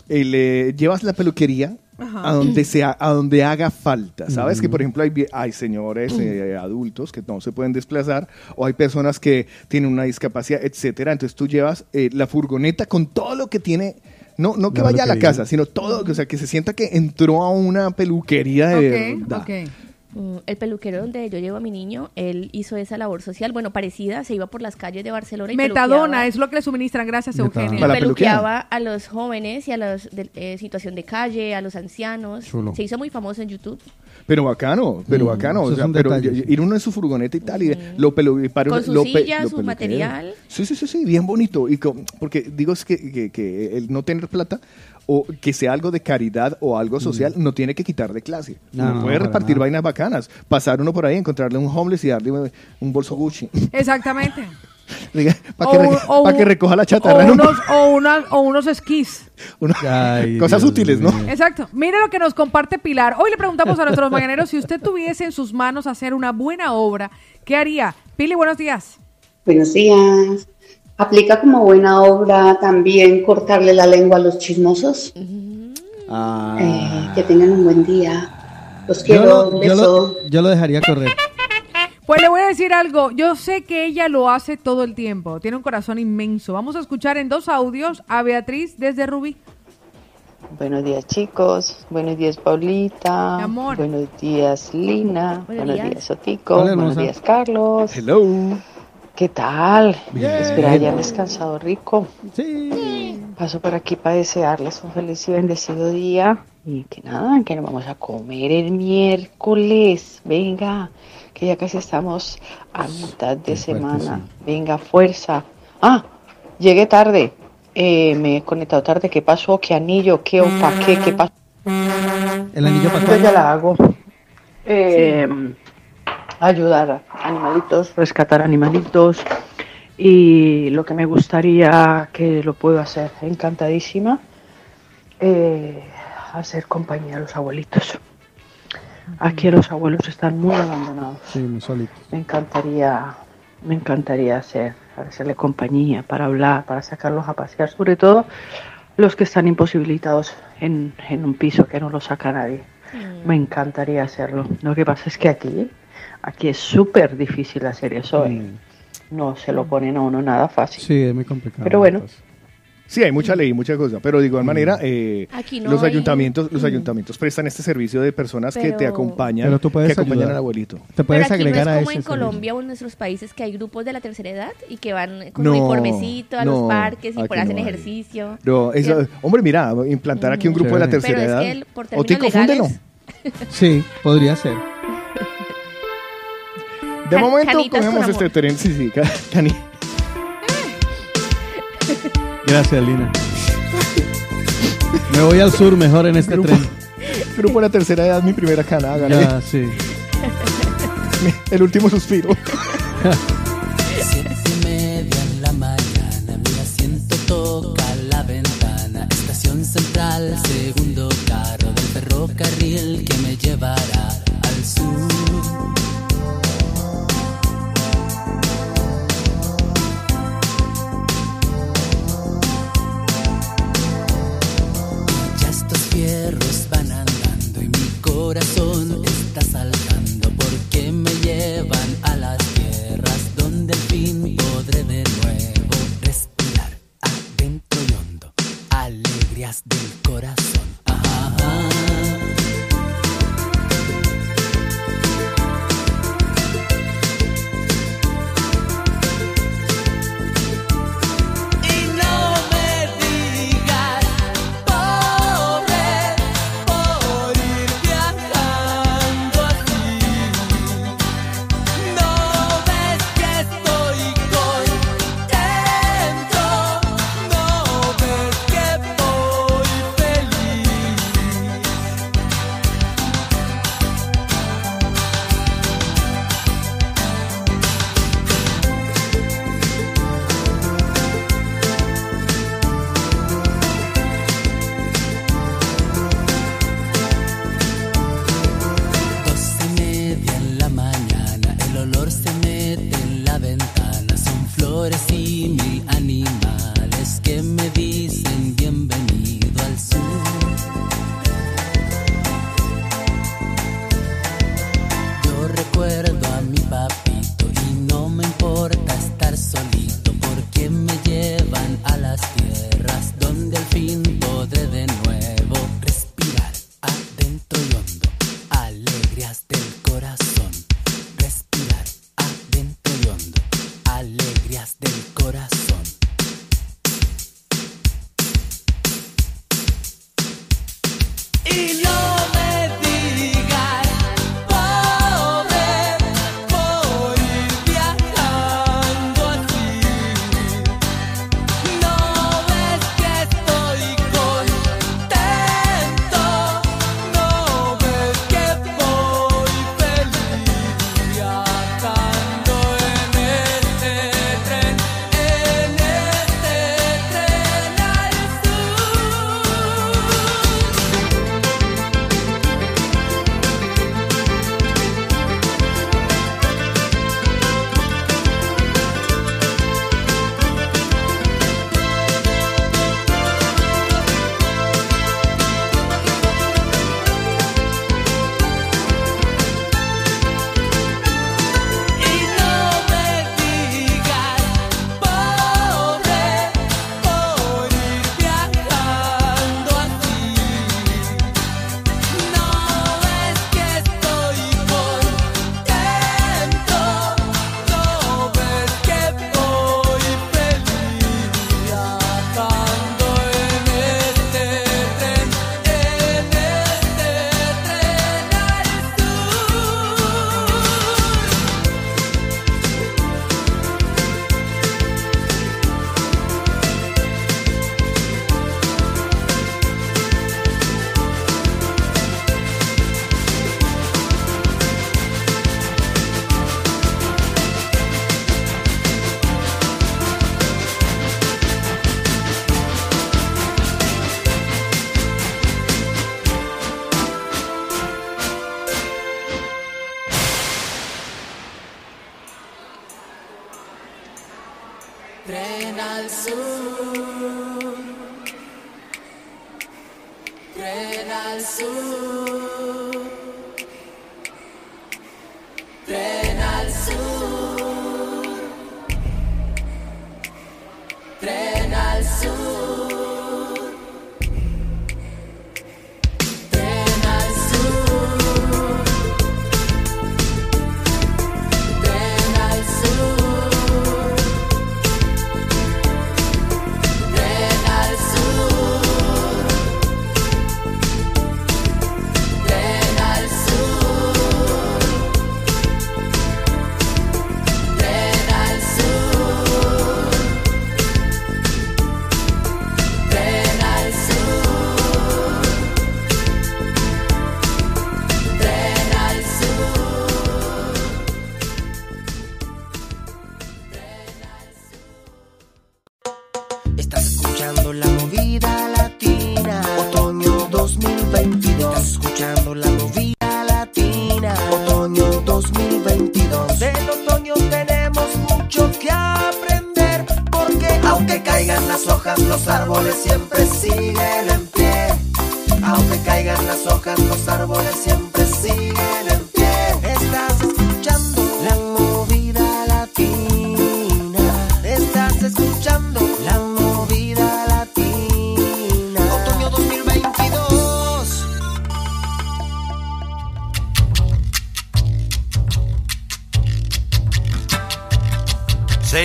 eh, le llevas la peluquería Ajá. a donde sea, a donde haga falta. Sabes que, por ejemplo, hay, hay señores eh, adultos que no se pueden desplazar o hay personas que tienen una discapacidad, etcétera. Entonces tú llevas eh, la furgoneta con todo lo que tiene. No, no que vaya a la casa, sino todo, o sea, que se sienta que entró a una peluquería de Ok, verdad. Mm, El peluquero donde yo llevo a mi niño, él hizo esa labor social, bueno, parecida, se iba por las calles de Barcelona y Metadona es lo que le suministran, gracias Metadona. Eugenia. Y peluqueaba a los jóvenes y a los de eh, situación de calle, a los ancianos. Chulo. Se hizo muy famoso en YouTube. Pero bacano, pero Mm, bacano. O sea, pero ir uno en su furgoneta y tal, y lo para- Con su lo pe- silla, lo su peluquero. material. Sí, sí, sí, sí, bien bonito. Y con- porque digo es que, que- que el no tener plata o que sea algo de caridad o algo social no tiene que quitar de clase. Mm. No, puede repartir nada. vainas bacanas. Pasar uno por ahí, encontrarle un homeless y darle un bolso Gucci. Exactamente. para que, O- re- o- pa' que recoja la O chatarra. un- unos, o, unas- o unos esquís. uno- Ay, cosas Dios útiles, ¿no? mío. Exacto. Mire lo que nos comparte Pilar. Hoy le preguntamos a nuestros mañaneros si usted tuviese en sus manos hacer una buena obra, ¿qué haría? Pili, buenos días. Buenos días. ¿Aplica como buena obra también cortarle la lengua a los chismosos? Ah. Eh, que tengan un buen día. Los Yo quiero. lo, un yo, beso. lo, yo lo dejaría correr. Pues le voy a decir algo. Yo sé que ella lo hace todo el tiempo. Tiene un corazón inmenso. Vamos a escuchar en dos audios a Beatriz desde Rubí. Buenos días chicos, buenos días Paulita, Mi amor. buenos días Lina, Buenos buenos días. días, Otico, Hola, buenos días Carlos. Hello. ¿Qué tal? Bien. Espero hayan descansado rico. Sí. Paso por aquí para desearles un feliz y bendecido día. Y que nada, que nos vamos a comer el miércoles. Venga, que ya casi estamos a mitad de semana. Venga, fuerza. Ah, llegué tarde. Eh, me he conectado tarde. ¿Qué pasó? ¿Qué anillo? ¿Qué opa? ¿Qué? ¿Qué pasó? El anillo para Yo ya la hago. Eh, ayudar a animalitos, rescatar animalitos. Y lo que me gustaría que lo puedo hacer encantadísima, eh, hacer compañía a los abuelitos. Aquí los abuelos están muy abandonados. Sí, muy solito. Me encantaría, me encantaría hacer, hacerle compañía para hablar, para sacarlos a pasear, sobre todo los que están imposibilitados en, en un piso que no lo saca nadie. Me encantaría hacerlo. Lo que pasa es que aquí, aquí es súper difícil hacer eso. ¿eh? No se lo ponen a uno nada fácil. Sí, es muy complicado. Pero bueno, Sí, hay mucha ley, mucha cosa, pero de igual manera eh, Aquí no los hay- ayuntamientos, los Mm. ayuntamientos prestan este servicio de personas que te Pero- acompañan, Pero tú puedes que acompañan ayudar. al abuelito. Te puedes Pero aquí agregar no a es como en servicio. Colombia o en nuestros países que hay grupos de la tercera edad y que van con No, uniformecito a no, los parques y aquí por hacen no hay. ejercicio. No, eso- hombre, mira, implantar aquí un grupo de la Chévere. tercera Pero es edad. que el- por Otico, términos fúndelo. legales- Sí, podría ser. De Can- momento canitas con cogemos amor. este tren, sí, sí, ca- cani- Gracias, Lina. Me voy al sur mejor en este Grupo- tren. Grupo de la tercera edad, mi primera cana, hágale. Ya, sí. El último suspiro. Siete y media en la mañana, mi asiento toca la ventana. Estación central, segundo carro del ferrocarril que me llevará al sur. Corazón está saltando porque me llevan a las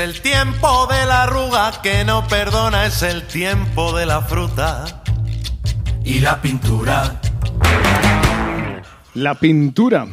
el tiempo de la arruga que no perdona, es el tiempo de la fruta y la pintura. La pintura.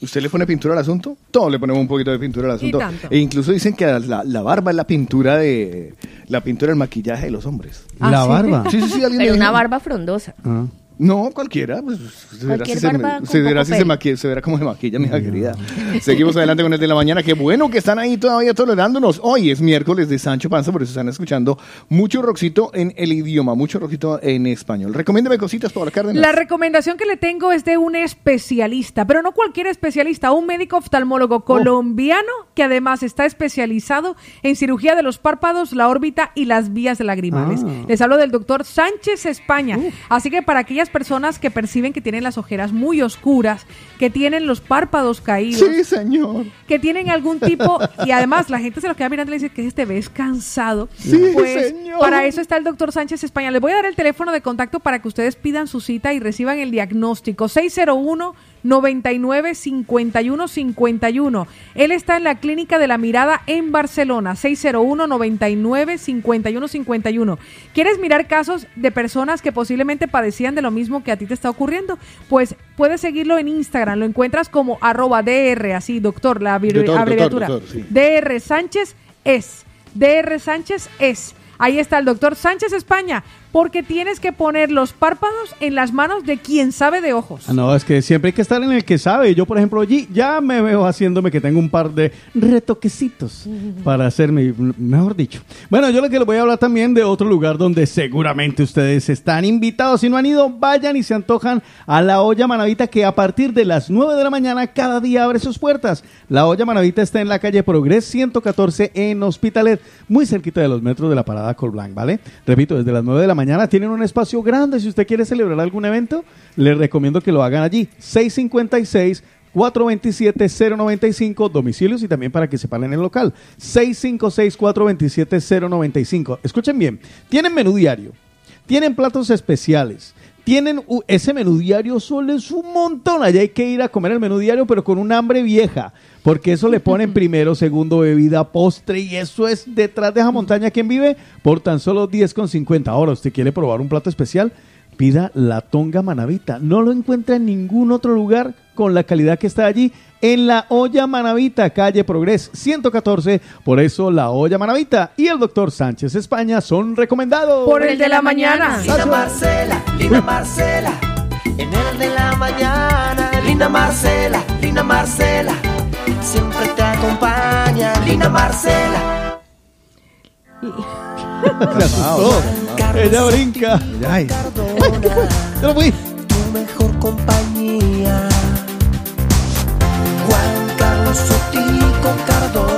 ¿Usted le pone pintura al asunto? Todos le ponemos un poquito de pintura al asunto. E incluso dicen que la, barba es la pintura de la pintura del maquillaje de los hombres. Ah, la barba. Sí, sí, sí. Pero una barba frondosa. Ah. No, cualquiera. Pues, se verá si se, verá si maquilla, se verá cómo se maquilla, mi querida. Seguimos adelante con el de la mañana. Qué bueno que están ahí todavía tolerándonos. Hoy es miércoles de Sancho Panza, por eso están escuchando mucho roxito en el idioma, mucho roxito en español. Recomiéndeme cositas, Paola Cárdenas. La recomendación que le tengo es de un especialista, pero no cualquier especialista, un médico oftalmólogo colombiano que además está especializado en cirugía de los párpados, la órbita y las vías lagrimales. Ah. Les hablo del doctor Sánchez España. Así que para aquellas personas que perciben que tienen las ojeras muy oscuras, que tienen los párpados caídos, Sí, señor. que tienen algún tipo y además la gente se lo queda mirando y le dice que te ves cansado. Sí, pues señor. para eso está el doctor Sánchez España. Les voy a dar el teléfono de contacto para que ustedes pidan su cita y reciban el diagnóstico 601 99 51 51. Él está en la Clínica de la Mirada en Barcelona, 601 99 51 51. ¿Quieres mirar casos de personas que posiblemente padecían de lo mismo que a ti te está ocurriendo? Pues puedes seguirlo en Instagram, lo encuentras como arroba DR, así, doctor, la doctor, abreviatura. doctor, sí. DR Sánchez es. DR Sánchez es. Ahí está el doctor Sánchez España, porque tienes que poner los párpados en las manos de quien sabe de ojos. Ah, No, es que siempre hay que estar en el que sabe. Yo, por ejemplo, allí ya me veo haciéndome que tengo un par de retoquecitos para hacerme, mejor dicho. Bueno, yo lo que les voy a hablar también de otro lugar donde seguramente ustedes están invitados. Si no han ido, vayan y se antojan a la olla Manavita que a partir de las 9 de la mañana cada día abre sus puertas. La olla Manavita está en la calle Progres 114 en Hospitalet, muy cerquita de los metros de la parada Colblanc, ¿vale? Repito, desde las 9 de la mañana tienen un espacio grande. Si usted quiere celebrar algún evento, les recomiendo que lo hagan allí. 656 427-095 domicilios y también para que se paren en el local. 656-427-095. Escuchen bien, tienen menú diario, tienen platos especiales, tienen ese menú diario solo es un montón. Allá hay que ir a comer el menú diario, pero con un hambre vieja. Porque eso le ponen primero, segundo, bebida, postre. Y eso es detrás de esa montaña quien vive por tan solo 10,50. Ahora, ¿usted quiere probar un plato especial? Pida la tonga manavita. No lo encuentra en ningún otro lugar con la calidad que está allí en la olla manavita, calle Progres 114. Por eso la olla manavita y el doctor Sánchez España son recomendados. Por el de la mañana. Linda Marcela, linda Marcela, en el de la mañana. Linda Marcela, linda Marcela, acompaña. Linda Marcela. Se asustó. Ella brinca. Ay. Yo lo fui. Tu mejor compañía. Juan Carlos Sotico Cardona,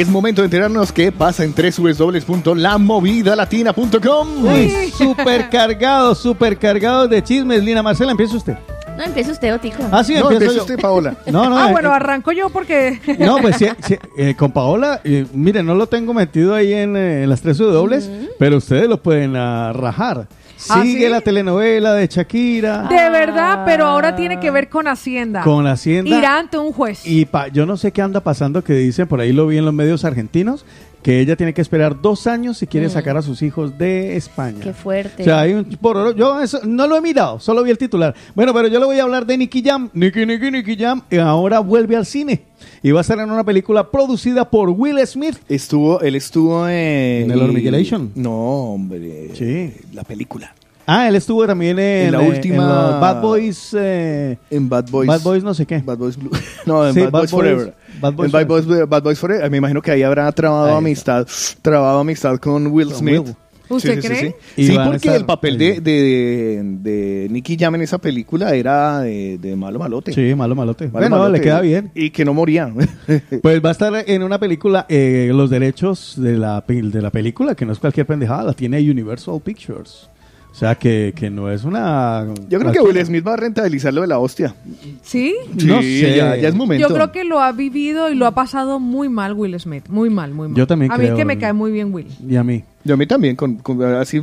Es momento de enterarnos qué pasa en www.lamovidalatina.com. Uy, súper cargado, súper cargado de chismes. Lina Marcela, empieza usted. No, empieza usted, Otico. Ah, sí, No, empiezo empieza yo. usted, Paola. No, no, ah, eh, bueno, eh, arranco yo porque... No, pues sí, sí, eh, con Paola, eh, mire, no lo tengo metido ahí en, eh, en las tres dobles, pero ustedes lo pueden ah, rajar. ¿Ah, Sigue sí? la telenovela de Shakira De verdad, pero ahora tiene que ver con Hacienda. con Hacienda. Irá ante un juez. Y pa- yo no sé qué anda pasando que dicen, por ahí lo vi en los medios argentinos, que ella tiene que esperar dos años si quiere Mm. sacar a sus hijos de España. Qué fuerte. O sea, hay un por yo eso no lo he mirado, solo vi el titular. Bueno, pero yo le voy a hablar de Nicky Jam. Nicky, Nicky, Nicky Jam y ahora vuelve al cine. Y va a estar en una película producida por Will Smith. Estuvo, él estuvo en... ¿En el Hormiguelation? No, hombre. Sí. La película. Ah, él estuvo también en, En la eh, última- en los Bad Boys. eh, En Bad Boys. Bad Boys no sé qué. Bad Boys Blue. No, en Sí, Bad, Boys Forever. Bad Boys en Bad Boys, Bad Boys Forever. Me imagino que ahí habrá trabado Ahí amistad, trabado amistad con Will Con Smith. Will. ¿Usted Sí, cree? Sí, porque estar- el papel de, de, de Nicky Jam en esa película era de, de malo malote. Sí, malo malote. Malo bueno, malote. le queda bien. Y que no moría. Pues va a estar en una película, eh, los derechos de la, de la película, que no es cualquier pendejada, la tiene Universal Pictures. O sea, que, que no es una... Yo creo que Will Smith va a rentabilizar lo de la hostia. ¿Sí? Sí, No sé. ya, ya es momento. Yo creo que lo ha vivido y lo ha pasado muy mal Will Smith. Muy mal, muy mal. Yo también A creo, mí que me cae muy bien Will. Y a mí. Yo a mí también, con, con- así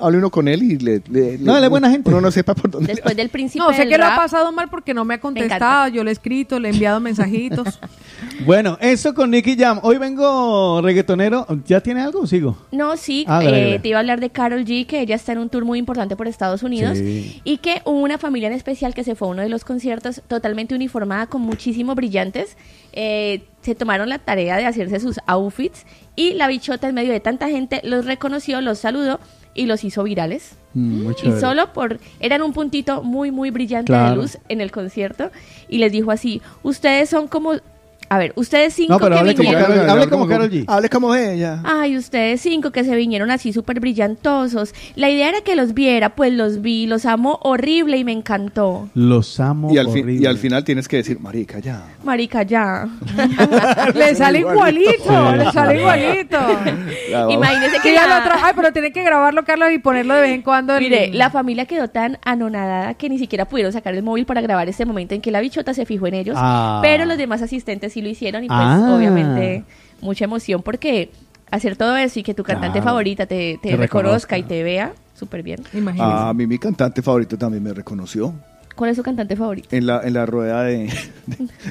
hable uno con él y le... le- No, él es buena gente. Uno no sepa por dónde... Después del príncipe No, sé del que lo ha rap, pasado mal porque no me ha contestado. Yo le he escrito, le he enviado mensajitos. Bueno, eso con Nicky Jam. Hoy vengo reggaetonero. ¿Ya tiene algo o sigo? No, sí, Ah, dale, eh, dale. te iba a hablar de Carol G, que ella está en un tour muy importante por Estados Unidos Sí. y que hubo una familia en especial que se fue a uno de los conciertos totalmente uniformada con muchísimos brillantes. Eh, se tomaron la tarea de hacerse sus outfits y la bichota en medio de tanta gente los reconoció, los saludó y los hizo virales. Mm, Y chévere. solo por... Eran un puntito muy, muy brillante de luz en el concierto y les dijo así, ustedes son como... A ver, ustedes cinco No, pero que hable como vinieron... Karol- hable como Karol G. Hable como ella. Ay, ustedes cinco que se vinieron así súper brillantosos. La idea era que los viera, pues los vi, los amo horrible y me encantó. Los amo Y al, fin- horrible. y al final tienes que decir, marica, ya. Marica, ya. le sale igualito, le sale igualito. Imagínese que Que ya la- lo tra- Ay, pero tiene que grabarlo, Carlos, y ponerlo de vez en cuando. en- Mire, la familia quedó tan anonadada que ni siquiera pudieron sacar el móvil para grabar ese momento en que la bichota se fijó en ellos. Ah. Pero los demás asistentes sí lo hicieron y pues Ah. obviamente mucha emoción porque hacer todo eso y que tu cantante Claro. favorita te, te Te reconozca reconozca. y te vea, súper bien. Ah, a mí mi cantante favorito también me reconoció. ¿Cuál es su cantante favorito? En la, en la rueda de...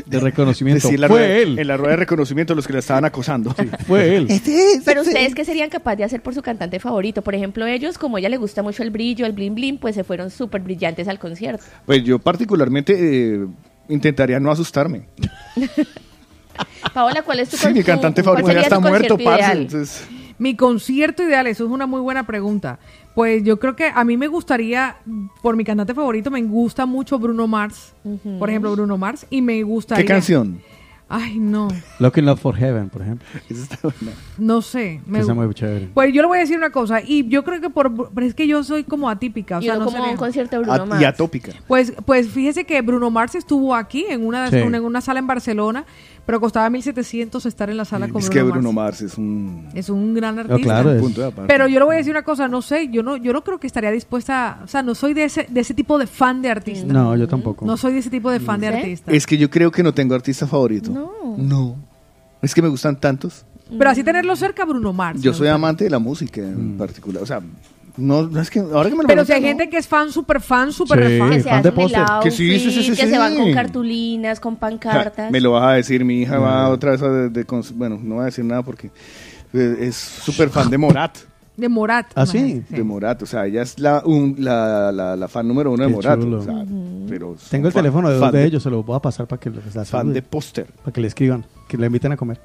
De reconocimiento. Sí, la Fue rueda- él. En la rueda de reconocimiento los que la estaban acosando. Fue él. Pero ustedes, ¿qué serían capaces de hacer por su cantante favorito? Por ejemplo, ellos, como a ella le gusta mucho el brillo, el bling bling, pues se fueron súper brillantes al concierto. Pues yo particularmente eh, intentaría no asustarme. Paola, ¿cuál es tu Sí, mi cantante favorito ya está muerto, concierto parce. entonces- Mi concierto ideal, eso es una muy buena pregunta. Pues yo creo que a mí me gustaría, por mi cantante favorito, me gusta mucho Bruno Mars. Por ejemplo, Bruno Mars. Y me gustaría. ¿Qué canción? Ay, no. Looking Love for Heaven, por ejemplo. No sé. me- Esa es muy chévere. Pues yo le voy a decir una cosa. Y yo creo que por. Pero es que yo soy como atípica. O Y sea, no como sería- un concierto de Bruno Mars. y atópica. Pues, pues fíjese que Bruno Mars estuvo aquí en una, Sí. una- en una sala en Barcelona, pero costaba 1700 estar en la sala con Es Bruno que Mars. Bruno Mars es un... Es un gran artista. claro, es- Punto de aparte. Pero yo le voy a decir una cosa, no sé, yo no, yo no creo que estaría dispuesta, o sea, no soy de ese, de ese tipo de fan de artista. No, yo tampoco. No soy de ese tipo de fan de artista. Es que yo creo que no tengo artista favorito. No. No. Es que me gustan tantos. Pero así tenerlo cerca, Bruno Mars. Yo soy amante de la música en particular. O sea, no, no es que ahora que me lo Pero si hay gente que es fan, súper fan, súper Sí, fan. Que se fan de póster. Que sí, sí, sí, sí, que se van con cartulinas, con pancartas. me lo vas a decir, mi hija va otra vez a de, de Bueno, no voy a decir nada porque eh, es súper fan de Morat. De Morat. ¿Ah, sí? De Morat, o sea, ella es la, un- la, la, la fan número uno de Morat. o sea, pero Tengo el fan- teléfono de dos de ellos, se los voy a pasar para que les Fan de póster. Para que le escriban, que le inviten a comer.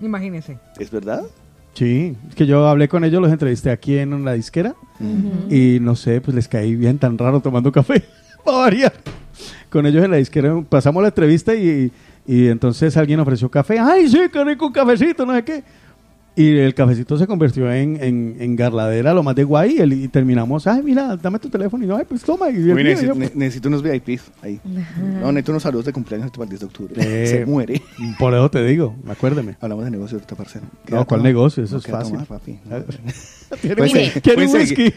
Imagínese. ¿Es verdad? Sí, es que yo hablé con ellos, los entrevisté aquí en una disquera y no sé, pues les caí bien tan raro tomando café. Para variar. Con ellos en la disquera pasamos la entrevista y, y entonces alguien ofreció café. ¡Ay, sí, qué rico un cafecito! No sé qué. Y el cafecito se convirtió en, en, en garladera, lo más de guay, y, el- y terminamos, ay, mira, dame tu teléfono, y no, ay, pues toma. Y, Uy, y- necesito, y- ne- necesito unos VIPs ahí. No, necesito unos saludos de cumpleaños para el 10 de octubre. Eh, Se muere. Por eso te digo, acuérdeme. Hablamos de negocio ahorita, parcero. No, ¿cuál negocio? Eso es fácil. papi. ¿Quiere Puede un- ser- quiere un puede whisky? y,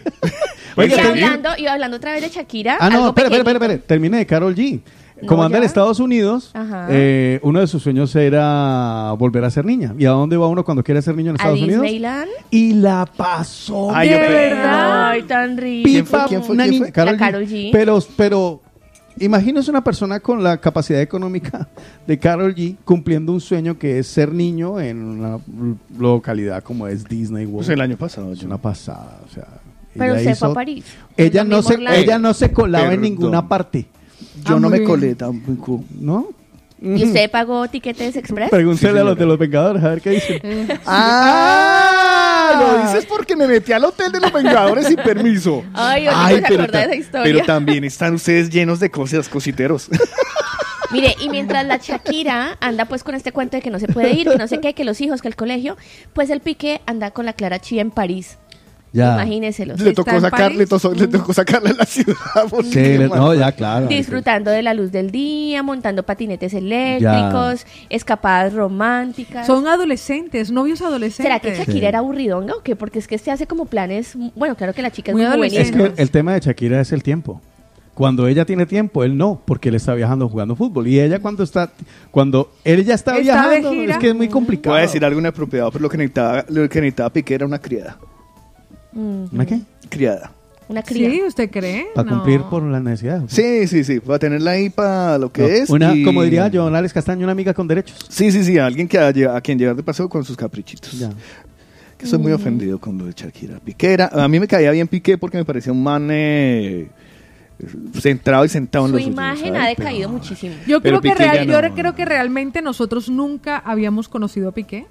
Oiga, termine- hablando, y hablando otra vez de Shakira. Ah, no, espere, espere, espere. Termine de Carol G. Como anda en. Estados Unidos, eh, uno de sus sueños era volver a ser niña. ¿Y a dónde va uno cuando quiere ser niño en A Estados Unidos? Disneyland. Y la pasó. Ay, ¿De verdad? Ay, tan rico. ¿Quién fue? ¿Quién fue? una ¿Quién? La Karol G. Pero, pero, imagínese una persona con la capacidad económica de Carol G cumpliendo un sueño que es ser niño en una localidad como es Disney World. Pues el año pasado. Es una pasada, o sea. Pero se fue a París. Ella no, se, ella no se colaba en ninguna parte, Yo Ah, no me bien. colé tampoco. ¿no? ¿Y usted pagó tiquetes express? Pregúntele Sí, a los de los Vengadores a ver qué dicen. ¡Ah! Lo dices porque me metí al hotel de los Vengadores sin permiso. Ay, ahorita se acuerda ta- de esa historia. pero también están ustedes llenos de cosas, cositeros. Mire, y mientras la Shakira anda pues con este cuento de que no se puede ir, que no sé qué, que los hijos, que el colegio, pues el Piqué anda con la Clara Chía en París. Ya. Imagínenselos. Le tocó, en sacar, París, le, tocó, le tocó sacarle a la ciudad. Sí, le- no, ya, claro. Disfrutando de la luz del día, montando patinetes eléctricos, escapadas románticas. Son adolescentes, novios adolescentes. ¿Será que Shakira Sí. era aburridonga o qué? Porque es que se hace como planes. Bueno, claro que la chica es Muy muy, juvenil. Es que el tema de Shakira es el tiempo. Cuando ella tiene tiempo, él no, porque él está viajando jugando fútbol. Y ella cuando está, cuando él ya está, viajando, es que es muy complicado. Voy a decir algo inapropiado, pero lo que necesitaba, lo que necesitaba Piqué era una criada. Mm, ¿Una qué? Criada. Una cría. Sí, ¿usted cree? Para No. cumplir por las necesidades. Sí, sí, sí, para tenerla ahí para lo que No, es. Una, y- como diría John Alex Castaño, una amiga con derechos. Sí, sí, sí, alguien que a, a quien llevar de paseo con sus caprichitos. Ya. Que soy muy ofendido con lo de Shakira. Piqué era, a mí me caía bien Piqué porque me parecía un man eh, centrado y sentado en Su los suyos, imagen ha decaído muchísimo. Yo creo que real- yo no. creo que realmente nosotros nunca habíamos conocido a Piqué.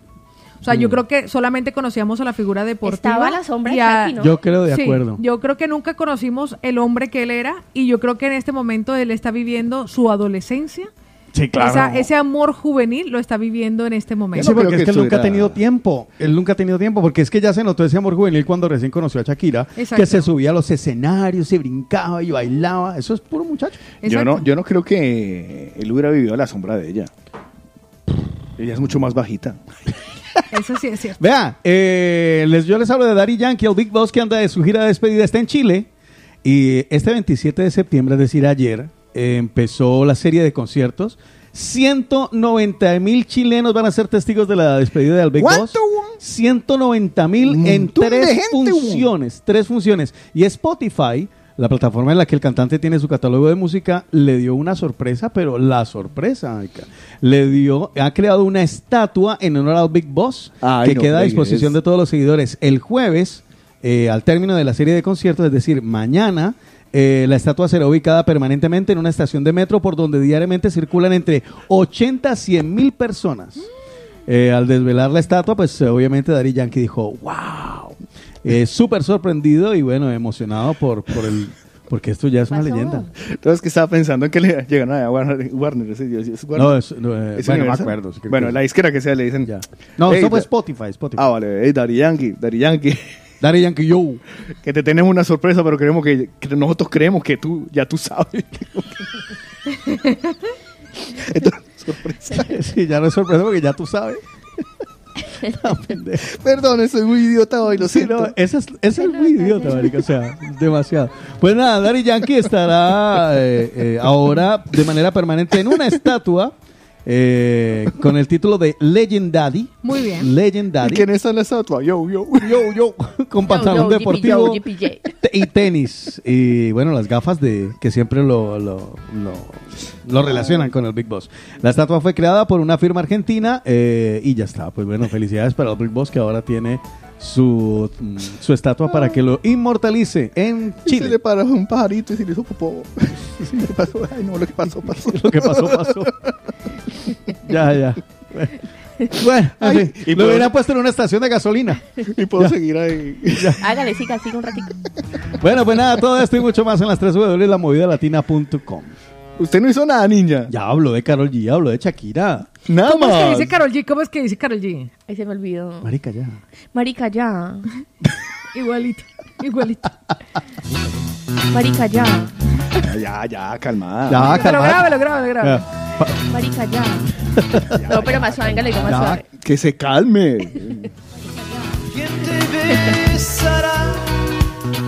O sea, yo Mm. creo que solamente conocíamos a la figura deportiva. Estaba la sombra y de a- Shaki, ¿no? Yo creo de Sí, acuerdo. yo creo que nunca conocimos el hombre que él era y yo creo que en este momento él está viviendo su adolescencia. Sí, Esa- ese amor juvenil lo está viviendo en este momento. Sí, porque es que él nunca ha tenido tiempo. Él nunca ha tenido tiempo, porque es que ya se notó ese amor juvenil cuando recién conoció a Shakira, Exacto. que se subía a los escenarios, se brincaba y bailaba. Eso es puro muchacho. Yo no, yo no creo que él hubiera vivido a la sombra de ella. Ella es mucho más bajita. Eso sí es cierto. Vea, eh, les, yo les hablo de Daddy Yankee, el Big Boss que anda de su gira de despedida, está en Chile. Y este 27 de septiembre, es decir, ayer, eh, empezó la serie de conciertos. 190 mil chilenos van a ser testigos de la despedida Big ¿Cuánto, Boss. 190 mil en de tres gente, funciones. Tres funciones. Y Spotify, la plataforma en la que el cantante tiene su catálogo de música, le dio una sorpresa, pero la sorpresa, le dio, ha creado una estatua en honor al Big Boss Ay, que no queda a disposición de todos los seguidores el jueves, eh, al término de la serie de conciertos, es decir, mañana. eh, la estatua será ubicada permanentemente en una estación de metro por donde diariamente circulan entre 80 a 100 mil personas. Eh, al desvelar la estatua, pues obviamente Daddy Yankee dijo, wow, Eh, súper sorprendido y bueno, emocionado por, por el, porque esto ya es una leyenda. Entonces, que estaba pensando en que le llegaron a Warner. Warner, ese- ese- ese Warner. No, es- no, eh, ¿Es bueno, no me acuerdo, sí, Bueno, la disquera que sea le dicen. No, "Hey, esto fue Spotify, Spotify. Ah, vale. Hey, Daddy Yankee, Daddy Yankee. Daddy Yankee, yo. Que te tenemos una sorpresa, pero creemos que, que nosotros creemos que tú ya tú sabes. Entonces, sorpresa. sí, ya no es sorpresa porque ya tú sabes. Perdón, soy muy idiota hoy, lo Sí, siento. no, ese es, ese es muy idiota, marica, o sea, demasiado. Pues nada, Daddy Yankee estará eh, eh, ahora de manera permanente en una estatua eh, con el título de Legend Daddy. Muy bien. Legend ¿Y Daddy. quién está en la estatua? Yo, yo. Yo, yo, con pantalón yo, deportivo y tenis. Y bueno, las gafas de que siempre lo, lo, lo- lo relacionan con el Big Boss. La estatua fue creada por una firma argentina eh, y ya está. Pues bueno, felicidades para el Big Boss que ahora tiene su, mm, su estatua para que lo inmortalice en Y se le Chile. paró un pajarito y se le hizo popó. Sí, ¿qué pasó? Ay, no, lo que pasó, pasó. Lo que pasó, pasó. ya, ya. Bueno, Ay, y lo puedo- hubieran puesto en una estación de gasolina. Y puedo Ya. seguir ahí. Hágale, siga, siga un ratito. Bueno, pues nada, todo esto y mucho más en las 3 W, la movida latina.com. Usted no hizo nada, niña. Ya hablo de Carol G, hablo de Shakira. Nada ¿Cómo es que dice Carol G? ¿Cómo es que dice Carol G? Ahí se me olvidó. Marica, ya. Marica, ya. Igualito, igualito. Marica, ya. Ya, ya, calmada. Ya, Pero calma. grábalo, grábalo, grábalo. Ya. Marica, ya. No, pero más suave, venga, le digo más Ya, suave. que se calme. ¿Quién te besará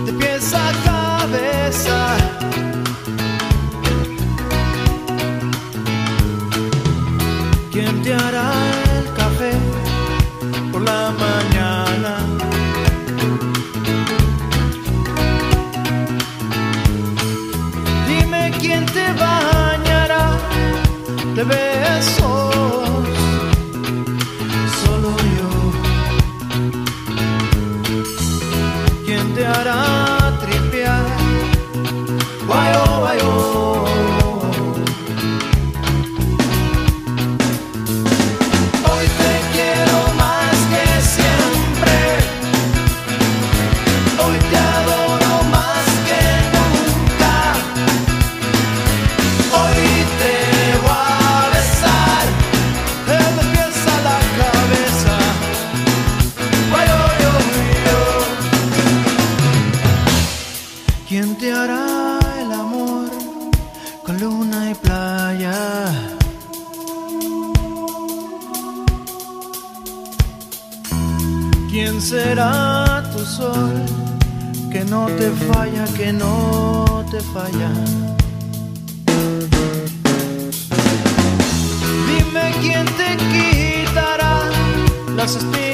de pies a cabeza? ¿Quién te hará el café por la mañana? Dime quién te bañará de besos. Solo yo. ¿Quién te hará será tu sol que no te falla, que no te falla? Dime quién te quitará las espinas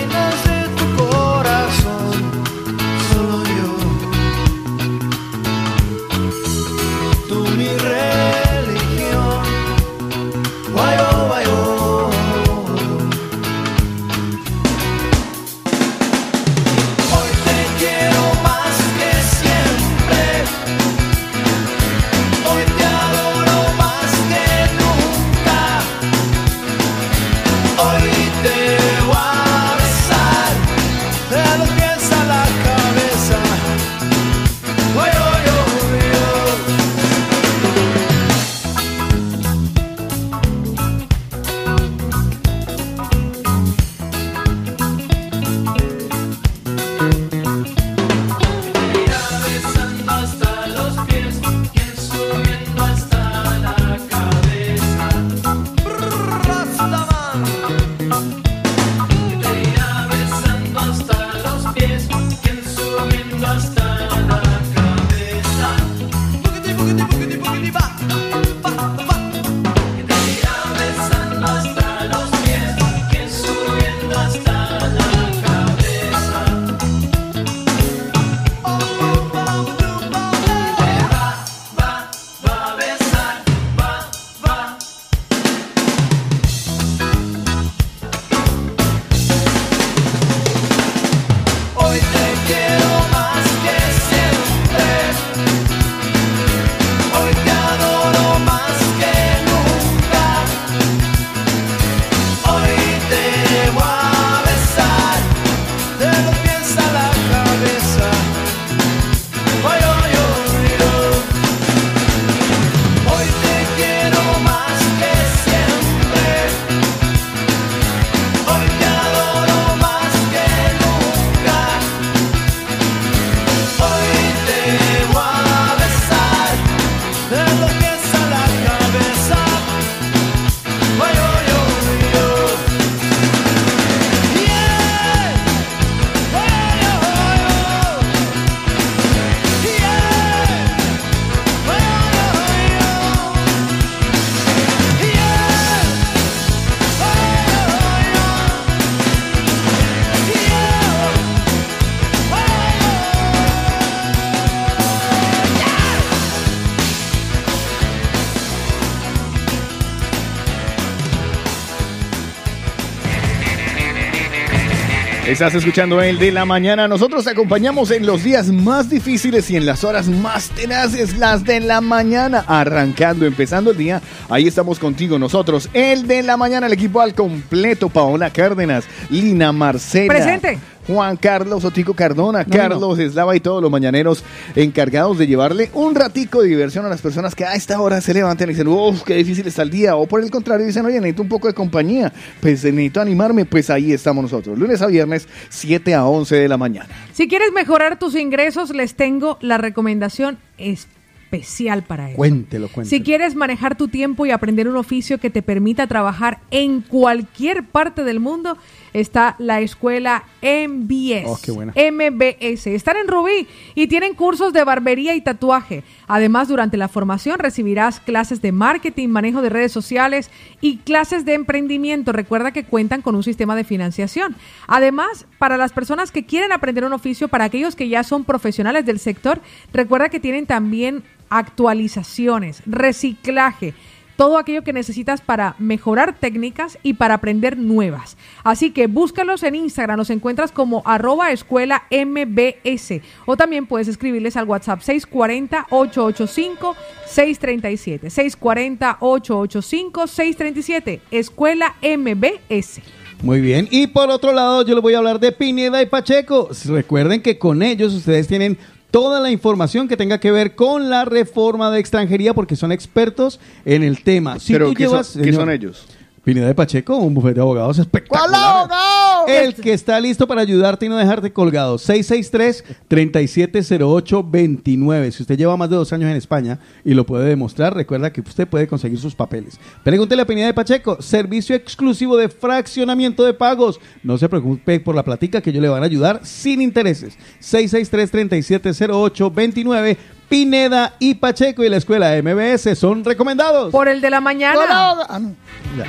Estás escuchando el de la mañana. Nosotros te acompañamos en los días más difíciles y en las horas más tenaces, las de la mañana. Arrancando, empezando el día. Ahí estamos contigo nosotros. El de la mañana, el equipo al completo. Paola Cárdenas, Lina Marcela. Presente. Juan Carlos Otico Cardona, No, Carlos Eslava y todos los mañaneros encargados de llevarle un ratico de diversión a las personas que a esta hora se levantan y dicen, uff, qué difícil está el día. O por el contrario, dicen, oye, necesito un poco de compañía. Pues necesito animarme. Pues ahí estamos nosotros. Lunes a viernes, 7 a 11 de la mañana. Si quieres mejorar tus ingresos, les tengo la recomendación especial para ello. Cuéntelo, cuéntelo. Si quieres manejar tu tiempo y aprender un oficio que te permita trabajar en cualquier parte del mundo, está la escuela MBS. Oh, qué buena. MBS. Están en Rubí y tienen cursos de barbería y tatuaje. Además, durante la formación recibirás clases de marketing, manejo de redes sociales y clases de emprendimiento. Recuerda que cuentan con un sistema de financiación. Además, para las personas que quieren aprender un oficio, para aquellos que ya son profesionales del sector, recuerda que tienen también actualizaciones, reciclaje, todo aquello que necesitas para mejorar técnicas y para aprender nuevas. Así que búscalos en Instagram, los encuentras como arroba escuela MBS o también puedes escribirles al WhatsApp 640-885-637. 640-885-637, escuela MBS. Muy bien. Y por otro lado, yo les voy a hablar de Pineda y Pacheco. Recuerden que con ellos ustedes tienen toda la información que tenga que ver con la reforma de extranjería porque son expertos en el tema. Si Pero tú ¿qué son- llevas, qué señor, son ellos? Pineda de Pacheco, un bufete de abogados espectacular. abogado? El que está listo para ayudarte y no dejarte colgado. 663-3708-29. Si usted lleva más de dos años en España y lo puede demostrar, recuerda que usted puede conseguir sus papeles. Pregúntele a Pineda de Pacheco, servicio exclusivo de fraccionamiento de pagos. No se preocupe por la platica que ellos le van a ayudar sin intereses. 663-3708-29. Pineda y Pacheco y la escuela MBS son recomendados. Por el de la mañana. Ah, no. Ya.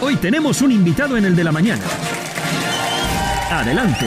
Hoy tenemos un invitado en el de la mañana. Adelante.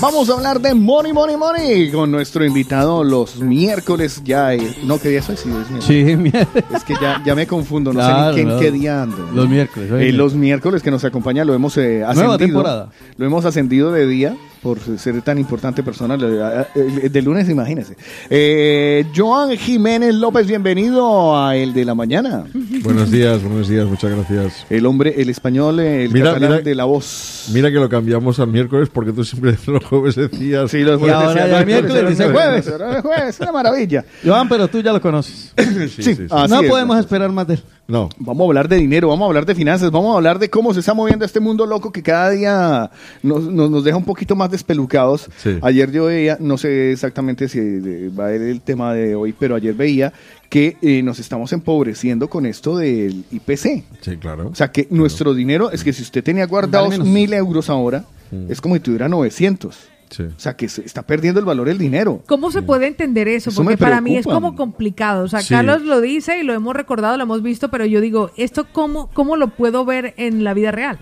Vamos a hablar de Money, Money, Money con nuestro invitado los miércoles ya. eh, No, ¿qué día es hoy? Sí, es miércoles. Sí, mierda. Es que ya, ya me confundo, no Claro, sé ni no. qué día ando. Los miércoles, Eh, los miércoles que nos acompaña lo hemos eh, ascendido. Nueva temporada. Lo hemos ascendido de día por ser tan importante persona. le- a- el- De lunes, imagínese. Eh, Joan Jiménez López, bienvenido a El de la Mañana. Buenos días, buenos días, muchas gracias. El hombre, el español, eh, el Mira, catalán mira- de la voz. Mira que lo cambiamos al miércoles porque tú siempre los jueves decías. Sí, los Y ahora ya miércoles dice jueves. Ahora es jueves, una maravilla. Joan, pero tú ya lo conoces. Sí, sí, sí. así no es. podemos esperar más de él. No, Vamos a hablar de dinero, vamos a hablar de finanzas, vamos a hablar de cómo se está moviendo este mundo loco que cada día nos, nos, nos deja un poquito más despelucados. Sí. Ayer yo veía, no sé exactamente si va a ser el tema de hoy, pero ayer veía que eh, nos estamos empobreciendo con esto del IPC. sí, claro. O sea que nuestro dinero, es que si usted tenía guardados mil euros ahora, es como si tuviera 900. Sí. O sea que se está perdiendo el valor del dinero. ¿Cómo se puede entender eso? Eso Porque me para mí es como complicado. O sea, Sí. Carlos lo dice y lo hemos recordado, lo hemos visto, pero yo digo, ¿esto cómo, cómo lo puedo ver en la vida real?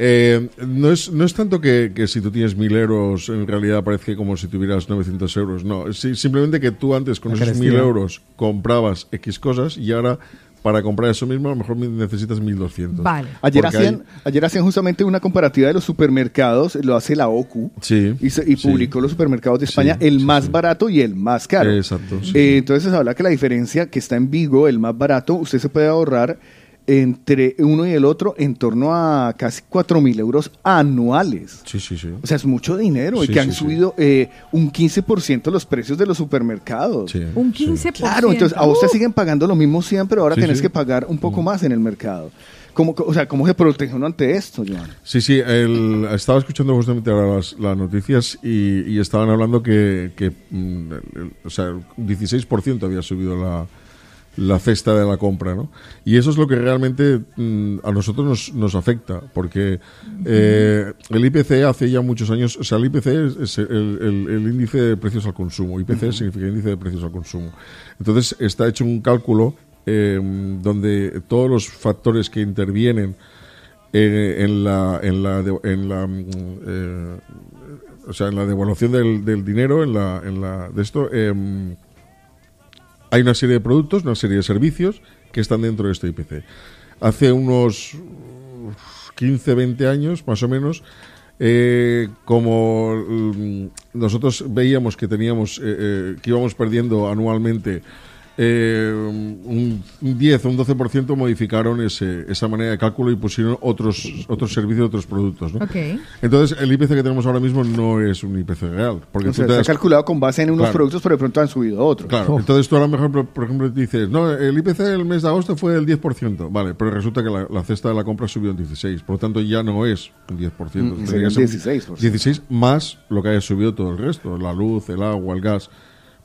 Eh, no, es, no es tanto que, que si tú tienes mil euros en realidad parece como si tuvieras 900 euros. No, es simplemente que tú antes con La esos mil euros comprabas X cosas y ahora para comprar eso mismo a lo mejor necesitas 1200. Vale. Ayer hacían, hay- ayer hacían justamente una comparativa de los supermercados, lo hace la OCU, Sí, y, se- y sí. publicó los supermercados de España, Sí, el sí, más sí. barato y el más caro. Exacto, sí, Eh, entonces habla que la diferencia que está en Vigo, el más barato, usted se puede ahorrar entre uno y el otro en torno a casi 4 mil euros anuales. Sí, sí, sí. O sea, es mucho dinero y Sí, que han sí, sí. subido eh, un 15% los precios de los supermercados. Sí, Un sí. 15%. Claro, entonces a usted ¡Uh! siguen pagando lo mismo siempre, ahora Sí, tenés sí. que pagar un poco más en el mercado. ¿Cómo, o sea, ¿cómo se protege uno ante esto, Joan? Sí, sí, el- estaba escuchando justamente ahora las, las noticias y, y estaban hablando que, que, mm, el- el- o sea, un 16% había subido la, la cesta de la compra, ¿no? Y eso es lo que realmente mm, a nosotros nos, nos afecta, porque eh, el IPC hace ya muchos años, o sea, el IPC es, el, el- el índice de precios al consumo, IPC significa índice de precios al consumo. Entonces está hecho un cálculo eh, donde todos los factores que intervienen eh, en la en la de- en la mm, eh, o sea en la devaluación del, del dinero en la en la de esto em, hay una serie de productos una serie de servicios que están dentro de este IPC hace unos 15 20 años más o menos eh, como mm, nosotros veíamos que teníamos eh, eh, que íbamos perdiendo anualmente eh, un, un 10 o un 12% modificaron ese, esa manera de cálculo y pusieron otros otros servicios, otros productos. ¿no? Entonces, el IPC que tenemos ahora mismo no es un IPC real. Porque O sea, está calculado con base en unos Claro. productos, pero de pronto han subido otros. Claro, entonces tú ahora mejor, por, por ejemplo, dices, no, el IPC del mes de agosto fue del 10%, vale, pero resulta que la, la cesta de la compra subió un 16%, por lo tanto ya no es un 10%, Mm, sería que ser un 16%. 16 más lo que haya subido todo el resto, la luz, el agua, el gas,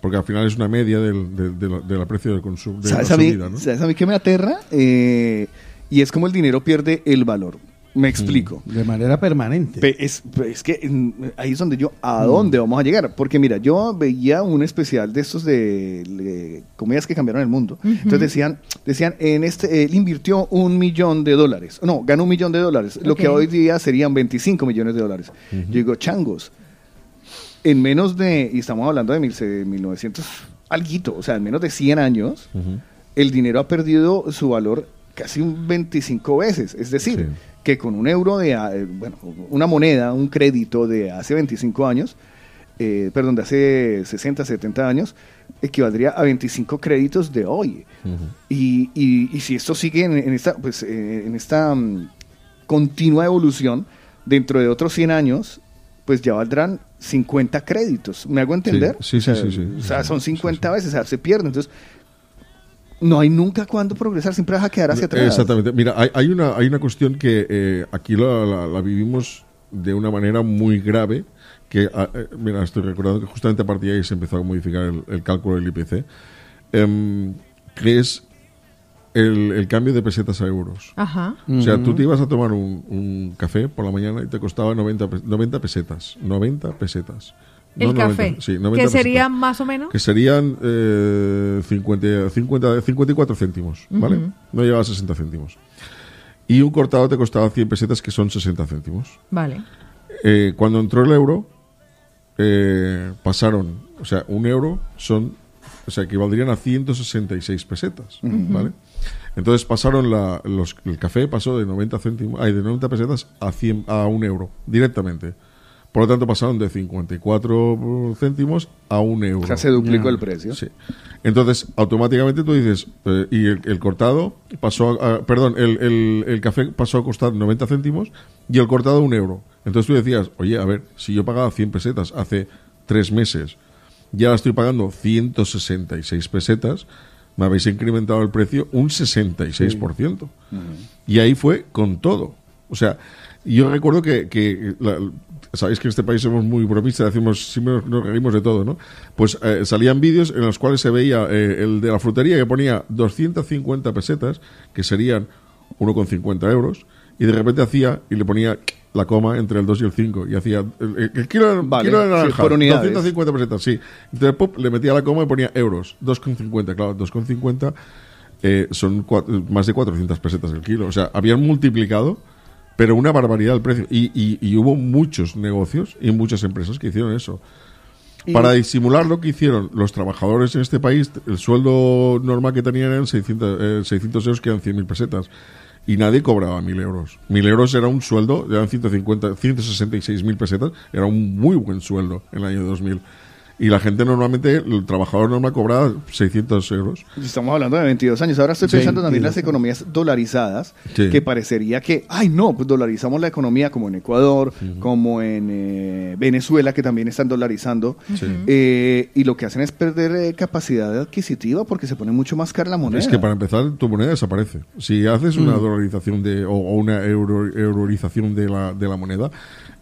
porque al final es una media del, del, del- del precio del consumo. De la ¿Sabes a, mí, subida, ¿no? ¿Sabes a mí qué me aterra? Eh, y es como el dinero pierde el valor. Me explico. De manera permanente. Pe- Es, pe- es que mm, ahí es donde yo, ¿a dónde vamos a llegar? Porque mira, yo veía un especial de estos de, de comedias que cambiaron el mundo. Entonces decían, decían, en este, él invirtió un millón de dólares. No, ganó un millón de dólares. Lo que hoy día serían 25 millones de dólares. Yo digo, changos, en menos de, y estamos hablando de mil- se- 1900 alguito, o sea, en menos de 100 años, el dinero ha perdido su valor casi un 25 veces. Es decir, que con un euro de, eh, bueno, una moneda, un crédito de hace 25 años, eh, perdón, de hace 60, 70 años, equivaldría a 25 créditos de hoy. Y, y- y si esto sigue en, en esta, pues, eh, en esta mm, continua evolución, dentro de otros 100 años, pues ya valdrán 50 créditos. ¿Me hago entender? Sí, sí, O sea, sí, sí, sí. O sea, son 50 veces, o sea, se pierde. Entonces, no hay nunca cuándo progresar, siempre vas a quedar hacia atrás. Exactamente. Mira, hay, hay una, hay una cuestión que eh, aquí la, la- la vivimos de una manera muy grave. Que, ah, eh, mira, estoy recordando que justamente a partir de ahí se empezó a modificar el, el cálculo del IPC, em, que es el, el cambio de pesetas a euros. Ajá. O sea, tú te ibas a tomar un, un café por la mañana y te costaba 90, pe- 90 pesetas. 90 pesetas. El No, 90, café. sí, 90 que pesetas. sería más o menos. Que serían eh, 50, 50, 54 céntimos, ¿vale? Ujú. No llegaba a 60 céntimos. Y un cortado te costaba 100 pesetas, que son 60 céntimos. Vale. Eh, cuando entró el euro, eh, pasaron, o sea, un euro son, o sea, equivaldrían a 166 pesetas, Ujú. ¿vale? Entonces pasaron la, los, el café pasó de 90 céntimos, ay, de 90 pesetas a 100, a un euro directamente. Por lo tanto pasaron de 54 céntimos a un euro. O sea, se duplicó el precio. Sí. Entonces, automáticamente tú dices, eh, y el, el cortado pasó, a, a- perdón, el, el- el café pasó a costar 90 céntimos y el cortado un euro. Entonces tú decías, oye, a ver, si yo pagaba 100 pesetas hace tres meses, ya ahora estoy pagando 166 pesetas, me habéis incrementado el precio un 66%. Y ahí fue con todo. O sea, yo recuerdo que, que la- sabéis que en este país somos muy bromistas, decimos, siempre nos, nos reímos de todo, ¿no? Pues eh, salían vídeos en los cuales se veía eh, el de la frutería que ponía 250 pesetas, que serían 1,50 euros, y de repente hacía y le ponía la coma entre el 2 y el 5 y hacía el, kilo, Vale, kilo de sí, naranja, por unidades. 250 pesetas, sí. Entonces pop, le metía la coma y ponía euros, 2,50, claro, 2,50 eh, son más de 400 pesetas el kilo. O sea, habían multiplicado, pero una barbaridad el precio. Y, y- y hubo muchos negocios y muchas empresas que hicieron eso. Y- Para disimular lo que hicieron los trabajadores en este país, el sueldo normal que tenían eran 600, eh, 600 euros, que eran 100.000 pesetas. Y nadie cobraba 1.000 euros. 1.000 euros era un sueldo, eran 150, 166.000 pesetas, era un muy buen sueldo en el año 2000. Y la gente normalmente, el trabajador normal cobraba 600 euros. Estamos hablando de 22 años. Ahora estoy Sí, pensando también en las 22. economías dolarizadas, Sí. que parecería que, ay no, pues dolarizamos la economía como en Ecuador, como en eh, Venezuela, que también están dolarizando. Sí. Eh, y lo que hacen es perder eh, capacidad adquisitiva porque se pone mucho más cara la moneda. Es que para empezar, tu moneda desaparece. Si haces una Mm. dolarización de, o, o una euro, eurorización de la, de la moneda,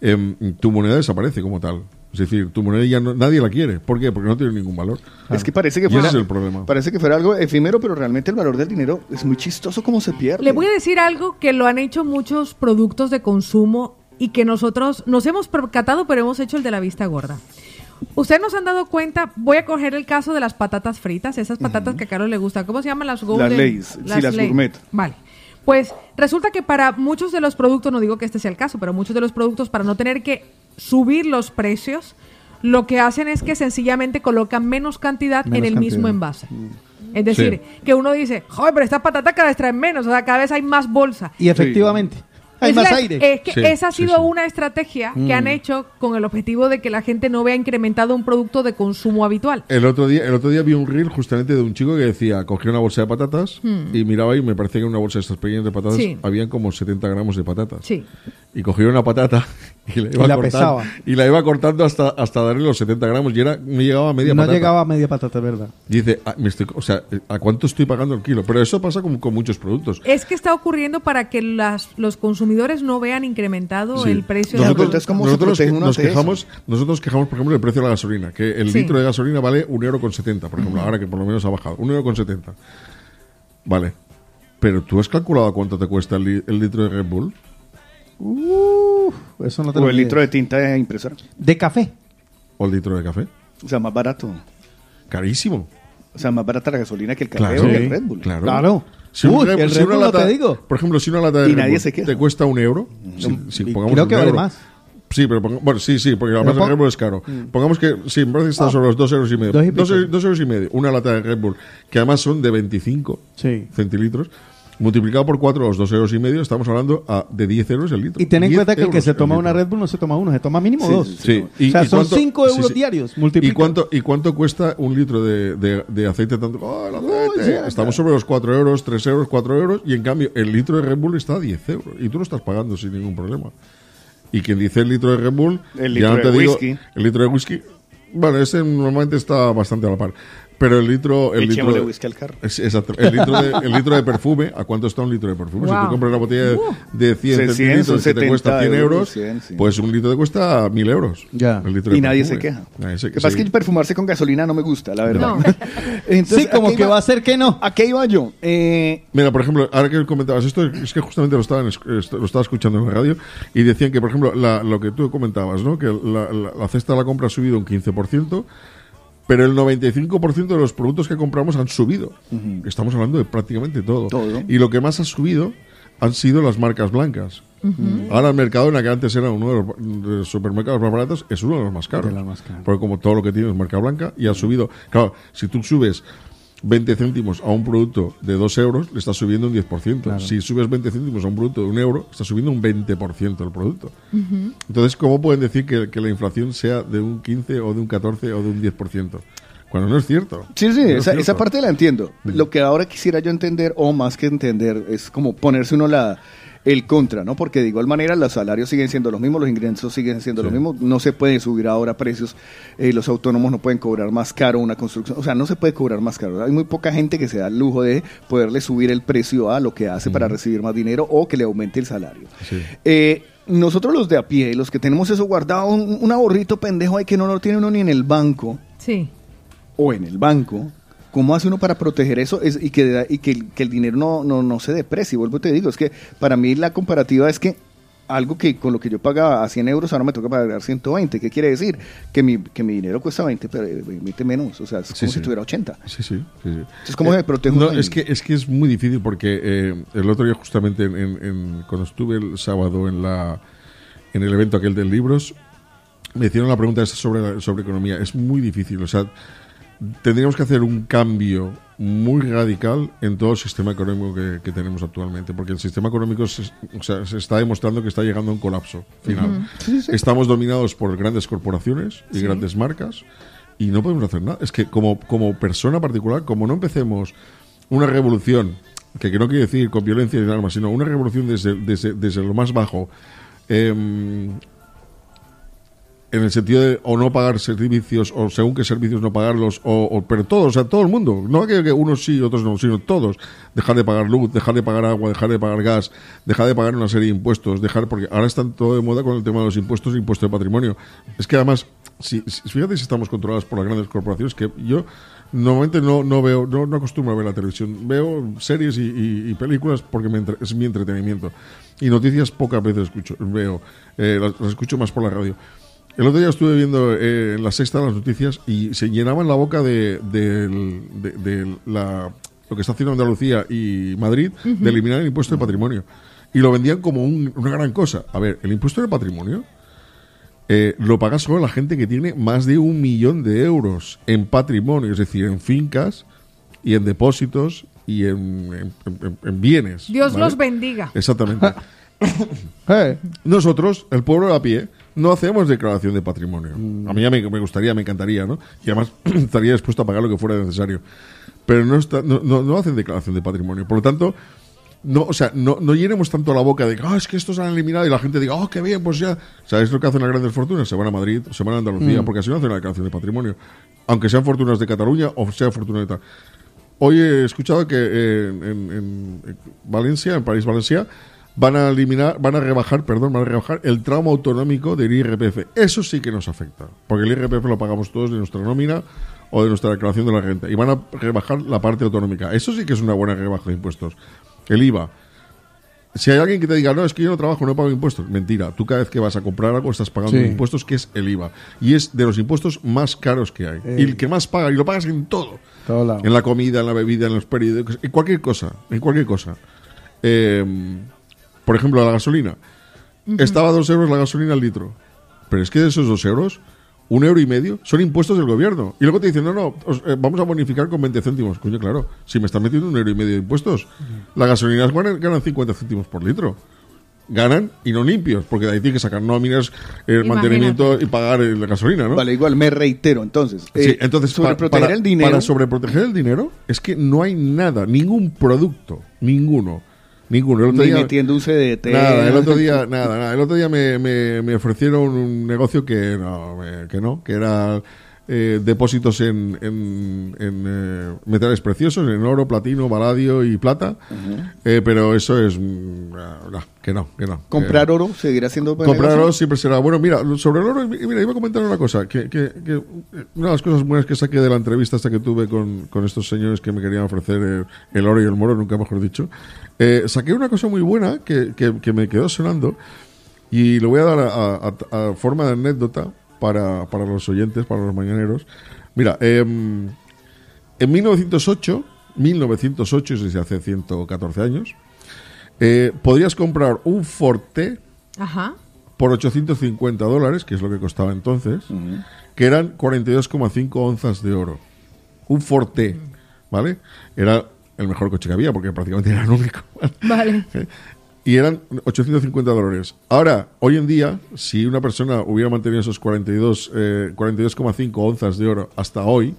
em, tu moneda desaparece como tal. Es decir, tu moneda ya no- nadie la quiere. ¿Por qué? Porque no tiene ningún valor. Es que parece que fuera, ese es el problema. parece que fuera algo efímero, pero realmente el valor del dinero es muy chistoso como se pierde. Le voy a decir algo que lo han hecho muchos productos de consumo y que nosotros nos hemos percatado, pero hemos hecho el de la vista gorda. Ustedes nos han dado cuenta, voy a coger el caso de las patatas fritas, esas patatas que a Carlos le gustan. ¿Cómo se llaman las Golden? Lay's, sí, las Lay's. gourmet. Vale. Pues resulta que para muchos de los productos, no digo que este sea el caso, pero muchos de los productos, para no tener que subir los precios, lo que hacen es que sencillamente colocan menos cantidad en el mismo envase. Es decir, que uno dice, joder, pero esta patata cada vez trae menos, o sea, cada vez hay más bolsa. Y efectivamente, hay Es más la- aire. Es que Sí, esa ha sido sí. una estrategia Mm. que han hecho con el objetivo de que la gente no vea incrementado un producto de consumo habitual. El otro día, el otro día vi un reel justamente de un chico que decía, cogía una bolsa de patatas Hmm. y miraba y me parecía que en una bolsa de estas pequeñas de patatas Sí. habían como 70 gramos de patatas. Sí. Y cogía una patata y la iba, Y la cortando, pesaba. y la iba cortando hasta, hasta darle los 70 gramos y era, no llegaba a media no patata. llegaba a media patata, ¿verdad? Dice, ah, me estoy- o sea, ¿a cuánto estoy pagando el kilo? Pero eso pasa con, con muchos productos. Es que está ocurriendo para que las, los consumidores no vean incrementado Sí. el precio de nosotros, la nosotros protege que- uno nos quejamos, nosotros quejamos, por ejemplo, del precio de la gasolina, que el Sí. litro de gasolina vale un euro con 70, por ejemplo, ahora que por lo menos ha bajado, un euro con 70. Vale. Pero tú has calculado cuánto te cuesta el, li- el litro de Red Bull? Uf, eso no te o lo el litro de tinta de impresora. De café. ¿O el litro de café? O sea, más barato. Carísimo. O sea, más barata la gasolina que el café Claro, o el Red Bull. claro. Claro. Si, un Uy, Red- el si Red una no lata, te digo. por ejemplo, si una lata de Y Red nadie Bull se queja. te cuesta un euro, si, si pongamos creo un que vale euro- más. Sí, pero ponga- bueno, sí, sí, porque además el Red Bull es caro. Mm. Pongamos que, sí, me parece que está sobre los dos euros y medio. Dos y Dos, pico. eu- dos euros y medio. Una lata de Red Bull, que además son de 25 Sí. centilitros. Multiplicado por 4, los 2 euros y medio, estamos hablando a- de 10 euros el litro. Y ten en 10 cuenta que el que se toma una Red Bull no se toma uno, se toma mínimo Sí, dos. sí, sí. o sea, son cuánto- 5 sí, euros sí. diarios. ¿Y cuánto, ¿Y cuánto cuesta un litro de, de- de aceite tanto? ¡Oh, el aceite! sí, Estamos sobre los 4 euros, 3 euros, 4 euros, y en cambio el litro de Red Bull está a 10 euros. Y tú lo estás pagando sin ningún problema. Y quien dice el litro de Red Bull, El ya litro no te de digo, whisky. el litro de whisky, bueno, ese normalmente está bastante a la par. Pero el litro. El litro de, whisky al carro. Es- exacto. El litro, de, el litro de perfume, ¿a cuánto está un litro de perfume? Si Wow. tú compras una botella de, de 100 100, centilitros que te 70 cuesta 100 euros, euros, 100, sí. pues un litro te cuesta 1000 euros. Ya. El litro Y nadie se perfume. queja. Nadie se Lo que pasa es que perfumarse con gasolina no me gusta, la verdad. No. Entonces, Sí, como ¿a qué que iba? va a ser que no. ¿A qué iba yo? Eh, Mira, por ejemplo, ahora que comentabas esto, es que justamente lo, estaban, es- lo estaba escuchando en la radio y decían que, por ejemplo, la- lo que tú comentabas, ¿no? que la, la- la cesta de la compra ha subido un 15%, pero el 95% de los productos que compramos han subido. Estamos hablando de prácticamente todo. Todo. Y lo que más ha subido han sido las marcas blancas. Ahora el Mercadona, que antes era uno de los, de los supermercados más baratos, es uno de los más caros. De los más caros. Porque como todo lo que tiene es marca blanca y ha subido. Claro, si tú subes 20 céntimos a un producto de 2 euros, le estás subiendo un 10%. Si subes 20 céntimos a un producto de un euro, estás subiendo un 20% del producto. Entonces, ¿cómo pueden decir que, que la inflación sea de un 15 o de un 14 o de un 10%? Cuando no es cierto. Sí, sí, No es esa, cierto. esa parte la entiendo. Lo que ahora quisiera yo entender, o más que entender, es como ponerse uno la el contra, ¿no? Porque de igual manera los salarios siguen siendo los mismos, los ingresos siguen siendo los mismos, no se puede subir ahora precios, eh, los autónomos no pueden cobrar más caro una construcción, o sea, no se puede cobrar más caro. Hay muy poca gente que se da el lujo de poderle subir el precio a lo que hace para recibir más dinero o que le aumente el salario. Eh, nosotros los de a pie, los que tenemos eso guardado, un, un ahorrito pendejo ahí que no lo tiene uno ni en el banco, Sí. o en el banco, ¿cómo hace uno para proteger eso es, y, que, y que, el- que el dinero no, no, no se deprecie? Vuelvo y te digo, es que para mí la comparativa es que algo que con lo que yo pagaba a 100 euros ahora me toca pagar 120. ¿Qué quiere decir? Que mi, que mi dinero cuesta 20, pero eh, 20 menos. O sea, es Sí, como sí. si tuviera 80. Sí, sí. sí, sí. Entonces, ¿cómo Eh, me protejo No, es que, es que es muy difícil porque eh, el otro día justamente en, en- cuando estuve el sábado en la en el evento aquel de libros me hicieron la pregunta sobre, sobre economía. Es muy difícil. O sea, tendríamos que hacer un cambio muy radical en todo el sistema económico que, que tenemos actualmente, porque el sistema económico se, o sea, se está demostrando que está llegando a un colapso final. Ujú. Sí, sí. Estamos dominados por grandes corporaciones y Sí. grandes marcas y no podemos hacer nada. Es que como, como persona particular, como no empecemos una revolución, que, que no quiere decir con violencia y armas, sino una revolución desde, desde, desde lo más bajo, em, en el sentido de o no pagar servicios o según qué servicios no pagarlos o, pero todos, o sea, todo el mundo, no que, que unos sí, otros no, sino todos, dejar de pagar luz, dejar de pagar agua, dejar de pagar gas, dejar de pagar una serie de impuestos, dejar porque ahora están todo de moda con el tema de los impuestos impuesto de patrimonio. Es que además, si, fíjate si estamos controlados por las grandes corporaciones que yo normalmente no, no veo, no, no acostumbro a ver la televisión, veo series y, y- y películas porque me entre- es mi entretenimiento y noticias pocas veces escucho, veo, eh, las escucho más por la radio. El otro día estuve viendo eh, en la sexta las noticias y se llenaban la boca de, del- de- de la, lo que está haciendo Andalucía y Madrid de eliminar el impuesto de patrimonio. Y lo vendían como un- una gran cosa. A ver, el impuesto de patrimonio eh, lo paga solo la gente que tiene más de un millón de euros en patrimonio, es decir, en fincas y en depósitos y en, en- en- en bienes. Dios ¿vale? los bendiga. Exactamente. Nosotros, el pueblo de a pie, no hacemos declaración de patrimonio. A mí ya me, me gustaría, me encantaría, ¿no? Y además estaría dispuesto a pagar lo que fuera necesario. Pero no, está, no, no, no hacen declaración de patrimonio. Por lo tanto, no, o sea, no, no llenemos tanto la boca de que "Ah, es que estos han eliminado y la gente diga, oh, qué bien, pues ya. ¿Sabes lo que hacen las grandes fortunas? Se van a Madrid, se van a Andalucía, Mm. porque así no hacen la declaración de patrimonio. Aunque sean fortunas de Cataluña o sean fortunas de tal. Hoy he escuchado que en, en- en Valencia, en París, Valencia, van a eliminar, van a rebajar, perdón, van a rebajar el tramo autonómico del IRPF. Eso sí que nos afecta, porque el IRPF lo pagamos todos de nuestra nómina o de nuestra declaración de la renta y van a rebajar la parte autonómica. Eso sí que es una buena rebaja de impuestos. El IVA. Si hay alguien que te diga, no, es que yo no trabajo, no pago impuestos, mentira. Tú cada vez que vas a comprar algo estás pagando Sí. impuestos, que es el IVA. Y es de los impuestos más caros que hay. Eh. Y el que más paga, y lo pagas en todo. Todo. En la comida, en la bebida, en los periódicos, en cualquier cosa. En cualquier cosa. Eh, por ejemplo, la gasolina. Estaba a dos euros la gasolina al litro. Pero es que de esos dos euros, un euro y medio, son impuestos del gobierno. Y luego te dicen, no, no, os, eh, vamos a bonificar con 20 céntimos. Coño, claro, si me están metiendo un euro y medio de impuestos, las gasolinas ganan, ganan 50 céntimos por litro. Ganan y no limpios, porque de ahí tienen que sacar nóminas, el Imagínate. mantenimiento y pagar eh, la gasolina, ¿no? Vale, igual me reitero, entonces. Sí, eh, entonces pa- sobreproteger para, el dinero. para sobreproteger el dinero es que no hay nada, ningún producto, ninguno, ninguno. El otro Ni día- metiendo un CDT. Nada, el otro día, nada, nada. El otro día me, me- me ofrecieron un negocio que no, que no, que era eh, depósitos en, en, en, eh, metales preciosos, en oro, platino, valadio y plata. Eh, pero eso es mm, no, que no, que no. Comprar oro seguirá siendo Comprar negocio? oro siempre será bueno. Mira, sobre el oro, mira, iba a comentar una cosa. Que, que- que una de las cosas buenas que saqué de la entrevista esta que tuve con, con estos señores que me querían ofrecer el, el oro y el moro, nunca mejor dicho, eh, saqué una cosa muy buena que, que- que me quedó sonando y lo voy a dar a, a- a forma de anécdota para, para los oyentes, para los mañaneros. Mira, em, en 1908, 1908, es decir, hace 114 años, eh, podrías comprar un Forte Ajá. por 850 dólares, que es lo que costaba entonces, que eran 42,5 onzas de oro. Un Forte, ¿vale? Era el mejor coche que había, porque prácticamente era el único. Vale. Y eran 850 dólares. Ahora, hoy en día, si una persona hubiera mantenido esos 42, eh, 42,5 onzas de oro hasta hoy,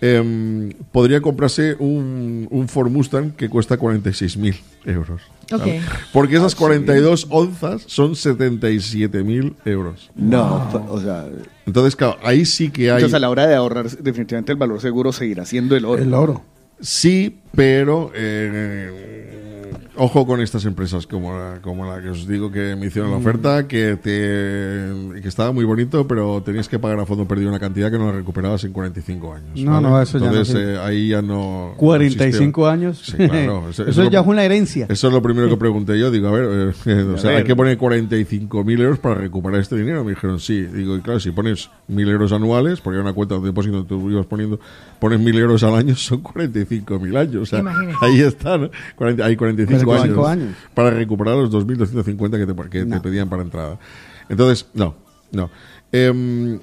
em, podría comprarse un, un Ford Mustang que cuesta 46.000 euros. ¿vale? Ok. Porque esas 42 onzas son 77.000 euros. No, o sea. Entonces, claro, ahí sí que hay. Entonces, a la hora de ahorrar, definitivamente el valor seguro seguirá siendo el oro. El oro. Sí, pero eh, ojo con estas empresas como la, como la que os digo que me hicieron la Mm. oferta, que te que estaba muy bonito, pero tenías que pagar a fondo perdido una cantidad que no la recuperabas en 45 años. No, no, eso ya no eh, ahí ya no. 45 no años. Sí, claro. Eso lo- ya es una herencia. Eso es lo primero que pregunté yo. Digo, a ver, eh, o A sea, ver. hay que poner 45.000 euros para recuperar este dinero. Me dijeron, sí. Digo, y claro, si pones 1.000 euros anuales, porque era una cuenta de depósito donde tú ibas poniendo, pones 1.000 euros al año, son 45.000 años. O sea, ahí está, ¿no? 40 hay 45, 45 años, años. para recuperar los 2.250 que, te, que te pedían para entrada. Entonces, no, no. Em,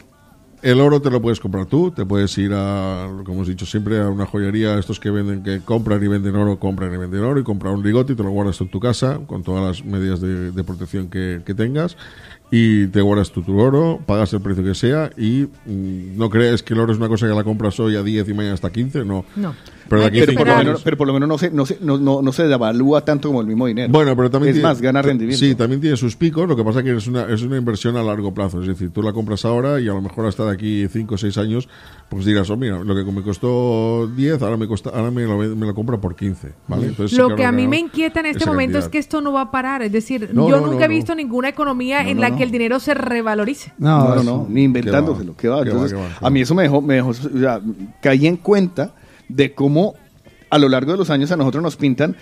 el oro te lo puedes comprar tú, te puedes ir a, como hemos dicho siempre, a una joyería, estos que venden, que compran y venden oro, compran y venden oro, y comprar un ligote y te lo guardas en tu casa con todas las medidas de, de protección que, que tengas y te guardas tú tu oro, pagas el precio que sea y mm, no crees que el oro es una cosa que la compras hoy a 10 y mañana hasta 15, no. No. Pero aquí pero, por lo menos, pero por lo menos no se, no, se, no, no, no se devalúa tanto como el mismo dinero. Bueno, pero también Es tiene- más, gana rendimiento. Sí, también tiene sus picos. Lo que pasa que es una, es una inversión a largo plazo. Es decir, tú la compras ahora y a lo mejor hasta de aquí 5 o 6 años, pues dirás, oh, mira, lo que me costó 10, ahora me costa, ahora me lo, me lo compro por 15. ¿vale? Entonces, sí Lo que que a mí me inquieta en este momento es cantidad. que esto no va a parar. Es decir, No, yo no, nunca no, he visto no. ninguna economía No, en no, la no. que el dinero se revalorice. No, no, no, ni inventándoselo. ¿Qué va? Qué va, Entonces, qué va, qué a mí eso me dejó, me dejó, o sea, caí en cuenta de cómo a lo largo de los años a nosotros nos pintan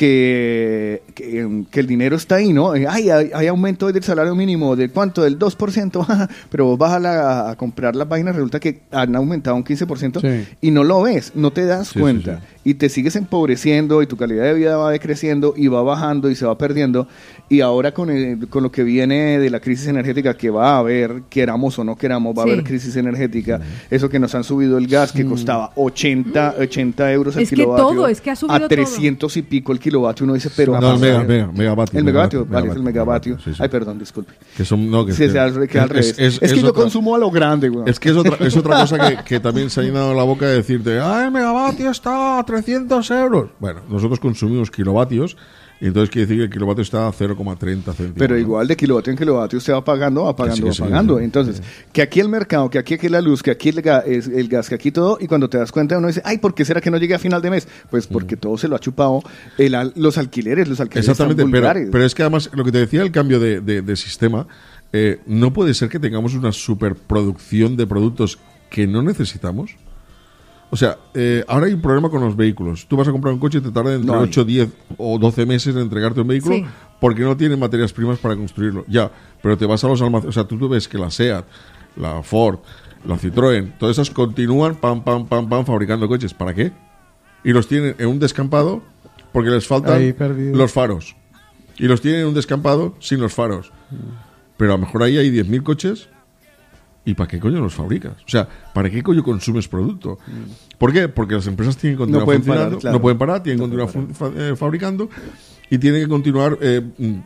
que, que, que el dinero está ahí, ¿no? Eh, Ay, hay, hay aumento del salario mínimo, ¿de cuánto? Del 2%, pero vos vas a, la- a comprar las páginas, resulta que han aumentado un 15% Sí. y no lo ves, no te das Sí, sí, cuenta. Y te sigues empobreciendo y tu calidad de vida va decreciendo y va bajando y se va perdiendo. Y ahora con, el- con lo que viene de la crisis energética que va a haber, queramos o no queramos, va Sí. a haber crisis energética. Eso que nos han subido el gas que costaba 80, 80 euros el Es que kilovatio. todo, es que ha subido A todo. 300 y pico el kilovatio. Uno dice, pero... No, el mega- mega- megavatio, El megavatio, megavatio, vale, es el megavatio. sí, sí. Ay, perdón, disculpe. Que son, no, que, Sí, que- al- que al es- revés. es- Es, que es yo otra- consumo a lo grande, güey. Es que es otra, es otra cosa que, que también se ha llenado la boca de decirte, ah, el megavatio está a 300 euros. Bueno, nosotros consumimos kilovatios entonces quiere decir que el kilovatio está a 0,30 céntimos. Pero igual de kilovatio en kilovatio usted va pagando, va pagando, va pagando. sí. Entonces, que aquí el mercado, que aquí, aquí la luz, que aquí el, ga- el gas, que aquí todo, y cuando te das cuenta uno dice, ay, ¿por qué será que no llegue a final de mes? Pues porque todo se lo ha chupado el al- los alquileres, los alquileres Exactamente, están pero, pero es que además lo que te decía el cambio de, de- de sistema, eh, no puede ser que tengamos una superproducción de productos que no necesitamos. O sea, eh, ahora hay un problema con los vehículos. Tú vas a comprar un coche y te tarda entre No hay. 8, 10 o 12 meses en entregarte un vehículo Sí. porque no tienen materias primas para construirlo. Ya, pero te vas a los almacenes. O sea, tú, tú ves que la SEAT, la Ford, la Citroën, todas esas continúan pam, pam, pam, pam, fabricando coches. ¿Para qué? Y los tienen en un descampado porque les faltan los faros. Y los tienen en un descampado sin los faros. Pero a lo mejor ahí hay 10.000 coches ¿Y para qué coño los fabricas? O sea, ¿para qué coño consumes producto? ¿Por qué? Porque las empresas tienen que continuar No pueden funcionando, parar, claro. no pueden parar, tienen que continuar fa- eh, fabricando y tienen que continuar eh,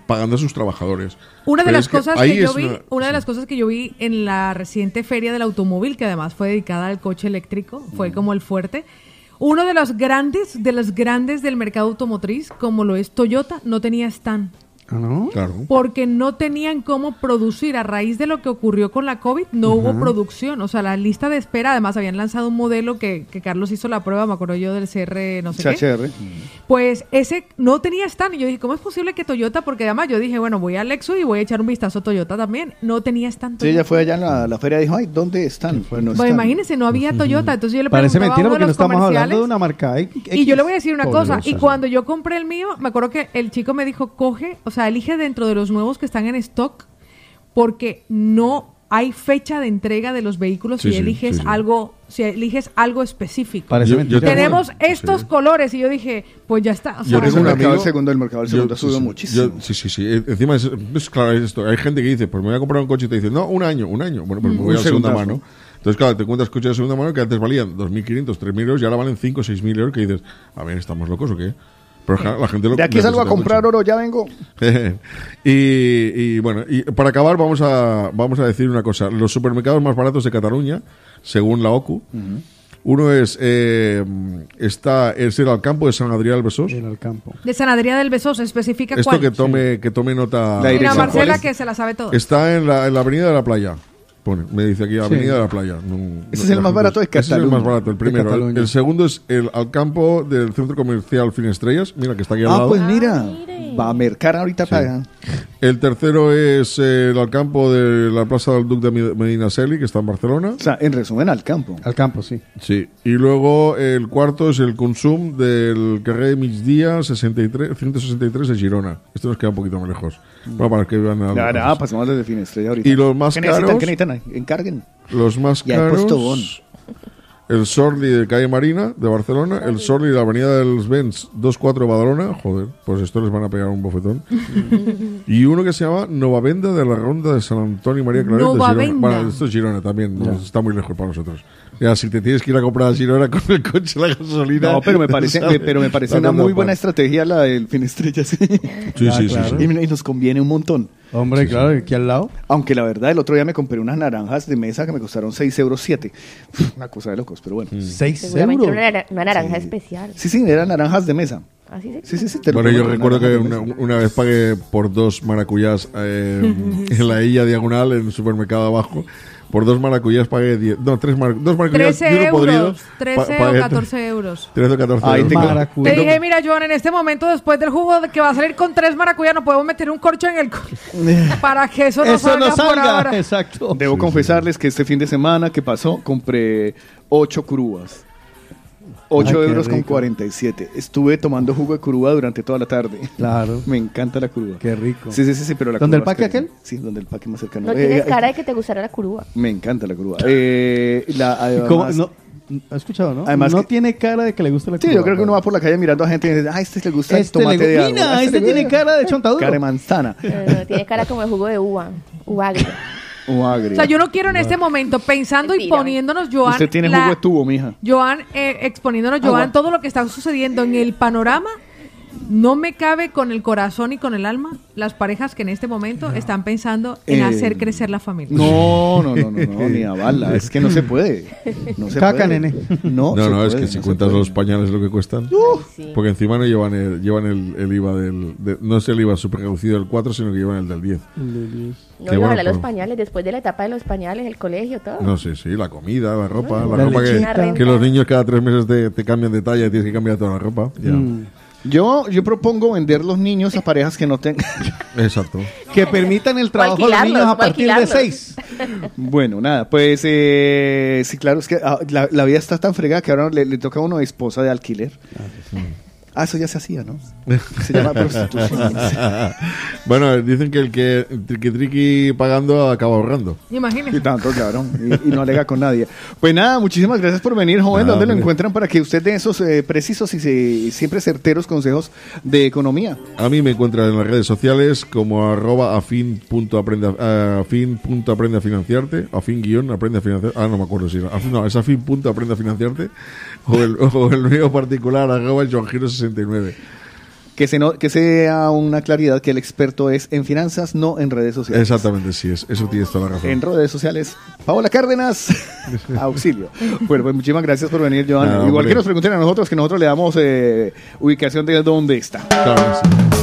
pagando a sus trabajadores. Una de Pero las que cosas que yo vi, una- una de las cosas que yo vi en la reciente feria del automóvil, que además fue dedicada al coche eléctrico, fue como el fuerte. Uno de los grandes, de los grandes del mercado automotriz, como lo es Toyota, no tenía stand. ¿Ah, no? Claro. Porque no tenían cómo producir. A raíz de lo que ocurrió con la COVID, no hubo producción. O sea, la lista de espera, además habían lanzado un modelo que, que Carlos hizo la prueba, me acuerdo yo del CR, no sé qué. CHR. Pues ese no tenía stand. Y yo dije, ¿cómo es posible que Toyota? Porque además yo dije, bueno, voy a Lexus y voy a echar un vistazo a Toyota también. No tenía stand. Sí, ella fue allá en la, la feria y dijo, ay, ¿dónde están? No Pues están. imagínense, no había Toyota. Entonces yo le Parece preguntaba mentira a uno porque de no los estamos hablando comerciales. de una marca X. Y yo le voy a decir una cosa, y cuando yo compré el mío, me acuerdo que el chico me dijo, coge, o sea, elige dentro de los nuevos que están en stock, porque no hay fecha de entrega de los vehículos Sí, si sí, eliges sí, sí. algo, si eliges algo específico. Parece Yo- mentira. yo tengo- Tenemos estos colores y yo dije, pues ya está. o sea, el un mercado del segundo, el mercado del Yo- segundo ha sí, subido sí, muchísimo. yo- sí, sí, sí. E- Encima es, es claro es esto. Hay gente que dice, pues me voy a comprar un coche y te dice, no, un año, un año. Bueno, pues me Mm. voy Un a segunda mano. Entonces, claro, te encuentras coches de segunda mano que antes valían 2.500, 3.000 euros y ahora valen 5 o 6.000 euros que dices, a ver, ¿estamos locos o qué? Pero ja, la gente lo De aquí salgo a comprar mucho. oro, ya vengo. y, y, bueno, y para acabar vamos a, vamos a decir una cosa. Los supermercados más baratos de Cataluña, según la OCU, uno es, eh, está, es el Alcampo de San Adrià del Besós. El campo. de San Adrián del Besós, especifica Esto cuál. que tome, que tome nota. La Marcela que se la sabe todo. Está en la, en la avenida de la playa. Pone, me dice aquí, Avenida Sí. de la Playa. No- Ese no- es el más gente- barato de Ese es el Cataluña. más barato, el primero. El, Cataluña. el segundo es el Alcampo del Centro Comercial Finestrellas. Mira, que está aquí al Ah, lado. pues mira, va a mercar ahorita para allá. El tercero es eh, el Alcampo de la Plaza del Duc de Med- Medina Celi, que está en Barcelona. O sea, en resumen, al campo. Al campo, sí. Sí. Y luego el cuarto es el Consum del Carrer de Migdia 63, 163 de Girona. Esto nos queda un poquito más lejos. Bueno, para que vean algo. Ya, ya, pasamos desde Finestrella ahorita. Y los más ¿Qué necesitan? caros? ¿Qué necesitan? Encarguen. Los más Ya he caros. puesto bon. El Sorli de Calle Marina, de Barcelona. El Sorli de la Avenida del Vents 24 Badalona. Joder, pues esto les van a pegar un bofetón. y uno que se llama Novavenda de la Ronda de San Antonio y María Claret de Girona. Bueno, esto es Girona también, no, está muy lejos para nosotros. Ya, si te tienes que ir a comprar a Girona con el coche, la gasolina. No, pero me parece, pero me parece una muy buena estrategia la del Finestrella. Sí, Sí, Ah, sí, sí, claro. sí. Y, y nos conviene un montón. Hombre, claro, aquí al lado. Aunque la verdad, el otro día me compré unas naranjas de mesa que me costaron 6 euros 7. Una cosa de locos, pero bueno. Mm. Seis Seguramente euros. una, una naranja especial. Sí, sí, eran naranjas de mesa. Así se Sí, sí, sí. Bueno, yo recuerdo que una, vez pagué por dos maracuyás eh, en la Illa Diagonal, en el supermercado abajo. Por dos maracuyás pagué 10. No, tres mar- dos maracuyás. 13 y uno podrido. euros, 13 pa- o pagué 14 euros. 13 o 14 Ahí euros. Maracuya. Te dije, mira, Joan, en este momento, después del jugo de que va a salir con tres maracuyas, no podemos meter un corcho en el... para que eso no Eso salga, no por salga. ahora. Exacto. Debo confesarles que este fin de semana que pasó compré 8 curúas. 8 Ay, euros con rico. 47. Estuve tomando jugo de curúa durante toda la tarde. Claro. Me encanta la curúa. Qué rico. Sí, sí, sí, sí, pero la ¿Dónde el curúa es parque que- aquel? Sí, donde el parque más cercano. No Eh, tienes eh, cara de que te gustara la curúa. Me encanta la curúa. Eh, la, además, ¿Cómo? No, ¿Has escuchado, no? Además no que- tiene cara de que le gusta la Sí, yo creo que uno va por la calle mirando a gente y dice, ah, este le gusta Este el tomate le- de agua. Mira, "Ah, este le tiene cara de chontaduro". Cara de manzana. Eh, tiene cara como de jugo de uva. Uva agria. O agrio. O sea, yo no quiero en este momento, pensando y poniéndonos, Joan... Usted tiene la- jugo de tubo, mija. Joan, eh, exponiéndonos, Agua. Joan, todo lo que está sucediendo en el panorama, no me cabe con el corazón y con el alma las parejas que en este momento están pensando en Eh, hacer crecer la familia. No, no, no, no, no, ni a bala. Es que no se puede. No se Caca, puede. nene. No, No, se no, es que si no cuentas puede. los pañales lo que cuestan. Sí. Porque encima no llevan el, llevan el, el IVA del. de- no es el IVA super reducido del 4, sino que llevan el del 10. No, bueno, ojalá los pañales, después de la etapa de los pañales, el colegio, todo. No sé, sí, la comida, la ropa. La la ropa que, los niños cada tres meses te, te cambian de talla y tienes que cambiar toda la ropa. Ya. Mm. Yo, yo propongo vender los niños a parejas que no tengan. Exacto. Que permitan el trabajo de los niños a partir de seis. bueno, nada, pues eh, sí, claro, es que ah, la, la vida está tan fregada que ahora le, le toca a uno esposa de alquiler. Ah, eso ya se hacía, ¿no? Se llama prostitución. bueno, dicen que el que triqui triqui pagando acaba ahorrando. Imagínese. Y tanto, claro. Y, y no alega con nadie. Pues nada, muchísimas gracias por venir, joven. Nada, ¿Dónde lo encuentran para que usted dé esos eh, precisos y se- siempre certeros consejos de economía? A mí me encuentran en las redes sociales como arroba afin.aprende a, afin.aprende a financiarte, afin guion aprende a financiarte. Ah, no me acuerdo si era. afin- no, es afin.aprende a financiarte o el, o el mío particular arroba el Joangiro 69. Que, se no- que sea una claridad que el experto es en finanzas, no en redes sociales. Exactamente, sí, es, eso tienes toda la razón. En redes sociales, Paola Cárdenas, auxilio. Bueno, pues muchísimas gracias por venir, Joan. Nada, Igual hombre. que nos pregunten a nosotros, que nosotros le damos eh, ubicación de dónde está. Claro, sí.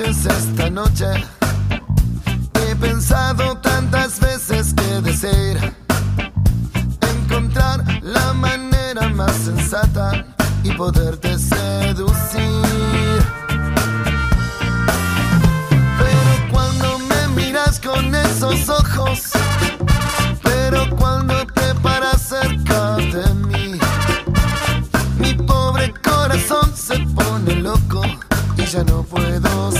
Esta noche. He pensado tantas veces que desear encontrar la manera más sensata y poderte seducir. Pero cuando me miras con esos ojos, pero cuando te paras cerca de mí, mi pobre corazón se pone loco y ya no puedo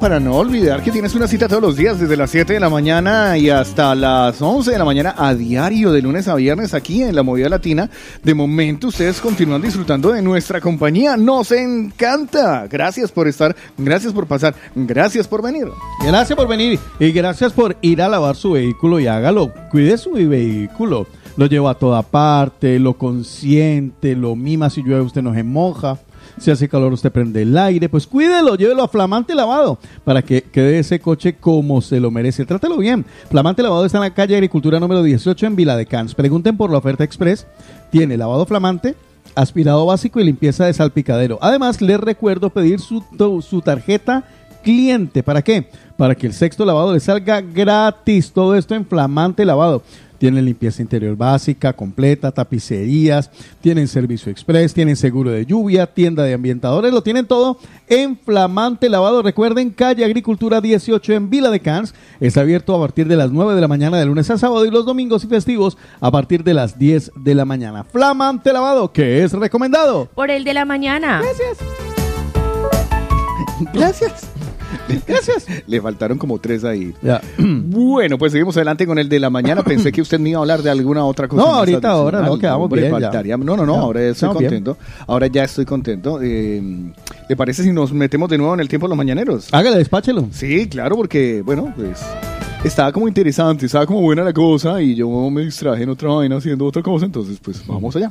para no olvidar que tienes una cita todos los días, desde las 7 de la mañana y hasta las 11 de la mañana, a diario, de lunes a viernes, aquí en la Movida Latina. De momento, ustedes continúan disfrutando de nuestra compañía. Nos encanta. Gracias por estar, gracias por pasar, gracias por venir. Gracias por venir y gracias por ir a lavar su vehículo y hágalo. Cuide su vehículo. Lo lleva a toda parte, lo consiente, lo mima. Si llueve, usted no se moja. Si hace calor, usted prende el aire. Pues cuídelo, llévelo a Flamante Lavado para que quede ese coche como se lo merece. Trátelo bien. Flamante Lavado está en la calle Agricultura número 18 en Vila de Cans. Pregunten por la oferta express. Tiene lavado flamante, aspirado básico y limpieza de salpicadero. Además, les recuerdo pedir su, su tarjeta cliente. ¿Para qué? Para que el sexto lavado le salga gratis. Todo esto en Flamante Lavado. Tienen limpieza interior básica, completa, tapicerías, tienen servicio express, tienen seguro de lluvia, tienda de ambientadores, lo tienen todo en Flamante Lavado. Recuerden, calle Agricultura 18 en Vila de Cans. Está abierto a partir de las 9 de la mañana de lunes a sábado y los domingos y festivos a partir de las 10 de la mañana. Flamante Lavado, que es recomendado. Por el de la mañana. Gracias. Gracias. Le faltaron como tres ahí. Bueno, pues seguimos adelante con el de la mañana. Pensé que usted me iba a hablar de alguna otra cosa. No, ahorita, ahora, no, quedamos Hombre, bien, ya. faltaría- No, no, no, Ya, ahora estoy estamos bien. contento. Ahora ya estoy contento. Eh, ¿Le parece si nos metemos de nuevo en el tiempo de los mañaneros? Hágale, despáchelo. Sí, claro, porque, bueno, pues estaba como interesante, estaba como buena la cosa y yo me distraje en otra vaina haciendo otra cosa, entonces pues vamos allá.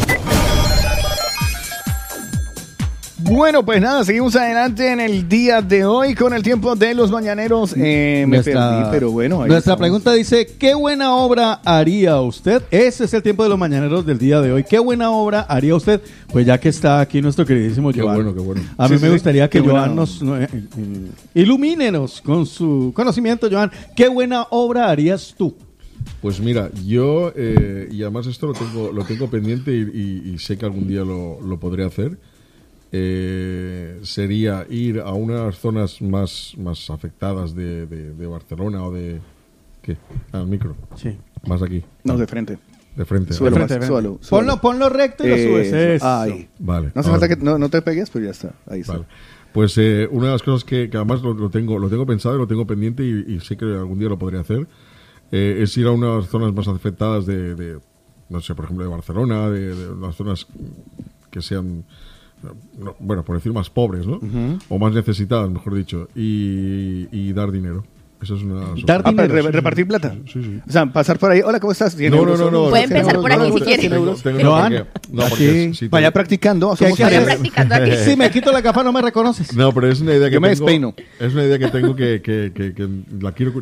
Bueno, pues nada, seguimos adelante en el día de hoy con el tiempo de los mañaneros. Eh, me Nuestra- perdí, pero bueno. ahí Nuestra estamos. pregunta dice, ¿qué buena obra haría usted? Ese es el tiempo de los mañaneros del día de hoy. ¿Qué buena obra haría usted? Pues ya que está aquí nuestro queridísimo Qué Joan. bueno, qué bueno. A mí Sí, me sí, gustaría que Joan nos no, eh, eh, ilumínenos con su conocimiento, Joan. ¿Qué buena obra harías tú? Pues mira, yo, eh, y además esto lo tengo, lo tengo pendiente y, y- y sé que algún día lo, lo podré hacer, eh, sería ir a unas zonas más, más afectadas de, de- de Barcelona o de... ¿Qué? Al micro. Sí. Más aquí. No, de frente. De frente. Suelo ¿vale? más, frente. suelo, Ponlo- suelo. ponlo recto y lo subes. Eso. Ahí. Vale. No hace ahora. falta que no, no te pegues, pero ya está. Ahí está. Vale. Pues eh, una de las cosas que, que además lo, lo tengo lo tengo pensado y lo tengo pendiente y, y sé que algún día lo podré hacer eh, es ir a unas zonas más afectadas de, de, no sé por ejemplo de Barcelona de, de unas zonas que sean no, bueno por decir más pobres no o más necesitadas mejor dicho y, y dar dinero eso es una Dar dinero. Ah, repartir plata. O sea, pasar por ahí. Hola, ¿cómo estás? 100 No, euros, no, no, no. Puede ¿cien empezar por aquí si no, quiere. 100 euros. Tengo- No, porque si Vaya practicando. ¿Qué Somos hay que hacer? practicando aquí. Si me quito la gafa no me reconoces. No, pero es una idea que Yo me tengo. despeino. Es una idea que tengo que, que, que- que la quiero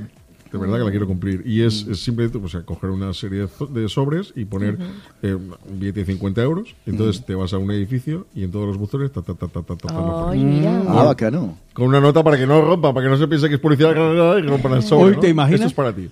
de verdad que la quiero cumplir y es, es simplemente sea, coger una serie de, zo- de sobres y poner eh, un billete de 50 euros entonces te vas a un edificio y en todos los buzones ta, ta, ta, ta, ta, ta, Ay, pones. mira. Ah, bacano. con una nota para que no rompa para que no se piense que es policía y rompan el sobre Uy, ¿no? ¿te imaginas? esto es para ti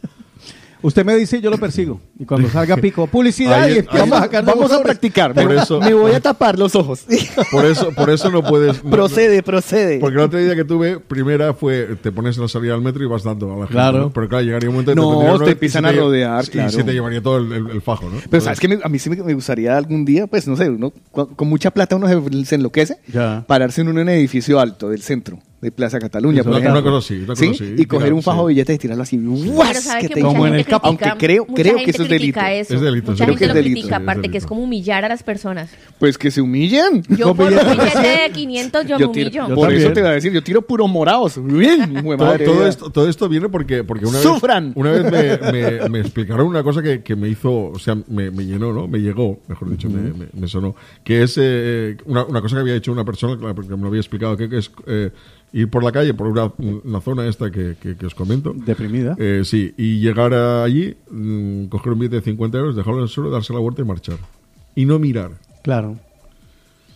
Usted me dice y yo lo persigo. Y cuando salga pico, publicidad Ahí y ahí a Vamos a practicar. Por me, eso- me voy a tapar los ojos. por eso por eso no puedes no- procede, procede. porque la otra idea que tuve, primera fue, te pones en la salida del metro y vas dando a la gente. Claro. ¿no? Pero claro, llegaría un momento que No, te empiezan se a te- rodear, Y claro. se te llevaría todo el, el- el fajo, ¿no? Pero Entonces, sabes que a mí sí me, gustaría algún día, pues no sé, uno, con mucha plata uno se, se enloquece, Ya. pararse en un edificio alto del centro de Plaza Cataluña, por una ejemplo. cosa así, una cosa así, Y coger un fajo sí. de billetes y tirarlo así. Que te- Como en el capo. Aunque creo- creo que eso es delito. eso. Es delito, Mucha sí. Creo que gente es lo delito. critica, Sí, es aparte que es como humillar a las personas. Pues que se humillen. Yo por un billetes de billete de 500 yo, me humillo. Yo por también. eso te iba a decir, yo tiro puros morados. Bien, todo, esto, todo esto viene porque, porque una ¡Sufran! vez, una vez me, me- me explicaron una cosa que, que me hizo, o sea, me, me llenó, ¿no? Me llegó, mejor dicho, me, sonó. Que es eh, una, una cosa que había hecho una persona que me lo había explicado, que, que es eh, ir por la calle, por una, una zona esta que, que- que os comento. Deprimida. Eh, sí, y llegar allí, mm, coger un billete de 50 euros, dejarlo en el suelo, darse la vuelta y marchar. Y no mirar. Claro.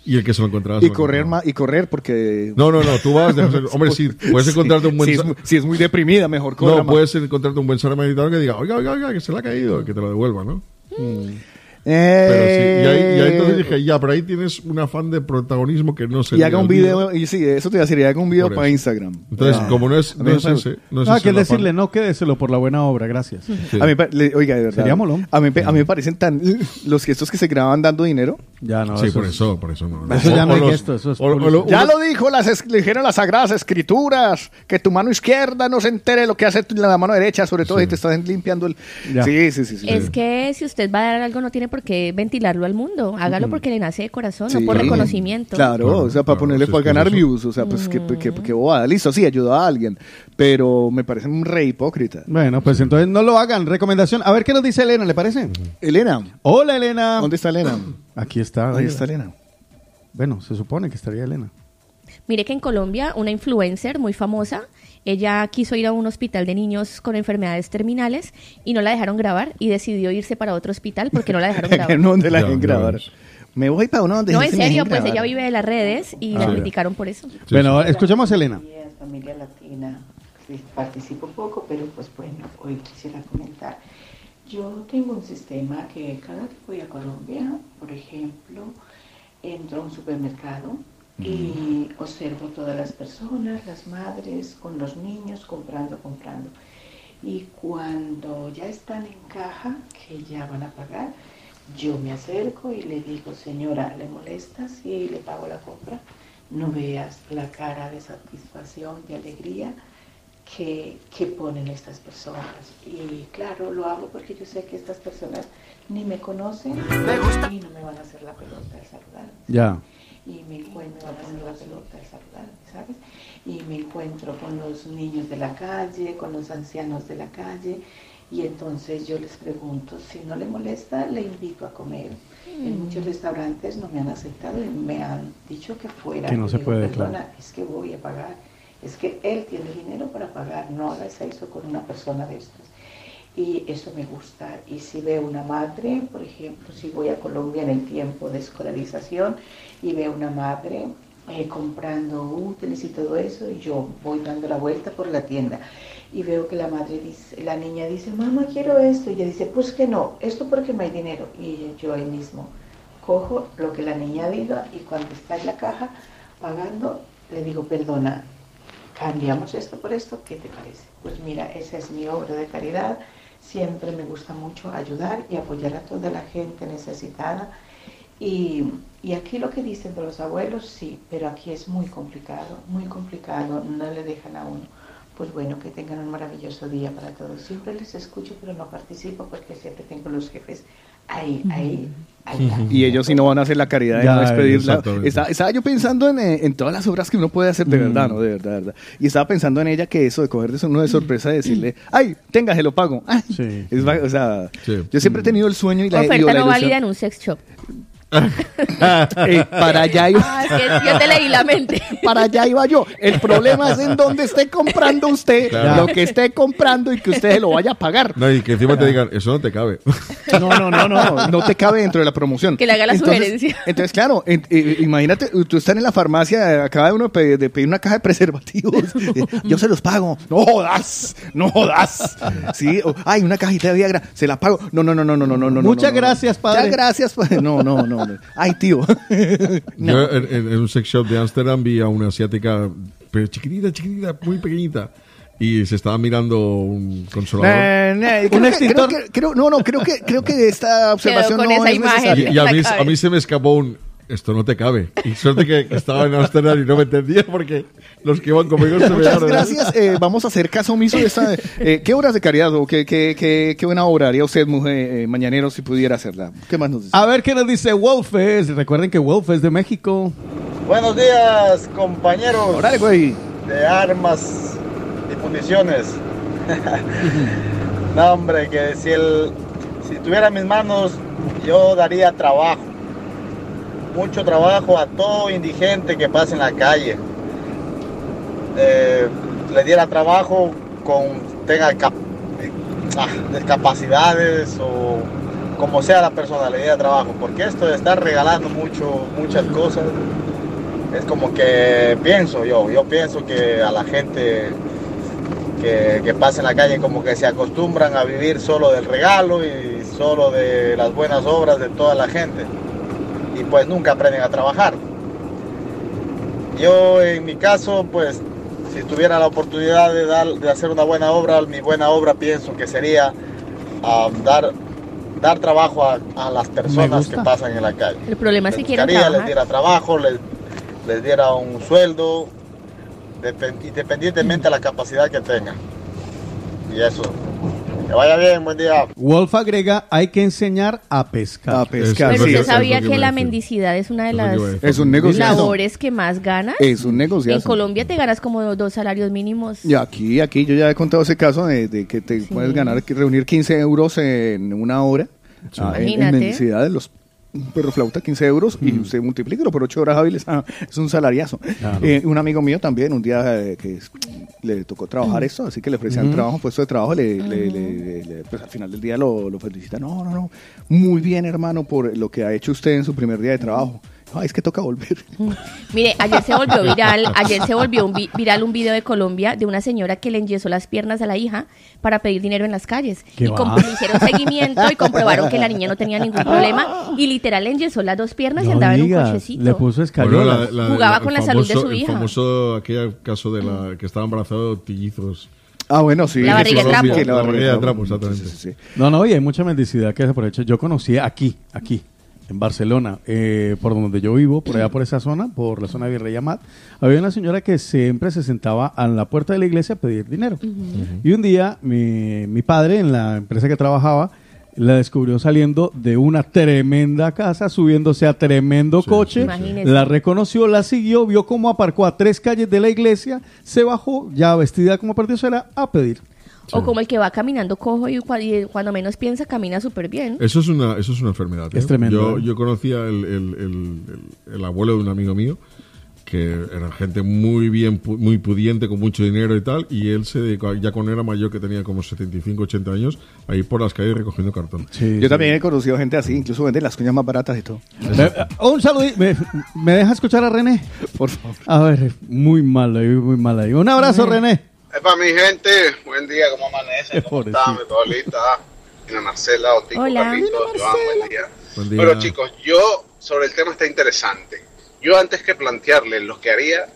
Y el que se lo encontraba. Y lo correr encontraba. y correr porque... No, no, no, tú vas, hombre, sí, puedes encontrarte un buen... Si es, si es muy deprimida, mejor corra No, más. puedes encontrarte un buen samaritano que diga, oiga, oiga, oiga, que se le ha caído, que te lo devuelva, ¿no? Pero sí, y ahí, y ahí entonces dije, ya, pero ahí tienes un afán de protagonismo que no se Eh, Y haga un video, y sí, eso te iba a decir, y haga un video para. Instagram. Entonces, Ah. como no es, no es ese, no es hay ese que el afán. decirle, no, quédeselo por la buena obra, gracias. Sí. A mí, le- oiga, de verdad. Sería molón. A mí, pe- a mí me parecen tan. Los gestos que se graban dando dinero. Ya no, Sí, eso por es- eso, por eso no. Eso ya no es gesto, eso es o- o publicidad. lo- Ya uno- lo dijo, las es- le dijeron las sagradas escrituras, que tu mano izquierda no se entere lo que hace la mano derecha, sobre todo si te estás limpiando el... Ya. Sí, sí, sí. sí. Es que si usted va a dar algo no tiene por qué ventilarlo al mundo. Hágalo porque le nace de corazón, Sí. no por reconocimiento. Claro, Claro, o sea, para claro, ponerle, para ganar eso. views, o sea, pues que, que, que bobada. Listo, sí, ayudó a alguien, pero me parece un re hipócrita. Bueno, pues entonces no lo hagan. Recomendación. A ver qué nos dice Elena, ¿le parece? Elena, Hola, Elena. ¿dónde está Elena? Aquí está. Ahí está Elena. Bueno, se supone que estaría Elena. Mire que en Colombia una influencer muy famosa, ella quiso ir a un hospital de niños con enfermedades terminales y no la dejaron grabar y decidió irse para otro hospital porque no la dejaron grabar. no, donde la dejen grabar. Me voy para uno donde No, se en me serio, dejen pues grabar. ella vive de las redes y la criticaron por eso. Sí, bueno, sí. escuchamos a Elena. familia latina. Sí, Participo poco, pero pues bueno, hoy quisiera comentar. Yo tengo un sistema que cada que voy a Colombia, por ejemplo, entro a un supermercado y observo todas las personas, las madres con los niños comprando, comprando. Y cuando ya están en caja, que ya van a pagar, Yo me acerco y le digo, señora, ¿le molesta si le pago la compra? No veas la cara de satisfacción, de alegría que, que ponen estas personas. Y claro, lo hago porque yo sé que estas personas ni me conocen y no me van a hacer la pelota de saludarme. Ya. Y me encuentro, hacer la pelota ¿sabes? Y me encuentro con los niños de la calle, con los ancianos de la calle. Y entonces yo les pregunto, si no le molesta, le invito a comer. En Mm. muchos restaurantes no me han aceptado y me han dicho que fuera. Que no se digo, puede, Perdona, claro. es que voy a pagar. Es que él tiene dinero para pagar, no hagas eso con una persona de estas. Y eso me gusta. Y si veo una madre, por ejemplo, si voy a Colombia en el tiempo de escolarización y veo una madre eh, comprando útiles y todo eso, y yo voy dando la vuelta por la tienda y veo que la madre dice, la niña dice, mamá, quiero esto, y ella dice, pues que no, esto porque no hay dinero. Y yo ahí mismo cojo lo que la niña diga y cuando está en la caja pagando, le digo, perdona, cambiamos esto por esto, ¿qué te parece? Pues mira, esa es mi obra de caridad, siempre me gusta mucho ayudar y apoyar a toda la gente necesitada. Y, y aquí lo que dicen de los abuelos, sí, pero aquí es muy complicado, muy complicado, no le dejan a uno. Pues bueno, que tengan un maravilloso día para todos. Siempre les escucho, pero no participo porque siempre tengo los jefes ahí, ahí, ahí. Y ellos sí no van a hacer la caridad de Ya, no despedirla. Está- estaba yo pensando en, eh, en todas las obras que uno puede hacer de verdad, ¿no? De verdad, de verdad. Y estaba pensando en ella que eso de coger de uno de sorpresa y decirle, ay, tenga, se lo pago. Ay. Es va- o sea, yo siempre he tenido el sueño y la, y Oferta la no ilusión- válida en un sex shop. Eh, para allá iba. Ah, es que yo te leí la mente. Para allá iba yo. El problema es en dónde esté comprando usted Claro. lo que esté comprando y que usted se lo vaya a pagar. No, y que encima te digan, eso no te cabe. No, no, no, no, no te cabe dentro de la promoción. Que le haga la Entonces- sugerencia. Entonces, claro, en- eh, imagínate, tú estás en la farmacia, acaba uno de pedir, de pedir una caja de preservativos. eh, Yo se los pago. No jodas, no jodas. Sí, o, ay, una cajita de Viagra, se la pago. No, no, no, no, no, no, no. no, Muchas no, no. gracias, padre. Muchas gracias, padre. No, no, no. Ay, tío. No. Yo en, un sex shop de Ámsterdam vi a una asiática, pero chiquitita, chiquitita, muy pequeñita. Y se estaba mirando un consolador. Creo que- creo que- creo- no, no, creo que, creo que esta observación con no esa es imagen. necesaria. Y, y a, mí, a mí se me escapó un. Esto no te cabe. Y suerte que estaba en Ámsterdam y no me entendía porque los que iban conmigo se me Muchas dieron- gracias. eh, vamos a hacer caso omiso de esta. eh, ¿Qué obras de caridad o qué, qué, qué, qué buena obra haría usted, mujer eh, mañanero, si pudiera hacerla? ¿Qué más nos dice? A ver qué nos dice Wolfes. Recuerden que Wolf es de México. Buenos días, compañeros. Órale, güey. De armas y municiones. no, hombre, que si el si tuviera mis manos, yo daría trabajo. Mucho trabajo a todo indigente que pase en la calle. Eh, le diera trabajo con tenga cap- ah, discapacidades o como sea la persona, le diera trabajo. Porque esto de estar regalando mucho, muchas cosas, es como que pienso yo, yo pienso que a la gente que, que pasa en la calle como que se acostumbran a vivir solo del regalo y solo de las buenas obras de toda la gente y pues nunca aprenden a trabajar. Yo en mi caso pues si tuviera la oportunidad de, dar, de hacer una buena obra, mi buena obra pienso que sería dar, dar trabajo a, a las personas que pasan en la calle. El problema es que quieren buscaría, les trabajar. diera trabajo, les, les diera un sueldo, depen- independientemente de la capacidad que tengan. Y eso. Que vaya bien, buen día. Wolf agrega, hay que enseñar a pescar. A pescar, Pero sí, usted eso sabía es que que la mendicidad es una de las. Es un labores que más ganas. Es un negociazo. En Colombia te ganas como dos salarios mínimos. Y aquí, aquí yo ya he contado ese caso de, de que te puedes ganar, reunir 15 euros en una hora. Ah, en- en, Imagínate. mendicidad de los un perro flauta 15 euros y usted multiplíquelo por 8 horas hábiles, ah, es un salariazo. Claro. Eh, un amigo mío también, un día eh, que es- le tocó trabajar esto, así que le ofrecían Mm. trabajo, puesto de trabajo, le, le- le- le- pues al final del día lo, lo felicita. No, no, no, muy bien hermano por lo que ha hecho usted en su primer día de trabajo. Ay, es que toca volver. Mire, ayer se volvió viral, ayer se volvió un vi- viral un video de Colombia de una señora que le enyesó las piernas a la hija para pedir dinero en las calles. ¿Qué y le hicieron seguimiento y comprobaron que la niña no tenía ningún problema y literal le enyesó las dos piernas y No andaba en un cochecito. Le puso escayolas. Jugaba el con la salud de su hija. El famoso aquel caso de la que estaba embarazado de tillizos. Ah, bueno, sí. La barriga de trapo. Sí, La barriga de trapo, exactamente. sí, sí. No, no, y hay mucha mendicidad que se aprovecha. Yo conocí aquí, aquí, en Barcelona, eh, por donde yo vivo, por allá por esa zona, por la zona de Virrey Amat, había una señora que siempre se sentaba a la puerta de la iglesia a pedir dinero. Y un día mi, mi padre, en la empresa que trabajaba, la descubrió saliendo de una tremenda casa, subiéndose a tremendo coche, la reconoció, la siguió, vio cómo aparcó a tres calles de la iglesia, se bajó, ya vestida como perdiosa, a pedir. O como el que va caminando cojo y, y cuando menos piensa camina súper bien. Eso es una, eso es una enfermedad. ¿eh? Es tremendo, Yo, ¿eh? yo conocía el, el- el- el- el abuelo de un amigo mío, que era gente muy bien, muy pudiente, con mucho dinero y tal, y él se dedicó, ya cuando era mayor, que tenía como 75, 80 años, a ir por las calles recogiendo cartón. Yo también he conocido gente así, incluso venden las cuñas más baratas y todo. Eh, un saludo. ¿Me, me deja escuchar a René? Por favor. A ver, muy mal ahí, muy mal ahí. Un abrazo, René. Epa, mi gente, buen día, ¿cómo amanece? ¿Cómo están, mi Paulita? Marcela, Otico, Hola. Carlitos, Joan, buen día. Buen día. Bueno, chicos, yo sobre el tema está interesante. Yo antes que plantearles lo que haría,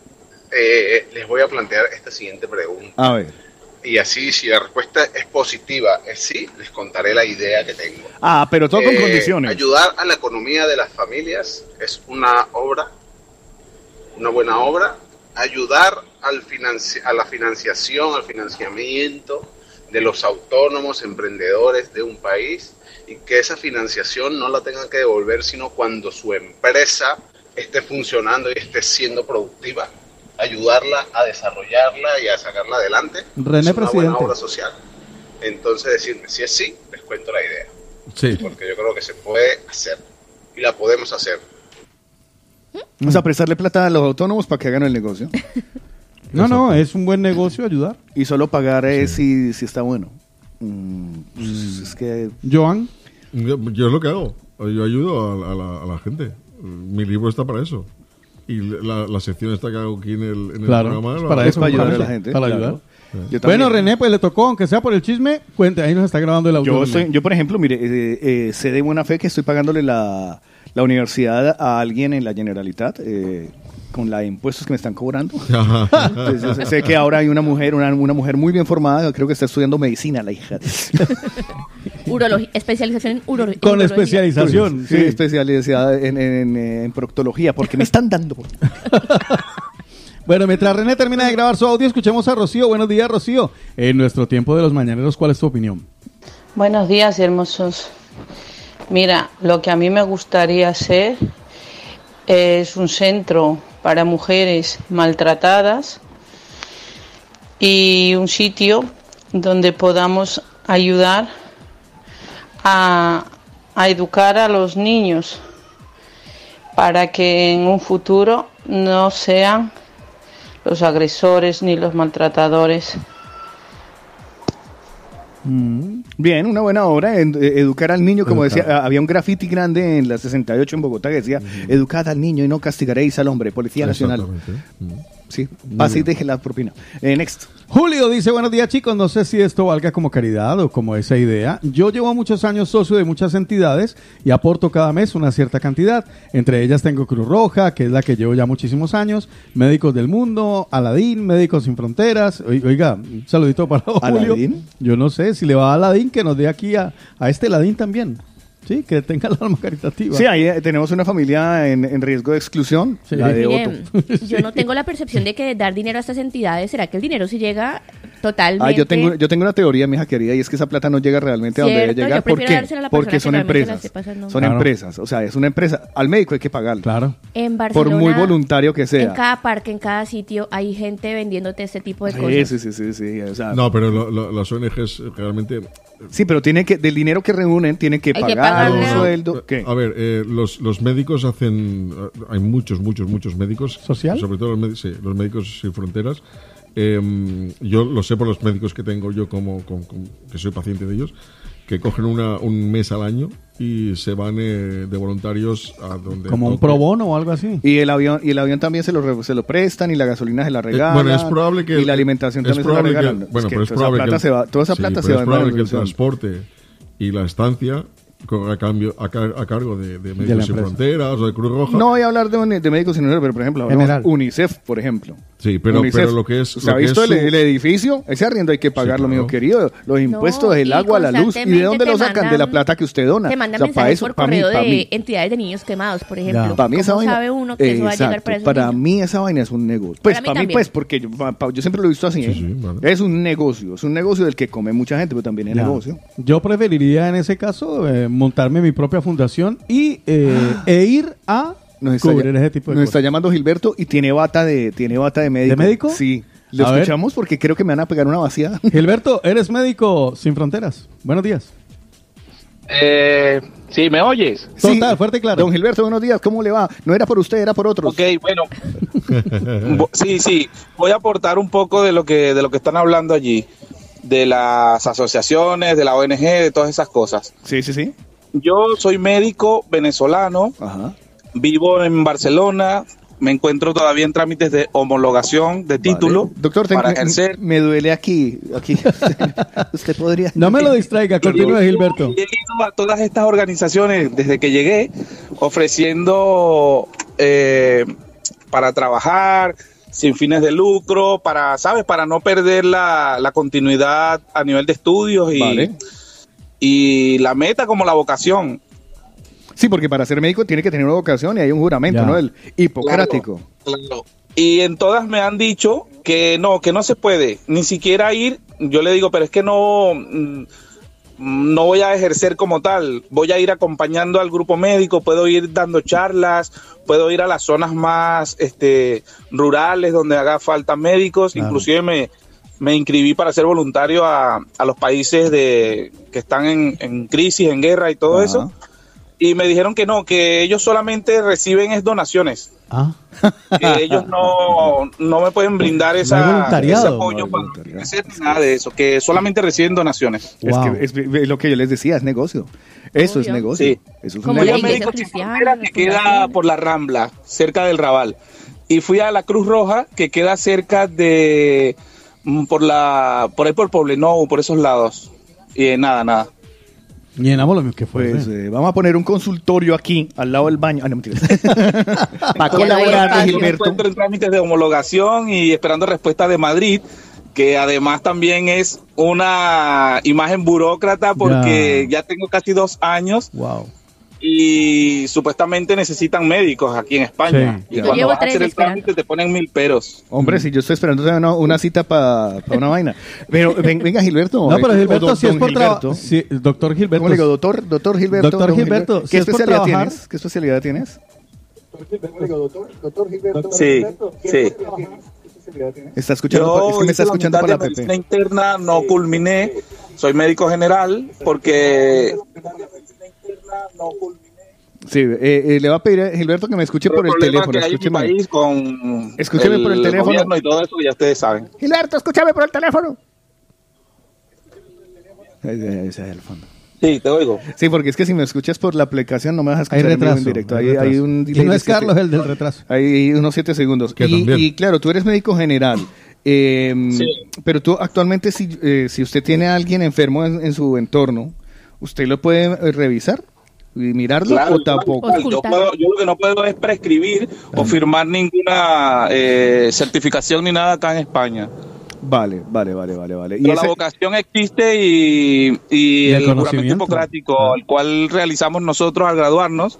eh, les voy a plantear esta siguiente pregunta. A ver. Y así, si la respuesta es positiva, es sí, les contaré la idea que tengo. Ah, pero todo con Eh, condiciones. Ayudar a la economía de las familias es una obra, una buena obra. Ayudar al financi- a la financiación, al financiamiento de los autónomos, emprendedores de un país y que esa financiación no la tengan que devolver sino cuando su empresa esté funcionando y esté siendo productiva. Ayudarla a desarrollarla y a sacarla adelante. René, es una buena obra social. Entonces decirme, si es sí, les cuento la idea Sí. porque yo creo que se puede hacer y la podemos hacer. Vamos a prestarle plata a los autónomos para que hagan el negocio. No, no, es un buen negocio ayudar. Y solo pagar eh, si, si está bueno. Mm, pues, es que... Joan. Yo, yo es lo que hago. Yo ayudo a, a la, a la gente. Mi libro está para eso. Y la, la sección esta que hago aquí en el, en el Claro, programa. es para eso, para ayudar a la gente, Para claro. ayudar. Yo Bueno. René, pues le tocó, aunque sea por el chisme, cuente, ahí nos está grabando el audio. Yo, soy- yo por ejemplo, mire, eh, eh, sé de buena fe que estoy pagándole la, la universidad a alguien en la Generalitat eh, con la impuestos que me están cobrando. Entonces, yo sé- que ahora hay una mujer, una, una mujer muy bien formada, creo que está estudiando medicina, la hija. Especialización en uro- Con urología. especialización. Sí, sí. especializada en, en, en proctología, porque me están dando. Bueno, mientras René termina de grabar su audio, escuchemos a Rocío. Buenos días, Rocío. En nuestro tiempo de los mañaneros, ¿cuál es tu opinión? Buenos días, hermosos. Mira, lo que a mí me gustaría hacer es un centro para mujeres maltratadas y un sitio donde podamos ayudar a, educar a los niños para que en un futuro no sean los agresores ni los maltratadores. Bien, una buena obra, eh, educar al niño, como Educar. decía, había un graffiti grande en la 68 en Bogotá que decía, educad al niño y no castigaréis al hombre, Policía Nacional. Mm. Sí, pase y deje la propina. Eh, next. Julio dice, buenos días chicos, no sé si esto valga como caridad o como esa idea. Yo llevo muchos años socio de muchas entidades y aporto cada mes una cierta cantidad. Entre ellas tengo Cruz Roja, que es la que llevo ya muchísimos años, Médicos del Mundo, Aladín, Médicos Sin Fronteras. Oi- Oiga, un saludito para Julio. ¿Aladín? Yo no sé si le va a Aladín que nos dé aquí a, a este Aladín también. Sí, que tenga el alma caritativa. Sí, ahí eh, tenemos una familia en, en riesgo de exclusión, Sí. la de Mire, Otto. yo no tengo la percepción de que dar dinero a estas entidades, ¿será que el dinero sí llega totalmente? Ah, yo tengo, yo tengo una teoría, mija querida, y es que esa plata no llega realmente a donde debe llegar. ¿Por qué? a la Porque que son la empresas. Son Claro. empresas. O sea, es una empresa. Al médico hay que pagarle. Claro. En Por Barcelona, muy voluntario que En sea. cada parque, en cada sitio, hay gente vendiéndote este tipo de Sí, cosas. sí, sí, sí, sí, o sea, No, pero lo- lo- las ONGs realmente. Sí, pero tiene que, del dinero que reúnen, tienen que Hay que pagar un pagarle. sueldo. ¿Qué? A ver, eh, los, los médicos hacen. eh, Hay muchos, muchos, muchos médicos. ¿Social? Sobre todo los, médi- sí, los médicos sin fronteras. Eh, yo lo sé por los médicos que tengo yo, como, como- como- que soy paciente de ellos, que cogen una, un mes al año y se van eh, de voluntarios a donde. Como un pro bono o algo así. Y el avión y el avión también se lo, re- se lo prestan y la gasolina se la regalan. Eh, bueno, es probable que y la alimentación es también se la probable que- regalan. bueno, que pero es toda esa probable plata que el- se va, toda esa sí, plata pero se va es en probable que el transporte y la estancia a, cambio, a, car- a cargo de, de Médicos Sin empresa. Fronteras o de Cruz Roja. No voy a hablar de, un- de médicos sin fronteras, pero por ejemplo, General. UNICEF, por ejemplo. Sí, pero, UNICEF. pero lo que es. ¿Usted ha visto el, su- el edificio? Ese arriendo hay que pagarlo, mío querido. Los impuestos, el y agua, la luz. ¿Y de dónde lo sacan? de la plata que usted dona. Te mandan O sea, para mensajes eso, por para mí, correo para de mí. entidades de niños quemados, por ejemplo. Para mí esa ¿Cómo vaina. sabe uno que eso va a llegar para esos Para niños? mí esa vaina es un negocio. Pues Para mí para mí, pues, porque yo, pa- pa- yo siempre lo he visto así. ¿eh? Es un negocio. Es un negocio del que come mucha gente, pero también es negocio. Yo preferiría en ese caso eh, montarme mi propia fundación y eh, e ir a Nos está, cubrir ll- ese tipo de nos cosas. está llamando Gilberto y tiene bata de, tiene bata de médico. ¿De médico? Sí. Lo A ver. escuchamos porque creo que me van a pegar una vacía. Gilberto, eres médico sin fronteras. Buenos días. Eh, sí, ¿me oyes? Total, fuerte y claro. Don Gilberto, buenos días. ¿Cómo le va? No era por usted, era por otros. Ok, bueno. Sí, sí. Voy a aportar un poco de lo que de lo que están hablando allí, de las asociaciones, de la ONG, de todas esas cosas. Sí, sí, sí. Yo soy médico venezolano. Vivo en Barcelona. Me encuentro todavía en trámites de homologación de título Doctor, para me, ejercer. me duele aquí. aquí. usted podría. No me lo distraiga, continúe Gilberto. He ido a todas estas organizaciones desde que llegué ofreciendo eh, para trabajar sin fines de lucro, para, ¿sabes? Para no perder la, la continuidad a nivel de estudios y, Vale. y la meta como la vocación. Sí, porque para ser médico tiene que tener una vocación y hay un juramento, Ya. ¿no? El hipocrático. Claro. Y en todas me han dicho que no, que no se puede, ni siquiera ir. Yo le digo, pero es que no, mm, no voy a ejercer como tal, voy a ir acompañando al grupo médico, puedo ir dando charlas, puedo ir a las zonas más este, rurales donde haga falta médicos, Claro. inclusive me, me inscribí para ser voluntario a, a los países de, que están en, en crisis, en guerra y todo eso. Y me dijeron que no, que ellos solamente reciben es donaciones Ah. que ellos no, no me pueden brindar No esa, voluntariado. ese apoyo para ni nada de eso, que solamente reciben donaciones. Es que es, es lo que yo les decía, es negocio. Eso es negocio. Sí. Eso es un negocio. Fronteras, que queda por la Rambla, cerca del Raval. Y fui a la Cruz Roja, que queda cerca de mm, por la por ahí por Poblenou, por esos lados. Y eh, nada, nada. Llenamos lo que fue. Pues eh, vamos a poner un consultorio aquí, al lado del baño. Ah, no, mentira. Para colaborar, Gilberto. encuentro en trámites de homologación y esperando respuesta de Madrid, que además también es una imagen burócrata porque ya, tengo casi dos años Wow. Y supuestamente necesitan médicos aquí en España. Sí, y. Yo cuando vas a hacer el trámite te ponen mil peros. Hombre, si yo estoy esperando una, una cita para una vaina. Pero ven- venga, Gilberto. No, pero eh, Gilberto, si es por Gilberto. trabajo. Sí, doctor Gilberto. ¿Cómo le digo? Doctor, doctor Gilberto. Doctor don Gilberto, si ¿Qué es por especialidad trabajar- tienes? ¿Qué especialidad tienes? Sí, sí. Está escuchando, Yo es que me está escuchando por mitad la PP. medicina interna, no culminé. Soy médico general porque Sí, eh, eh, le va a pedir a Gilberto que me escuche por el teléfono. que hay en mi Escúcheme. país con Escúcheme por el teléfono. y todo eso, ya ustedes saben. Gilberto, escúchame por el teléfono. Ese es el fondo. Sí, te oigo. Sí, porque es que si me escuchas por la aplicación no me vas a Hay escuchar en vivo en retraso, directo. hay Hay, hay retraso. un Y no es siete- Carlos el del retraso. Hay unos siete segundos. Que Y, y claro, tú eres médico general. eh, Pero tú actualmente, si, eh, si usted tiene a alguien enfermo en, en su entorno, ¿usted lo puede eh, revisar? ¿Y mirarlo Claro, o tampoco? yo, puedo- yo lo que no puedo es prescribir o firmar ninguna eh, certificación ni nada acá en España. Vale, vale, vale, vale, vale. Y Pero ese- la vocación existe y, y Y el el, juramento hipocrático, el cual realizamos nosotros al graduarnos,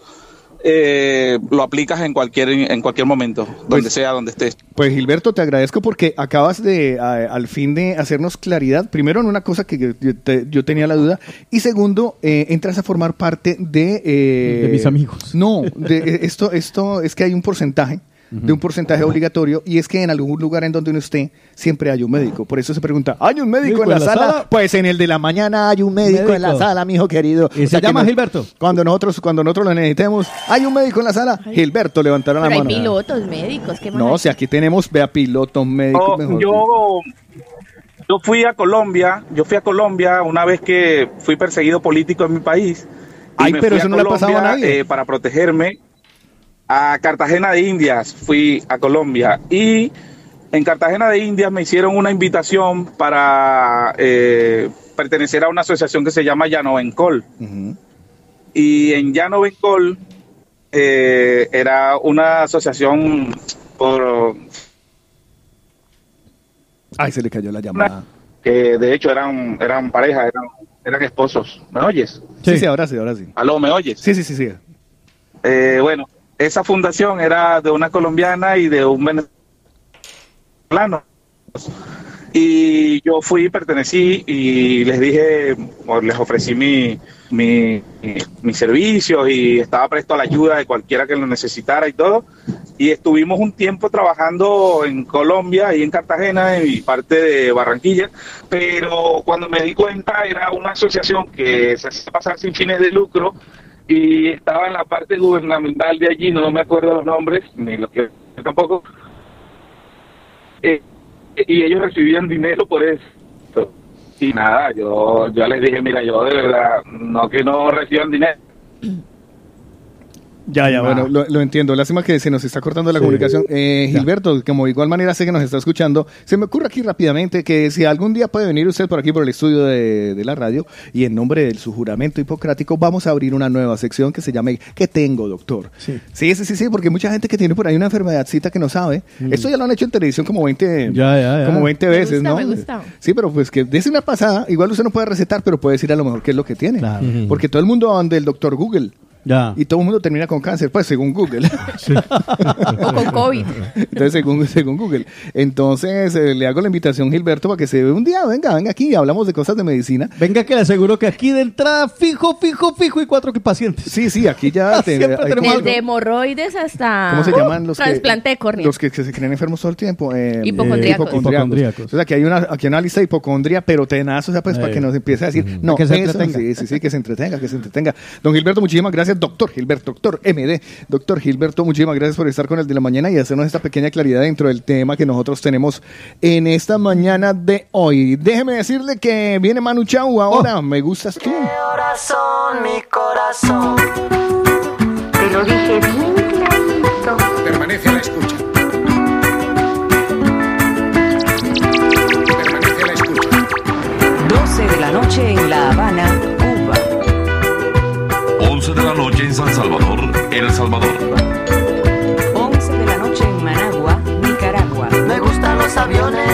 eh, lo aplicas en cualquier en cualquier momento, donde sea, donde estés. Pues Gilberto, te agradezco porque acabas de, a- al fin de hacernos claridad, primero en una cosa que yo, yo te- yo tenía la duda, y segundo, eh, entras a formar parte de... eh, De mis amigos. No, de, eh, esto, esto es que hay un porcentaje, de un porcentaje obligatorio, y es que en algún lugar en donde uno esté, siempre hay un médico. Por eso se pregunta, ¿hay un médico en la, sala? Pues en el de la mañana hay un médico, en la sala, mijo querido. ¿Y se llama Gilberto? Cuando nosotros, cuando nosotros lo necesitemos, hay un médico en la sala, Gilberto levantará la Pero hay mano. pilotos, médicos, ¿qué No, si aquí tenemos, vea, pilotos médicos. Oh, mejor yo, yo fui a Colombia, yo fui a Colombia una vez que fui perseguido político en mi país. y Ay, me pero fui eso no le ha pasado a nadie. eh, para protegerme a Cartagena de Indias, fui a Colombia y en Cartagena de Indias me hicieron una invitación para eh, pertenecer a una asociación que se llama Llano Encol. Y en Llano Bencol eh, era una asociación por Ay, se le cayó la llamada. que de hecho eran eran pareja, eran, eran esposos. ¿Me oyes? Sí, sí, ahora sí, ahora sí. Aló, ¿me oyes? Sí, sí, sí, sí. Eh, bueno, esa fundación era de una colombiana y de un venezolano. Y yo fui, pertenecí y les dije, o les ofrecí mi, mi, mi servicio y estaba presto a la ayuda de cualquiera que lo necesitara y todo. Y estuvimos un tiempo trabajando en Colombia y en Cartagena y parte de Barranquilla, pero cuando me di cuenta era una asociación que se hacía pasar sin fines de lucro y estaba en la parte gubernamental de allí, no me acuerdo los nombres, ni los que tampoco. Eh, y ellos recibían dinero por eso. Y nada, yo, yo les dije, mira, yo de verdad, no que no reciban dinero. Ya, ya, bueno, lo, lo entiendo. Lástima que se nos está cortando la Sí. comunicación. Eh, Ya. Gilberto, como de igual manera sé que nos está escuchando, se me ocurre aquí rápidamente que si algún día puede venir usted por aquí por el estudio de, de la radio y en nombre de su juramento hipocrático vamos a abrir una nueva sección que se llame ¿Qué tengo, doctor? Sí. Sí, sí, sí, sí, porque mucha gente que tiene por ahí una enfermedadcita que no sabe. Esto ya lo han hecho en televisión como 20, Mm. Ya, ya, ya. Como 20 Me veces, gusta, ¿no? me gusta. Sí, pero pues que des una pasada, igual usted no puede recetar, pero puede decir a lo mejor qué es lo que tiene. Ujú. Porque todo el mundo donde el doctor Google. Ya. Y todo el mundo termina con cáncer, pues según Google. O con COVID. Entonces, según, según Google. Entonces, eh, le hago la invitación, Gilberto, para que se un día, venga, venga aquí, hablamos de cosas de medicina. Venga, que le aseguro que aquí de entrada, fijo, fijo, fijo y cuatro que pacientes. Sí, sí, aquí ya te- Siempre hay tenemos Desde hemorroides hasta ¿Cómo se llaman los que, trasplante de córnea. los que, que se creen enfermos todo el tiempo? Eh, Hipocondríacos. hipocondríacos. Hipocondríacos. Entonces, aquí hay una, aquí hay una lista de hipocondria, pero tenaz, o sea, pues Eh. para que nos empiece a decir, no, Que se eso, entretenga. sí, sí, sí, que se entretenga, que se entretenga. Don Gilberto, muchísimas gracias, doctor Gilberto, doctor MD. Doctor Gilberto, muchísimas gracias por estar con el de la mañana y hacernos esta pequeña claridad dentro del tema que nosotros tenemos en esta mañana de hoy. Déjeme decirle que viene Manu Chao ahora, me gustas tú. Corazón, mi corazón. Te lo dije bien clarito. Permanece a la escucha. Permanece a la escucha. 12 de la noche en La Habana, noche en San Salvador, El Salvador. 11 de la noche en Managua, Nicaragua. Me gustan los aviones,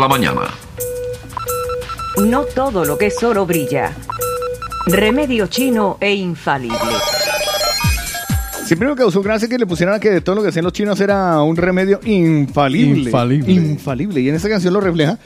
la mañana. No todo lo que es oro brilla. Remedio chino e infalible. Siempre me causó gracia que le pusieran a que de todo lo que hacían los chinos era un remedio infalible. Infalible. Infalible. Y en esta canción lo refleja.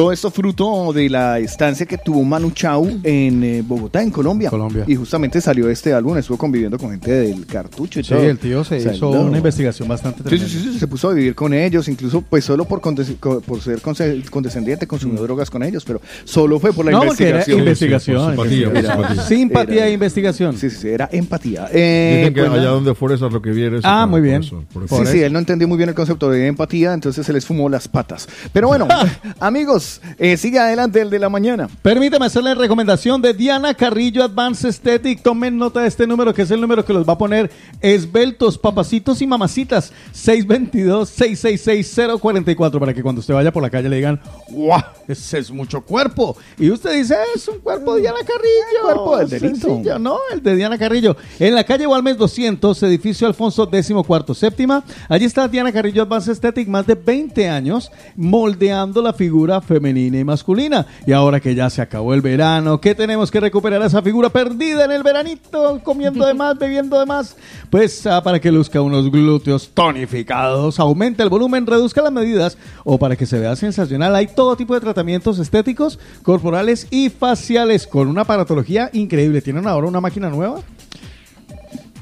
Todo esto fruto de la estancia que tuvo Manu Chao en eh, Bogotá, en Colombia. Colombia. Y justamente salió este álbum, estuvo conviviendo con gente del cartucho y Sí, todo. el tío se O sea, hizo no. una investigación bastante Sí, tremenda. sí, sí, sí, se puso a vivir con ellos, incluso pues solo por, por ser condescendiente, consumió drogas con ellos, pero solo fue por la Mm. No, porque era investigación. investigación. por simpatía, por investigación. simpatía. Simpatía Era- e investigación. Sí, sí, sí, era empatía. Eh, Dicen que pues, allá donde fueres a lo que vieres. Ah, muy por bien. eso, por Sí, eso. sí, él no entendió muy bien el concepto de empatía, entonces se les fumó las patas. Pero bueno, amigos, eh, sigue adelante el de la mañana. Permítame hacerle recomendación de Diana Carrillo Advanced Aesthetic. Tomen nota de este número, que es el número que los va a poner esbeltos, papacitos y mamacitas. 622-666-044 para que cuando usted vaya por la calle le digan, ¡guau! Ese es mucho cuerpo. Y usted dice, es un cuerpo de Diana Carrillo. cuerpo del delito. Sencillo, no, el de Diana Carrillo. En la calle Gualmes 200, edificio Alfonso XIV séptima. Allí está Diana Carrillo Advanced Aesthetic, más de 20 años, moldeando la figura femenina y masculina. Y ahora que ya se acabó el verano, que tenemos que recuperar esa figura perdida en el veranito, comiendo de más, bebiendo de más, pues ah, para que luzca unos glúteos tonificados, aumente el volumen, reduzca las medidas o para que se vea sensacional. Hay todo tipo de tratamientos estéticos, corporales y faciales con una aparatología increíble. ¿Tienen ahora una máquina nueva?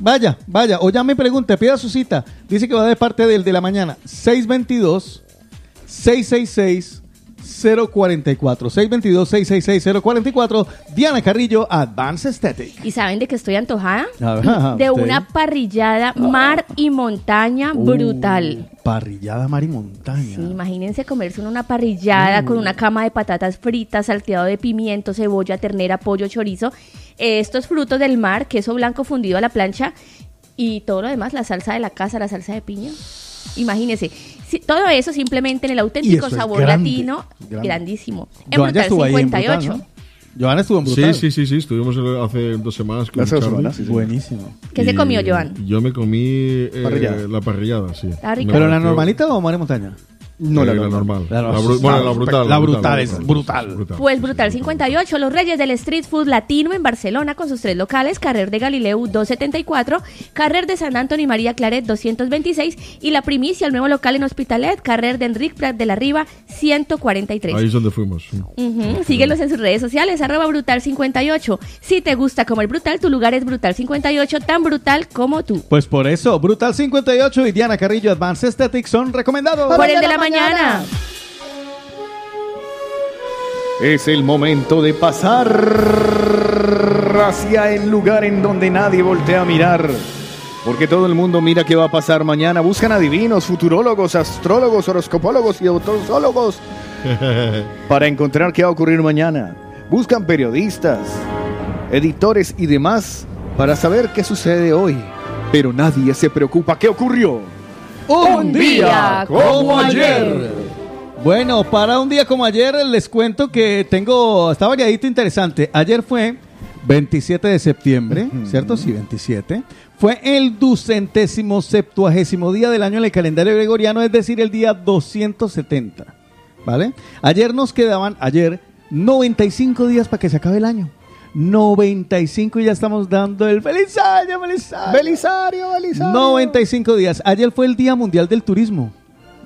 Vaya, vaya, o ya me pregunte, pida su cita. Dice que va de parte del de la mañana. 622 666 044 622 666 044 Diana Carrillo Advanced Aesthetic. ¿Y saben de qué estoy antojada? Ajá, de usted. una parrillada mar y montaña brutal. Uh, parrillada mar y montaña. Sí, imagínense comerse una parrillada con una cama de patatas fritas, salteado de pimiento, cebolla, ternera, pollo, chorizo, eh, estos frutos del mar, queso blanco fundido a la plancha y todo lo demás, la salsa de la casa, la salsa de piña. Imagínense, sí, todo eso simplemente en el auténtico sabor grande, latino, grande. grandísimo. En Joan Brutal estuvo ahí en Brutal, 58. ¿no? Joana estuvo en Brutal. Sí, sí, sí, sí, estuvimos hace dos semanas con Hace dos Charlie. semanas, sí, sí. Buenísimo. ¿Qué se comió, Joan? Yo me comí eh, Parrillada. la parrillada, sí. Está rico. Me ¿Pero la normalita o mar y montaña? No, la normal. La La normal. bru- bueno, la brutal. La brutal es brutal. Pues Brutal 58, los reyes del street food latino en Barcelona con sus tres locales, Carrer de Galileu 274, Carrer de San Antonio y María Claret 226 y la primicia, el nuevo local en Hospitalet, Carrer de Enric Prat de la Riva 143. Ahí es donde fuimos. Síguelos en sus redes sociales, arroba brutal58. Si te gusta como el brutal, tu lugar es brutal58, tan brutal como tú. Pues por eso, Brutal 58 y Diana Carrillo Advanced Aesthetic son recomendados. Por el de la mañana. Es el momento de pasar hacia el lugar en donde nadie voltea a mirar. Porque todo el mundo mira qué va a pasar mañana. Buscan adivinos, futurólogos, astrólogos, horoscopólogos y autosólogos para encontrar qué va a ocurrir mañana. Buscan periodistas, editores y demás para saber qué sucede hoy. Pero nadie se preocupa qué ocurrió. Un día como ayer. Bueno, para un día como ayer les cuento que tengo, está variadito interesante. Ayer fue 27 de septiembre, ¿cierto? Sí, 27. Fue el ducentésimo septuagésimo día del año en el calendario gregoriano, es decir, el día 270. ¿Vale? Ayer nos quedaban, ayer, 95 días para que se acabe el año. 95 y ya estamos dando el feliz año, feliz año. Belisario, Belisario. 95 días. Ayer fue el Día Mundial del Turismo.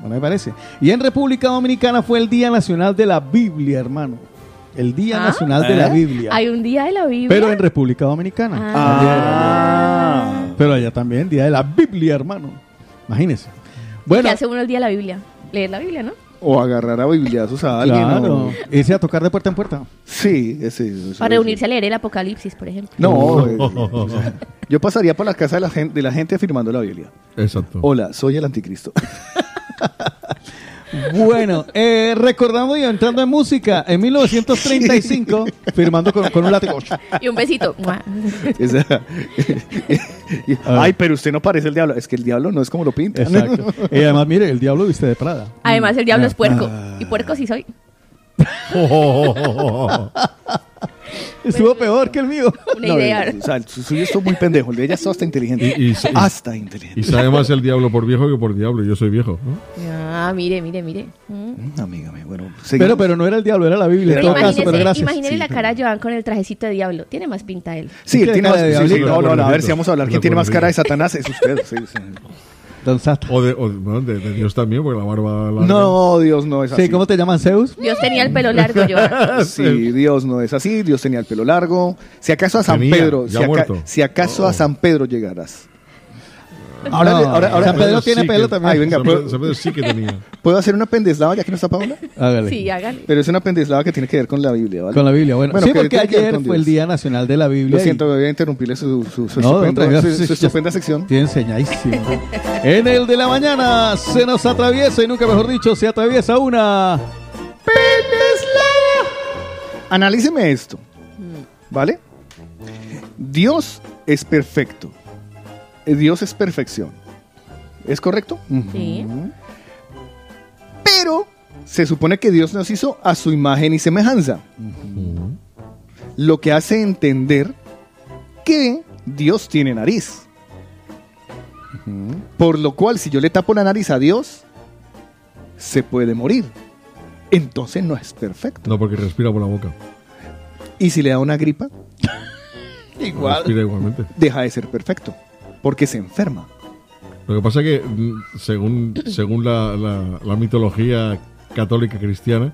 Bueno, me parece. Y en República Dominicana fue el Día Nacional de la Biblia, hermano. El Día Ah. Nacional de la ¿Eh? Biblia. Hay un día de la Biblia. Pero en República Dominicana. Ah. Pero allá también, Día de la Biblia, hermano. Imagínese. Bueno, ¿Qué hace uno el día de la Biblia? Leer la Biblia, ¿no? O agarrar a bibliazos a alguien. claro. o- Irse a tocar de puerta en puerta. Sí, ese. ese- Para reunirse a leer el Apocalipsis, por ejemplo. No, eh, yo pasaría por la casa de la gente, de la gente firmando la Biblia. Exacto. Hola, soy el anticristo. Bueno, eh, recordando y entrando en música, en 1935, firmando con, con un látigo. Y un besito. Esa- Ay, pero usted no parece el diablo. Es que el diablo no es como lo pinta. Exacto. Y además, mire, el diablo viste de Prada. Además, el diablo Ah. es puerco. Y puerco sí soy. Estuvo peor que el mío. Una No, idea. o sea, el suyo estuvo muy pendejo, el de ella es hasta inteligente. Y, y- hasta inteligente. y sabe más el diablo por viejo que por diablo. Yo soy viejo, ¿no? Ah, mire, mire, mire. Mm. Amiga mía, bueno. Pero, pero no era el diablo, era la Biblia. En Pero todo caso, pero imagínese, gracias. imagínese la cara de Joan con el trajecito de diablo. Tiene más pinta él. Sí, ¿Qué él tiene cara más. de sí, sí, diablito? no, no, no, a ver si vamos a hablar. ¿Quién tiene más cara de Satanás? Es usted. sí, sí. Don. O de, o de- bueno, de- de Dios también, porque la barba larga. No, Dios no es así. Sí, ¿cómo te llaman Zeus? Dios tenía el pelo largo, Joan. Sí, Dios no es así. Dios tenía el pelo largo. Si acaso a San Tenía, Pedro, ya si, aca- muerto. si acaso a San Pedro llegaras. Ahora, Ahora- ahora- ahora- San Pedro sí tiene que- pelo también. Ay, venga, San ¿puedo, Pedro- San Pedro sí que tenía. ¿puedo hacer una pendeslava ya que no está Paola? Hágale. Sí, hágale. Pero es una pendeslava que tiene que ver con la Biblia, ¿vale? Con la Biblia, bueno. sí, que porque que ayer fue el. Día Nacional de la Biblia. Lo y- siento, voy a interrumpirle su, su, su, No, tranquilo, su- sí, su estupenda sección. Tiene enseñadísimo. en el de la mañana se nos atraviesa, y nunca mejor dicho, se atraviesa una. Analíceme esto, ¿vale? Dios es perfecto. Eh, Dios es perfección. ¿Es correcto? Sí. Pero se supone que Dios nos hizo a su imagen y semejanza. Lo que hace entender que Dios tiene nariz. Por lo cual, si yo le tapo la nariz a Dios, se puede morir. Entonces no es perfecto. No, porque respira por la boca. Y si le da una gripa, Respira igualmente. deja de ser perfecto. Porque se enferma. Lo que pasa es que, mm, según, según la, la- la mitología católica cristiana,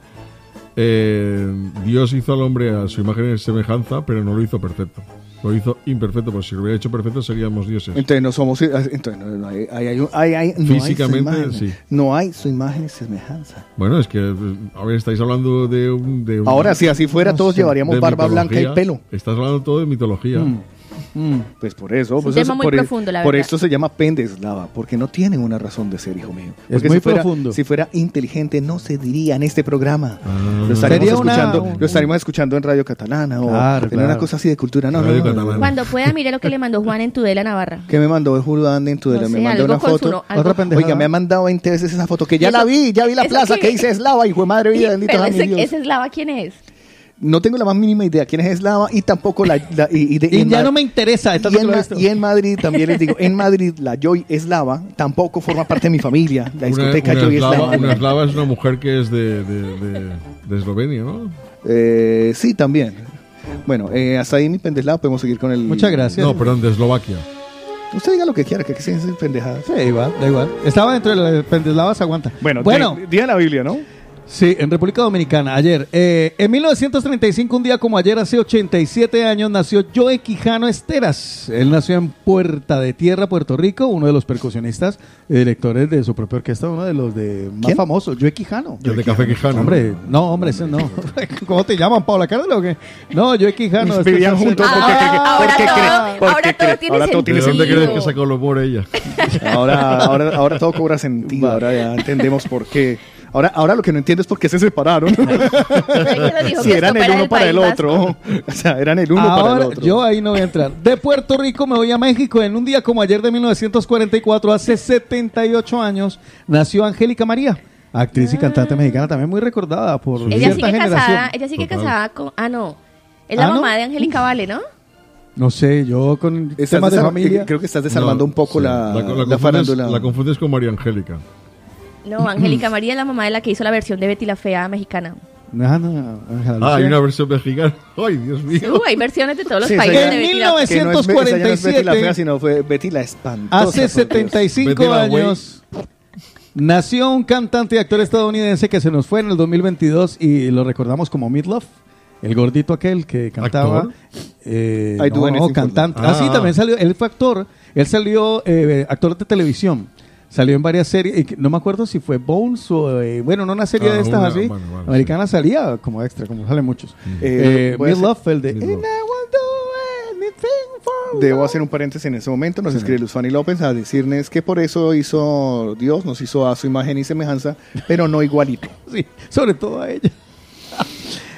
eh, Dios hizo al hombre a su imagen y semejanza, pero no lo hizo perfecto. Lo hizo imperfecto, porque si lo hubiera hecho perfecto seríamos dioses. Entonces no somos. Entonces no, no hay, hay- hay hay- hay- no hay su Físicamente, imagen. sí. No hay su imagen y semejanza. Bueno, es que, eh, a ver, estáis hablando de un... de un- Ahora, si así fuera, todos llevaríamos de barba blanca y pelo. Estás hablando todo de mitología. Pues por eso. Es un pues tema eso- muy por, profundo, la por verdad. esto se llama pendeslava, porque no tienen una razón de ser, hijo mío. Es muy si fuera, profundo. Si fuera inteligente, no se diría en este programa. Ah. Lo, estaríamos Sería una- escuchando, lo estaríamos escuchando en Radio Catalana o Claro, en claro. una cosa así de cultura. No, no, Radio no, no, Catalana. no. Cuando pueda, mire lo que le mandó Juan en Tudela, Navarra. ¿Qué me mandó Julián en tu No me sé, mandó una foto. Otra pendejada. Oiga, me ha mandado 20 veces esa foto, que ya ¿Y la vi, ya vi la plaza que dice Eslava, hijo de madre vida, bendito ese, Dios. ese eslava, ¿quién es? No tengo la más mínima idea quién es Eslava y tampoco la... la- y, y de- Y en ya no me interesa. de y en, y en Madrid también les digo, en Madrid la Joy Eslava tampoco forma parte de mi familia, la Una, discoteca una Joy eslava, Eslava. una eslava es una mujer que es de, de, de- de Eslovenia, ¿no? Eh, sí, también. Bueno, eh, hasta ahí mi pendeslava, podemos seguir con el... Muchas gracias. No, perdón, de Eslovaquia. Usted diga lo que quiera, que aquí se pendejadas. Sí, igual, da igual. Estaba dentro de la pendeslavas, aguanta. Bueno, bueno. de la Biblia, ¿no? Sí, en República Dominicana, ayer. Eh, en 1935, un día como ayer, hace 87 años, nació Joe Quijano Esteras. Él nació en Puerta de Tierra, Puerto Rico, uno de los percusionistas y directores de su propia orquesta, uno de los de más ¿Quién? famosos, Joe Quijano. El de Café Quijano. Hombre, no, hombre, ese no. ¿Cómo te llaman, Paula Cárdenas o qué? No, Joe Quijano. Vivían juntos porque, Ah, ahora porque todo- porque ahora todo tiene ahora todo tiene ¿De dónde sentido. crees que sacó el humor ella? Ahora, ahora, ahora todo cobra sentido, ahora ya entendemos por qué. Ahora, ahora lo que no entiendo es por qué se separaron. Si eran el uno para el otro. O sea, eran el uno para el Ahora, otro. yo ahí no voy a entrar. De Puerto Rico me voy a México. En un día como ayer de 1944, hace 78 años, nació Angélica María, actriz y cantante mexicana, también muy recordada por Ella cierta sigue generación. casada, ella sigue Total. casada con... Ah, no. Es la ¿Ah, no? mamá de Angélica Vale, ¿no? No sé, yo con Estás temas de familia. Creo que estás desarmando No, un poco sí. la, la, confundes, farándula. la confundes con María Angélica. No, Angélica María es la mamá de la que hizo la versión de Betty la Fea mexicana. No, no, Ángela Ah, hay Lucía. una versión mexicana. Ay, Dios mío. Uh, hay versiones de todos los Sí, países de En Betty la Fea. Que no es, esa ya no es Betty la 1947. fea, sino fue Betty la espantosa. Hace por Dios. 75 Betty la Güey. años nació un cantante y actor estadounidense que se nos fue en el 2022 y lo recordamos como Midlove, el gordito aquel que cantaba. ¿Actor? Eh, Ay, tú no, no, ese cantante. informe. Ah, sí, Ah. también salió. Él fue actor. Él salió eh, actor de televisión. Salió en varias series. y no me acuerdo si fue Bones o. eh, bueno, no una serie Ah, de estas una- así. bueno, bueno, americana salía como extra, como salen muchos. Eh, Eh, Midlove, el de. Midlove. "And I will do anything for Debo hacer un paréntesis en ese momento. Nos escribe Luz Fanny López a decirnos que por eso hizo Dios, nos hizo a su imagen y semejanza, pero no igualito. Sí, sobre todo a ella.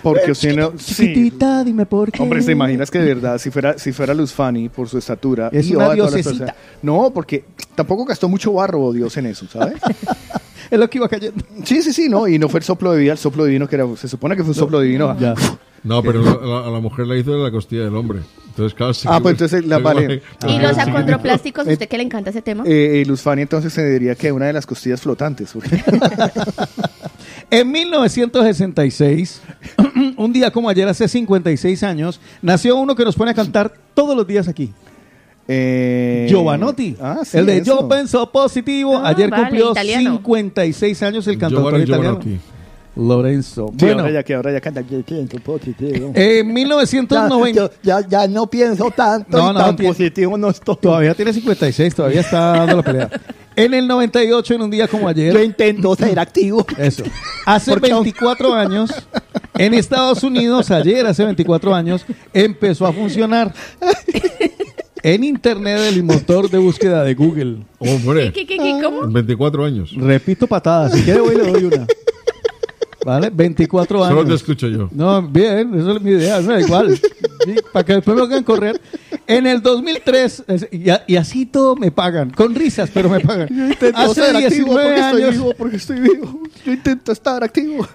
Porque si no. sí. Chiquitita, dime por qué. Hombre, ¿te imaginas que de verdad, si fuera, si fuera Luz Fanny por su estatura. Es y una personas- No, porque tampoco gastó mucho barro Dios en eso, ¿sabes? Es lo que iba cayendo. sí, sí, sí, no. Y no fue el soplo de vida, el soplo divino que era. Se supone que fue un soplo divino. Ya. No, pero la- la- a la mujer la hizo de la costilla del hombre. Entonces, claro, sí Ah, pues entonces la vale. ¿Y Ah, los acondroplásticos, usted que le encanta ese tema? Eh, eh, Luz Fanny entonces se diría que una de las costillas flotantes. porque- En 1966, un día como ayer, hace 56 años, nació uno que nos pone a cantar todos los días aquí. Eh, Giovanotti, ah, sí, el de eso. Yo Penso Positivo. Ah, ayer vale, cumplió italiano. 56 años el cantautor italiano. Giovanotti. Lorenzo. Sí, bueno, ahora ya que ahora ya canta yo pienso positivo. en 1990... ya, ya no pienso tanto No, y no, tan tiene- positivo no estoy. Todavía tiene 56, todavía está dando la pelea. En el 98, en un día como ayer... Yo intento ser activo. Eso. Hace Porque aún- 24 años, en Estados Unidos, ayer, hace 24 años, empezó a funcionar en Internet el motor de búsqueda de Google. Hombre, ¿Qué, qué, qué, cómo? en 24 años. Repito patadas, si quiere voy y le doy una. ¿Vale? 24 años. Solo te escucho yo. No, bien, esa es mi idea, no da igual. Sí, para que después me hagan correr. En el 2003, es- y, a- y así todo me pagan, con risas, pero me pagan. Yo intento Hace ser activo 19 porque estoy años. vivo, porque estoy vivo. Yo intento estar activo.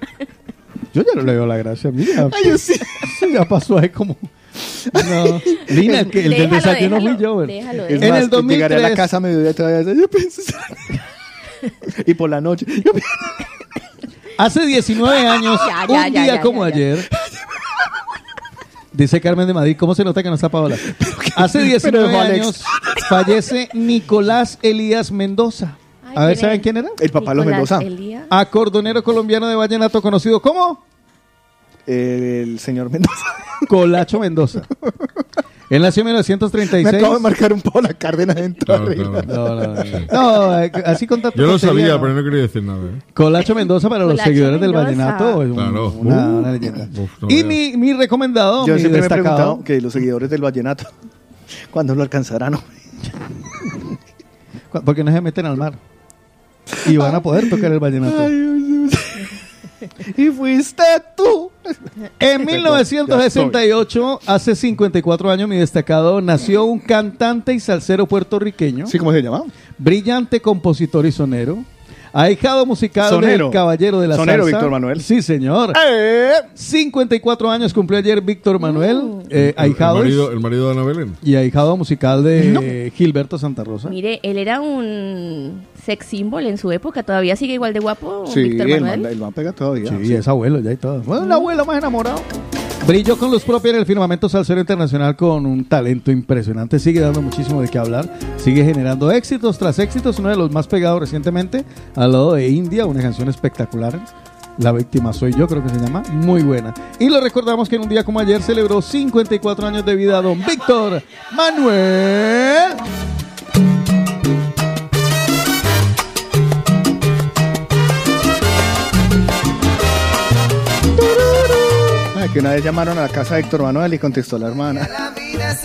Yo ya no le veo la gracia, mira. Ay, yo sí. Eso ya pasó ahí como. No. Lina, el, que, el del Déjalo, desayuno fui déjalo, yo. güey. déjalo, Es En más, el 2003. llegaré a la casa a mediodía todavía. Yo pienso y por la noche. Yo pienso- Hace 19 años, Ya, ya, un ya, día ya, como ya, ya. ayer. Dice Carmen de Madrid, ¿cómo se nota que no está Paola? Hace 19 Pero, Alex. años fallece Nicolás Elías Mendoza. Ay, A ver, ¿quién ¿saben quién era? El papá de los Mendoza. Elías. Acordonero colombiano de vallenato conocido como El señor Mendoza. Colacho Mendoza. Él nació en Me 1936. acabo de marcar un poco la Cárdenas dentro. No, no, no. No, eh, así con Yo lo sabía, ¿no? pero no quería decir nada. ¿eh? Colacho Mendoza para los seguidores del vallenato es un- Claro. una, Uh. una leyenda. Uf, no y mi, mi recomendado, Yo mi siempre me he preguntado que los seguidores del vallenato, ¿cuándo lo alcanzarán? porque no se meten al mar. Y van a poder tocar el vallenato. Ay. y fuiste tú. En 1968, hace 54 años, mi destacado, nació un cantante y salsero puertorriqueño, ¿Sí cómo se llama? brillante compositor y sonero, ahijado musical Sonero. del caballero de la Sonero, salsa. Víctor Manuel. Sí, señor. Eh. 54 años cumplió ayer Víctor Manuel, eh, El, el ahijado marido, el marido de Ana Belén. y ahijado musical de Gilberto Santa Rosa. Mire, él era un sex symbol en su época. ¿Todavía sigue igual de guapo, Sí, Víctor el Manuel? man, el man pega todavía. Sí, es abuelo ya y todo. Bueno, el abuelo más enamorado. Brilló con luz propia en el firmamento salsero internacional con un talento impresionante. Sigue dando muchísimo de qué hablar. Sigue generando éxitos tras éxitos. Uno de los más pegados recientemente al lado de India, una canción espectacular. La víctima soy yo, creo que se llama. Muy buena. Y lo recordamos que en un día como ayer celebró 54 años de vida don Víctor Manuel. Que una vez llamaron a la casa de Héctor Manuel y contestó la hermana.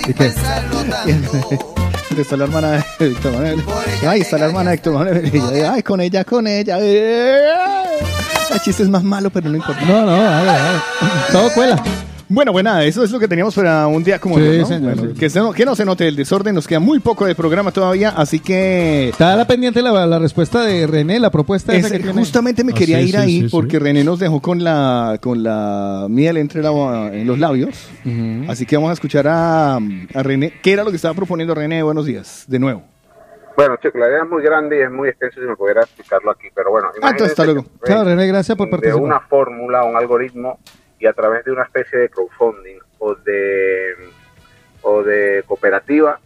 ¿Y qué? contestó la hermana de Héctor Manuel. Ay, está la hermana de Héctor Manuel. Y yo, ay, con ella, con ella. El chiste es más malo, pero no importa. No, no, dale, dale. Todo cuela. Bueno, pues nada, eso es lo que teníamos para un día como Sí, hoy, ¿no? señor, Bueno, sí. que, se no, que no se note el desorden, nos queda muy poco de programa todavía, así que... Está la pendiente la, la respuesta de René, la propuesta esa Es- que tiene. justamente me Ah, quería sí, ir sí, ahí sí, sí. porque René nos dejó con la con la miel entre la- en los labios. Así que vamos a escuchar a, a René. ¿Qué era lo que estaba proponiendo René? Buenos días, de nuevo. Bueno, chicos, la idea es muy grande y es muy extenso si me pudiera explicarlo aquí, pero bueno. Ah, entonces, hasta luego. que, Chao, René, gracias por de participar. una fórmula, un algoritmo y a través de una especie de crowdfunding o de o de cooperativa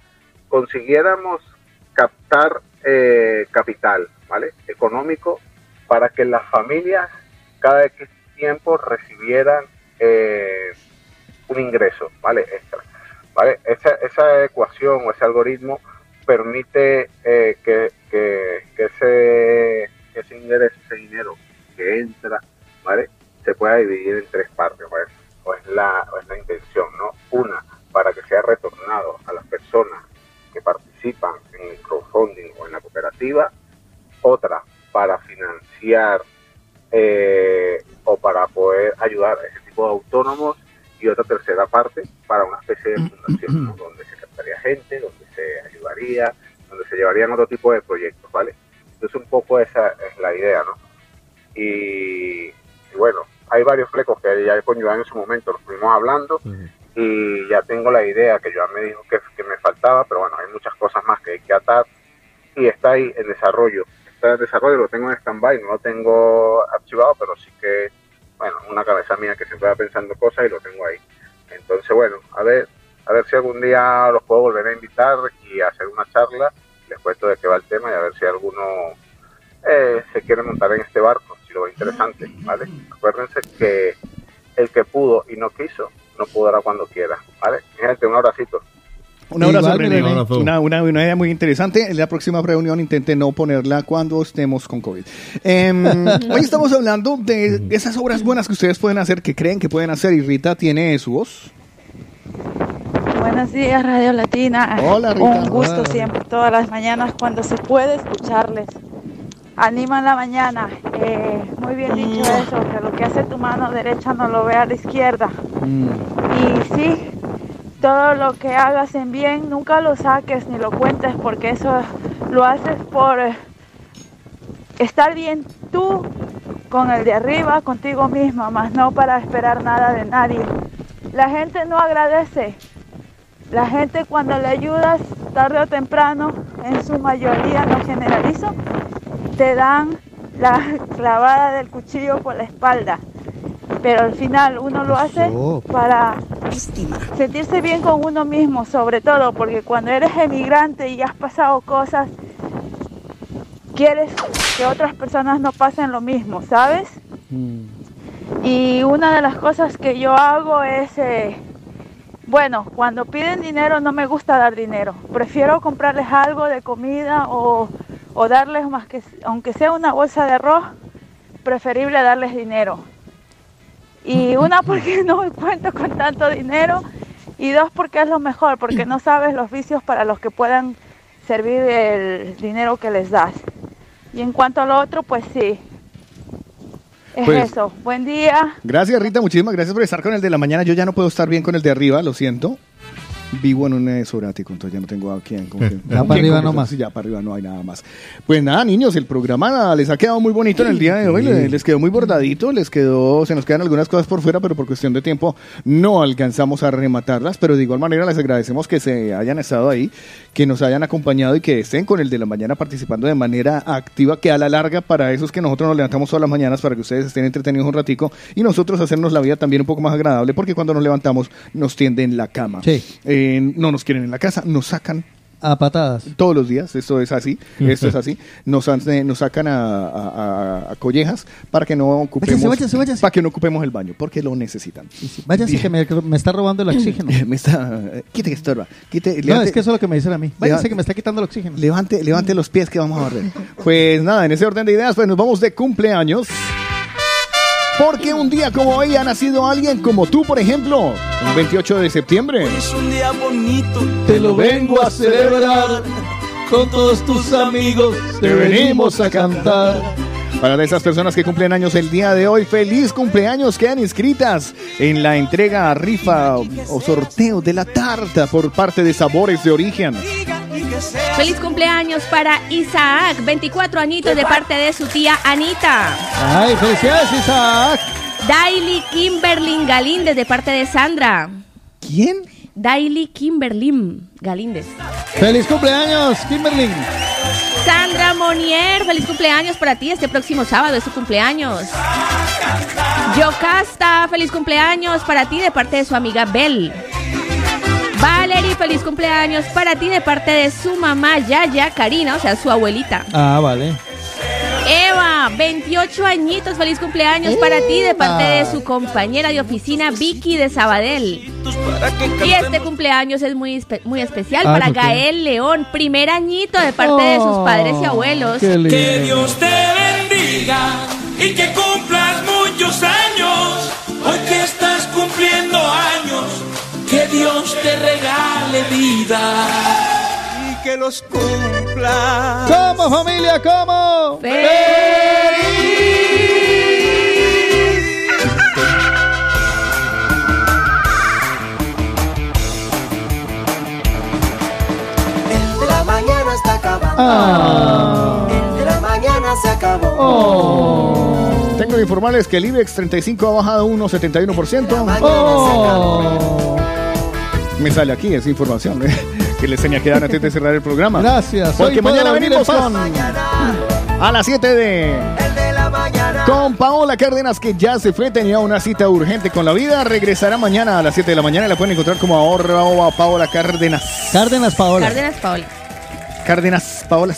consiguiéramos captar eh, capital, ¿vale? Económico para que las familias cada X tiempo recibieran eh, un ingreso, ¿vale? Extra, ¿vale? Esa, esa ecuación o ese algoritmo permite eh, que, que, que ese, que ese ingreso, ese dinero que entra, ¿vale? Se pueda dividir en tres partes, ¿vale? O es la, o es la intención, ¿no? Una, para que sea retornado a las personas que participan en el crowdfunding o en la cooperativa. Otra, para financiar eh, o para poder ayudar a ese tipo de autónomos. Y otra tercera parte para una especie de fundación, ¿no? donde se captaría gente, donde se ayudaría, donde se llevarían otro tipo de proyectos, ¿vale? Entonces un poco esa es la idea, ¿no? Y bueno, hay varios flecos que ya con Joan en su momento los fuimos hablando y ya tengo la idea que Joan me dijo que, que me faltaba, pero bueno, hay muchas cosas más que hay que atar y está ahí en desarrollo. Está en desarrollo, lo tengo en stand-by, no lo tengo archivado, pero sí que, bueno, una cabeza mía que siempre va pensando cosas y lo tengo ahí. Entonces, bueno, a ver, a ver si algún día los puedo volver a invitar y hacer una charla, les cuento de qué va el tema y a ver si alguno eh, se quiere montar en este barco, lo interesante, ¿vale? Acuérdense que el que pudo y no quiso, no podrá cuando quiera, ¿vale? Gente, un abracito. Un abrazo, Igual, René. un abrazo. Una, una, una idea muy interesante. En la próxima reunión intente no ponerla cuando estemos con COVID. Em, hoy estamos hablando de esas obras buenas que ustedes pueden hacer, que creen que pueden hacer. Y Rita tiene su voz. Buenos días, Radio Latina. Hola, Rita. Un gusto Hola. siempre, todas las mañanas, cuando se puede escucharles. Animan la mañana. Eh, muy bien dicho eso, que lo que hace tu mano derecha no lo vea la izquierda. Y sí, todo lo que hagas en bien, nunca lo saques ni lo cuentes, porque eso lo haces por eh, estar bien tú con el de arriba, contigo misma, más no para esperar nada de nadie. La gente no agradece. La gente cuando le ayudas tarde o temprano, en su mayoría, no generalizo, te dan la clavada del cuchillo por la espalda. Pero al final uno lo hace para sentirse bien con uno mismo, sobre todo, porque cuando eres emigrante y has pasado cosas, quieres que otras personas no pasen lo mismo, ¿sabes? Y una de las cosas que yo hago es, eh, bueno, cuando piden dinero no me gusta dar dinero. Prefiero comprarles algo de comida o, o darles más que, aunque sea una bolsa de arroz, preferible darles dinero. Y una porque no cuento con tanto dinero y dos porque es lo mejor, porque no sabes los vicios para los que puedan servir el dinero que les das. Y en cuanto a lo otro, pues sí. Es Pues- eso. Buen día. Gracias, Rita. Muchísimas gracias por estar con el de la mañana. Yo ya no puedo estar bien con el de arriba, lo siento. Vivo en un esorático, entonces ya no tengo a quién. con quién- Ya para arriba nomás. Ya para arriba no hay nada más. Pues nada, niños, el programa les ha quedado muy bonito en el día de hoy. Sí. Les quedó muy bordadito, les quedó, se nos quedan algunas cosas por fuera, pero por cuestión de tiempo no alcanzamos a rematarlas. Pero de igual manera les agradecemos que se hayan estado ahí, que nos hayan acompañado y que estén con el de la mañana participando de manera activa, que a la larga para esos que nosotros nos levantamos todas las mañanas para que ustedes estén entretenidos un ratico y nosotros hacernos la vida también un poco más agradable, porque cuando nos levantamos nos tienden la cama. Sí. Eh, no nos quieren en la casa, nos sacan A patadas. todos los días, esto es así, esto es así, nos, eh, nos sacan a, a- a- a collejas para que no ocupemos Váyase, váyase, váyase. para que no ocupemos el baño, porque lo necesitan. Váyase Bien. que me, me está robando el oxígeno. me está, eh, quite que estorba, quite, No, levante- es que eso es lo que me dicen a mí. Váyase Levante- que me está quitando el oxígeno. Levante, levante los pies que vamos a barrer. Pues nada, en ese orden de ideas, pues nos vamos de cumpleaños. Porque un día como hoy ha nacido alguien como tú, por ejemplo, un 28 de septiembre. Es un día bonito, Te lo vengo a celebrar. Con todos tus amigos te venimos a cantar. Para esas personas que cumplen años el día de hoy, feliz cumpleaños, quedan inscritas en la entrega, rifa o sorteo de la tarta por parte de Sabores de Origen. Feliz cumpleaños para Isaac, 24 añitos de parte de su tía Anita. Ay, felicidades, Isaac. Daily Kimberlin Galíndez de parte de Sandra. ¿Quién? Daily Kimberlin Galíndez. Feliz cumpleaños, Kimberly. Sandra Monier, feliz cumpleaños para ti este próximo sábado, es su cumpleaños. Yocasta, feliz cumpleaños para ti de parte de su amiga Belle. Feliz cumpleaños para ti de parte de su mamá Yaya Karina, o sea, su abuelita. Ah, vale. Eva, 28 añitos, feliz cumpleaños para ti de parte de su compañera de oficina Vicky de Sabadell. Y este cumpleaños es muy, espe- muy especial Ah, para. Gael León, primer añito de parte de sus Oh, padres y abuelos. Que Dios te bendiga y que cumplas muchos años. Hoy que estás cumpliendo años, que Dios te regale vida y que los cumpla. ¿Cómo, familia? ¿Cómo? El de la mañana está acabando. Ah. El de la mañana se acabó. Oh. Tengo que informarles que el IBEX 35 ha bajado 1,71%. Oh. Me sale aquí esa información ¿eh? que les tenía que dar antes de cerrar el programa. Gracias. Porque mañana venimos con a las 7 de con Paola Cárdenas que ya se fue, tenía una cita urgente con la vida, regresará mañana a las 7 de la mañana, la pueden encontrar como ahorra Paola Cárdenas. Cárdenas Paola. Cárdenas Paola. Cárdenas Paola.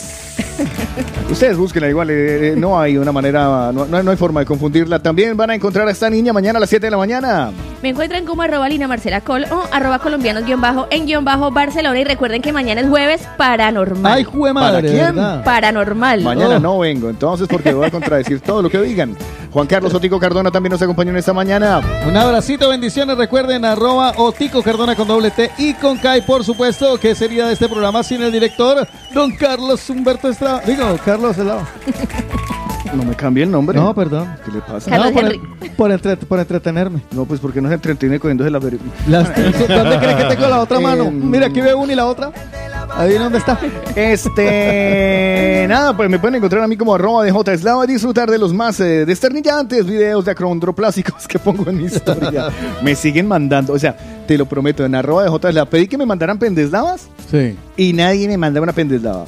Ustedes búsquenla igual, eh, eh, no hay una manera, no, hay forma de confundirla. También van a encontrar a esta niña mañana a las 7 de la mañana. Me encuentran como arroba Lina Marcela Col o arroba colombianos guion bajo en guion bajo Barcelona y recuerden que mañana es jueves paranormal. Ay, jue madre, ¿Para quién? ¿verdad? Paranormal. Mañana Oh. no vengo, entonces porque voy a contradecir todo lo que digan. Juan Carlos Otico Cardona también nos acompañó en esta mañana. Un abracito, bendiciones. Recuerden, arroba Otico Cardona con doble T y con K. Y por supuesto, ¿qué sería de este programa sin el director, don Carlos Humberto Estrada? Digo, Carlos Estrada. No me cambie el nombre. No, perdón. ¿Qué le pasa? No, por, por, entre- por entretenerme. No, pues porque no se entretiene cogiéndose la ver- Las- ¿Dónde crees que tengo la otra mano? Em, Mira, aquí veo una y la otra. Adivina dónde está. Este, nada, pues me pueden encontrar a mí como arroba de J Eslava y disfrutar de los más eh, desternillantes videos de acrondoplásicos que pongo en mi historia. me siguen mandando, o sea, te lo prometo, en arroba de J Eslava. Pedí que me mandaran pendeslavas Sí. y nadie me mandaba una pendeslava.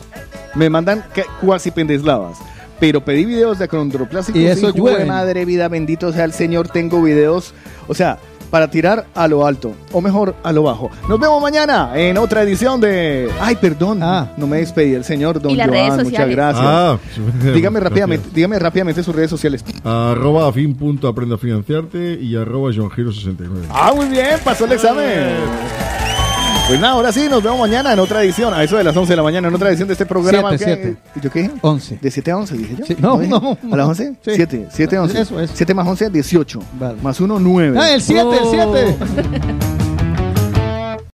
Me mandan ca- cuasi pendeslavas. Pero pedí videos de acrondoplásicos Y eso llueven. madre vida, bendito sea el Señor, tengo videos, o sea, para tirar a lo alto, o mejor, a lo bajo. Nos vemos mañana en otra edición de... Ay, perdón, no me despedí el señor Don Y las Joan, redes muchas gracias. Ah, dígame gracias. rápidamente, dígame rápidamente sus redes sociales. Arroba afin punto aprenda a financiarte y arroba johngiro69. Ah, muy bien, pasó el examen. Pues nada, ahora sí, nos vemos mañana en otra edición, a eso de las 11 de la mañana, en otra edición de este programa. Siete, ¿Qué- siete. ¿Y ¿Yo qué? 11. ¿De 7 a 11 dije yo? Sí, no, dije? no, ¿A las 11? Sí. 7, 7 a 11. Eso, eso. 7 más 11, 18. Más 1, 9. Ah, el 7, el 7.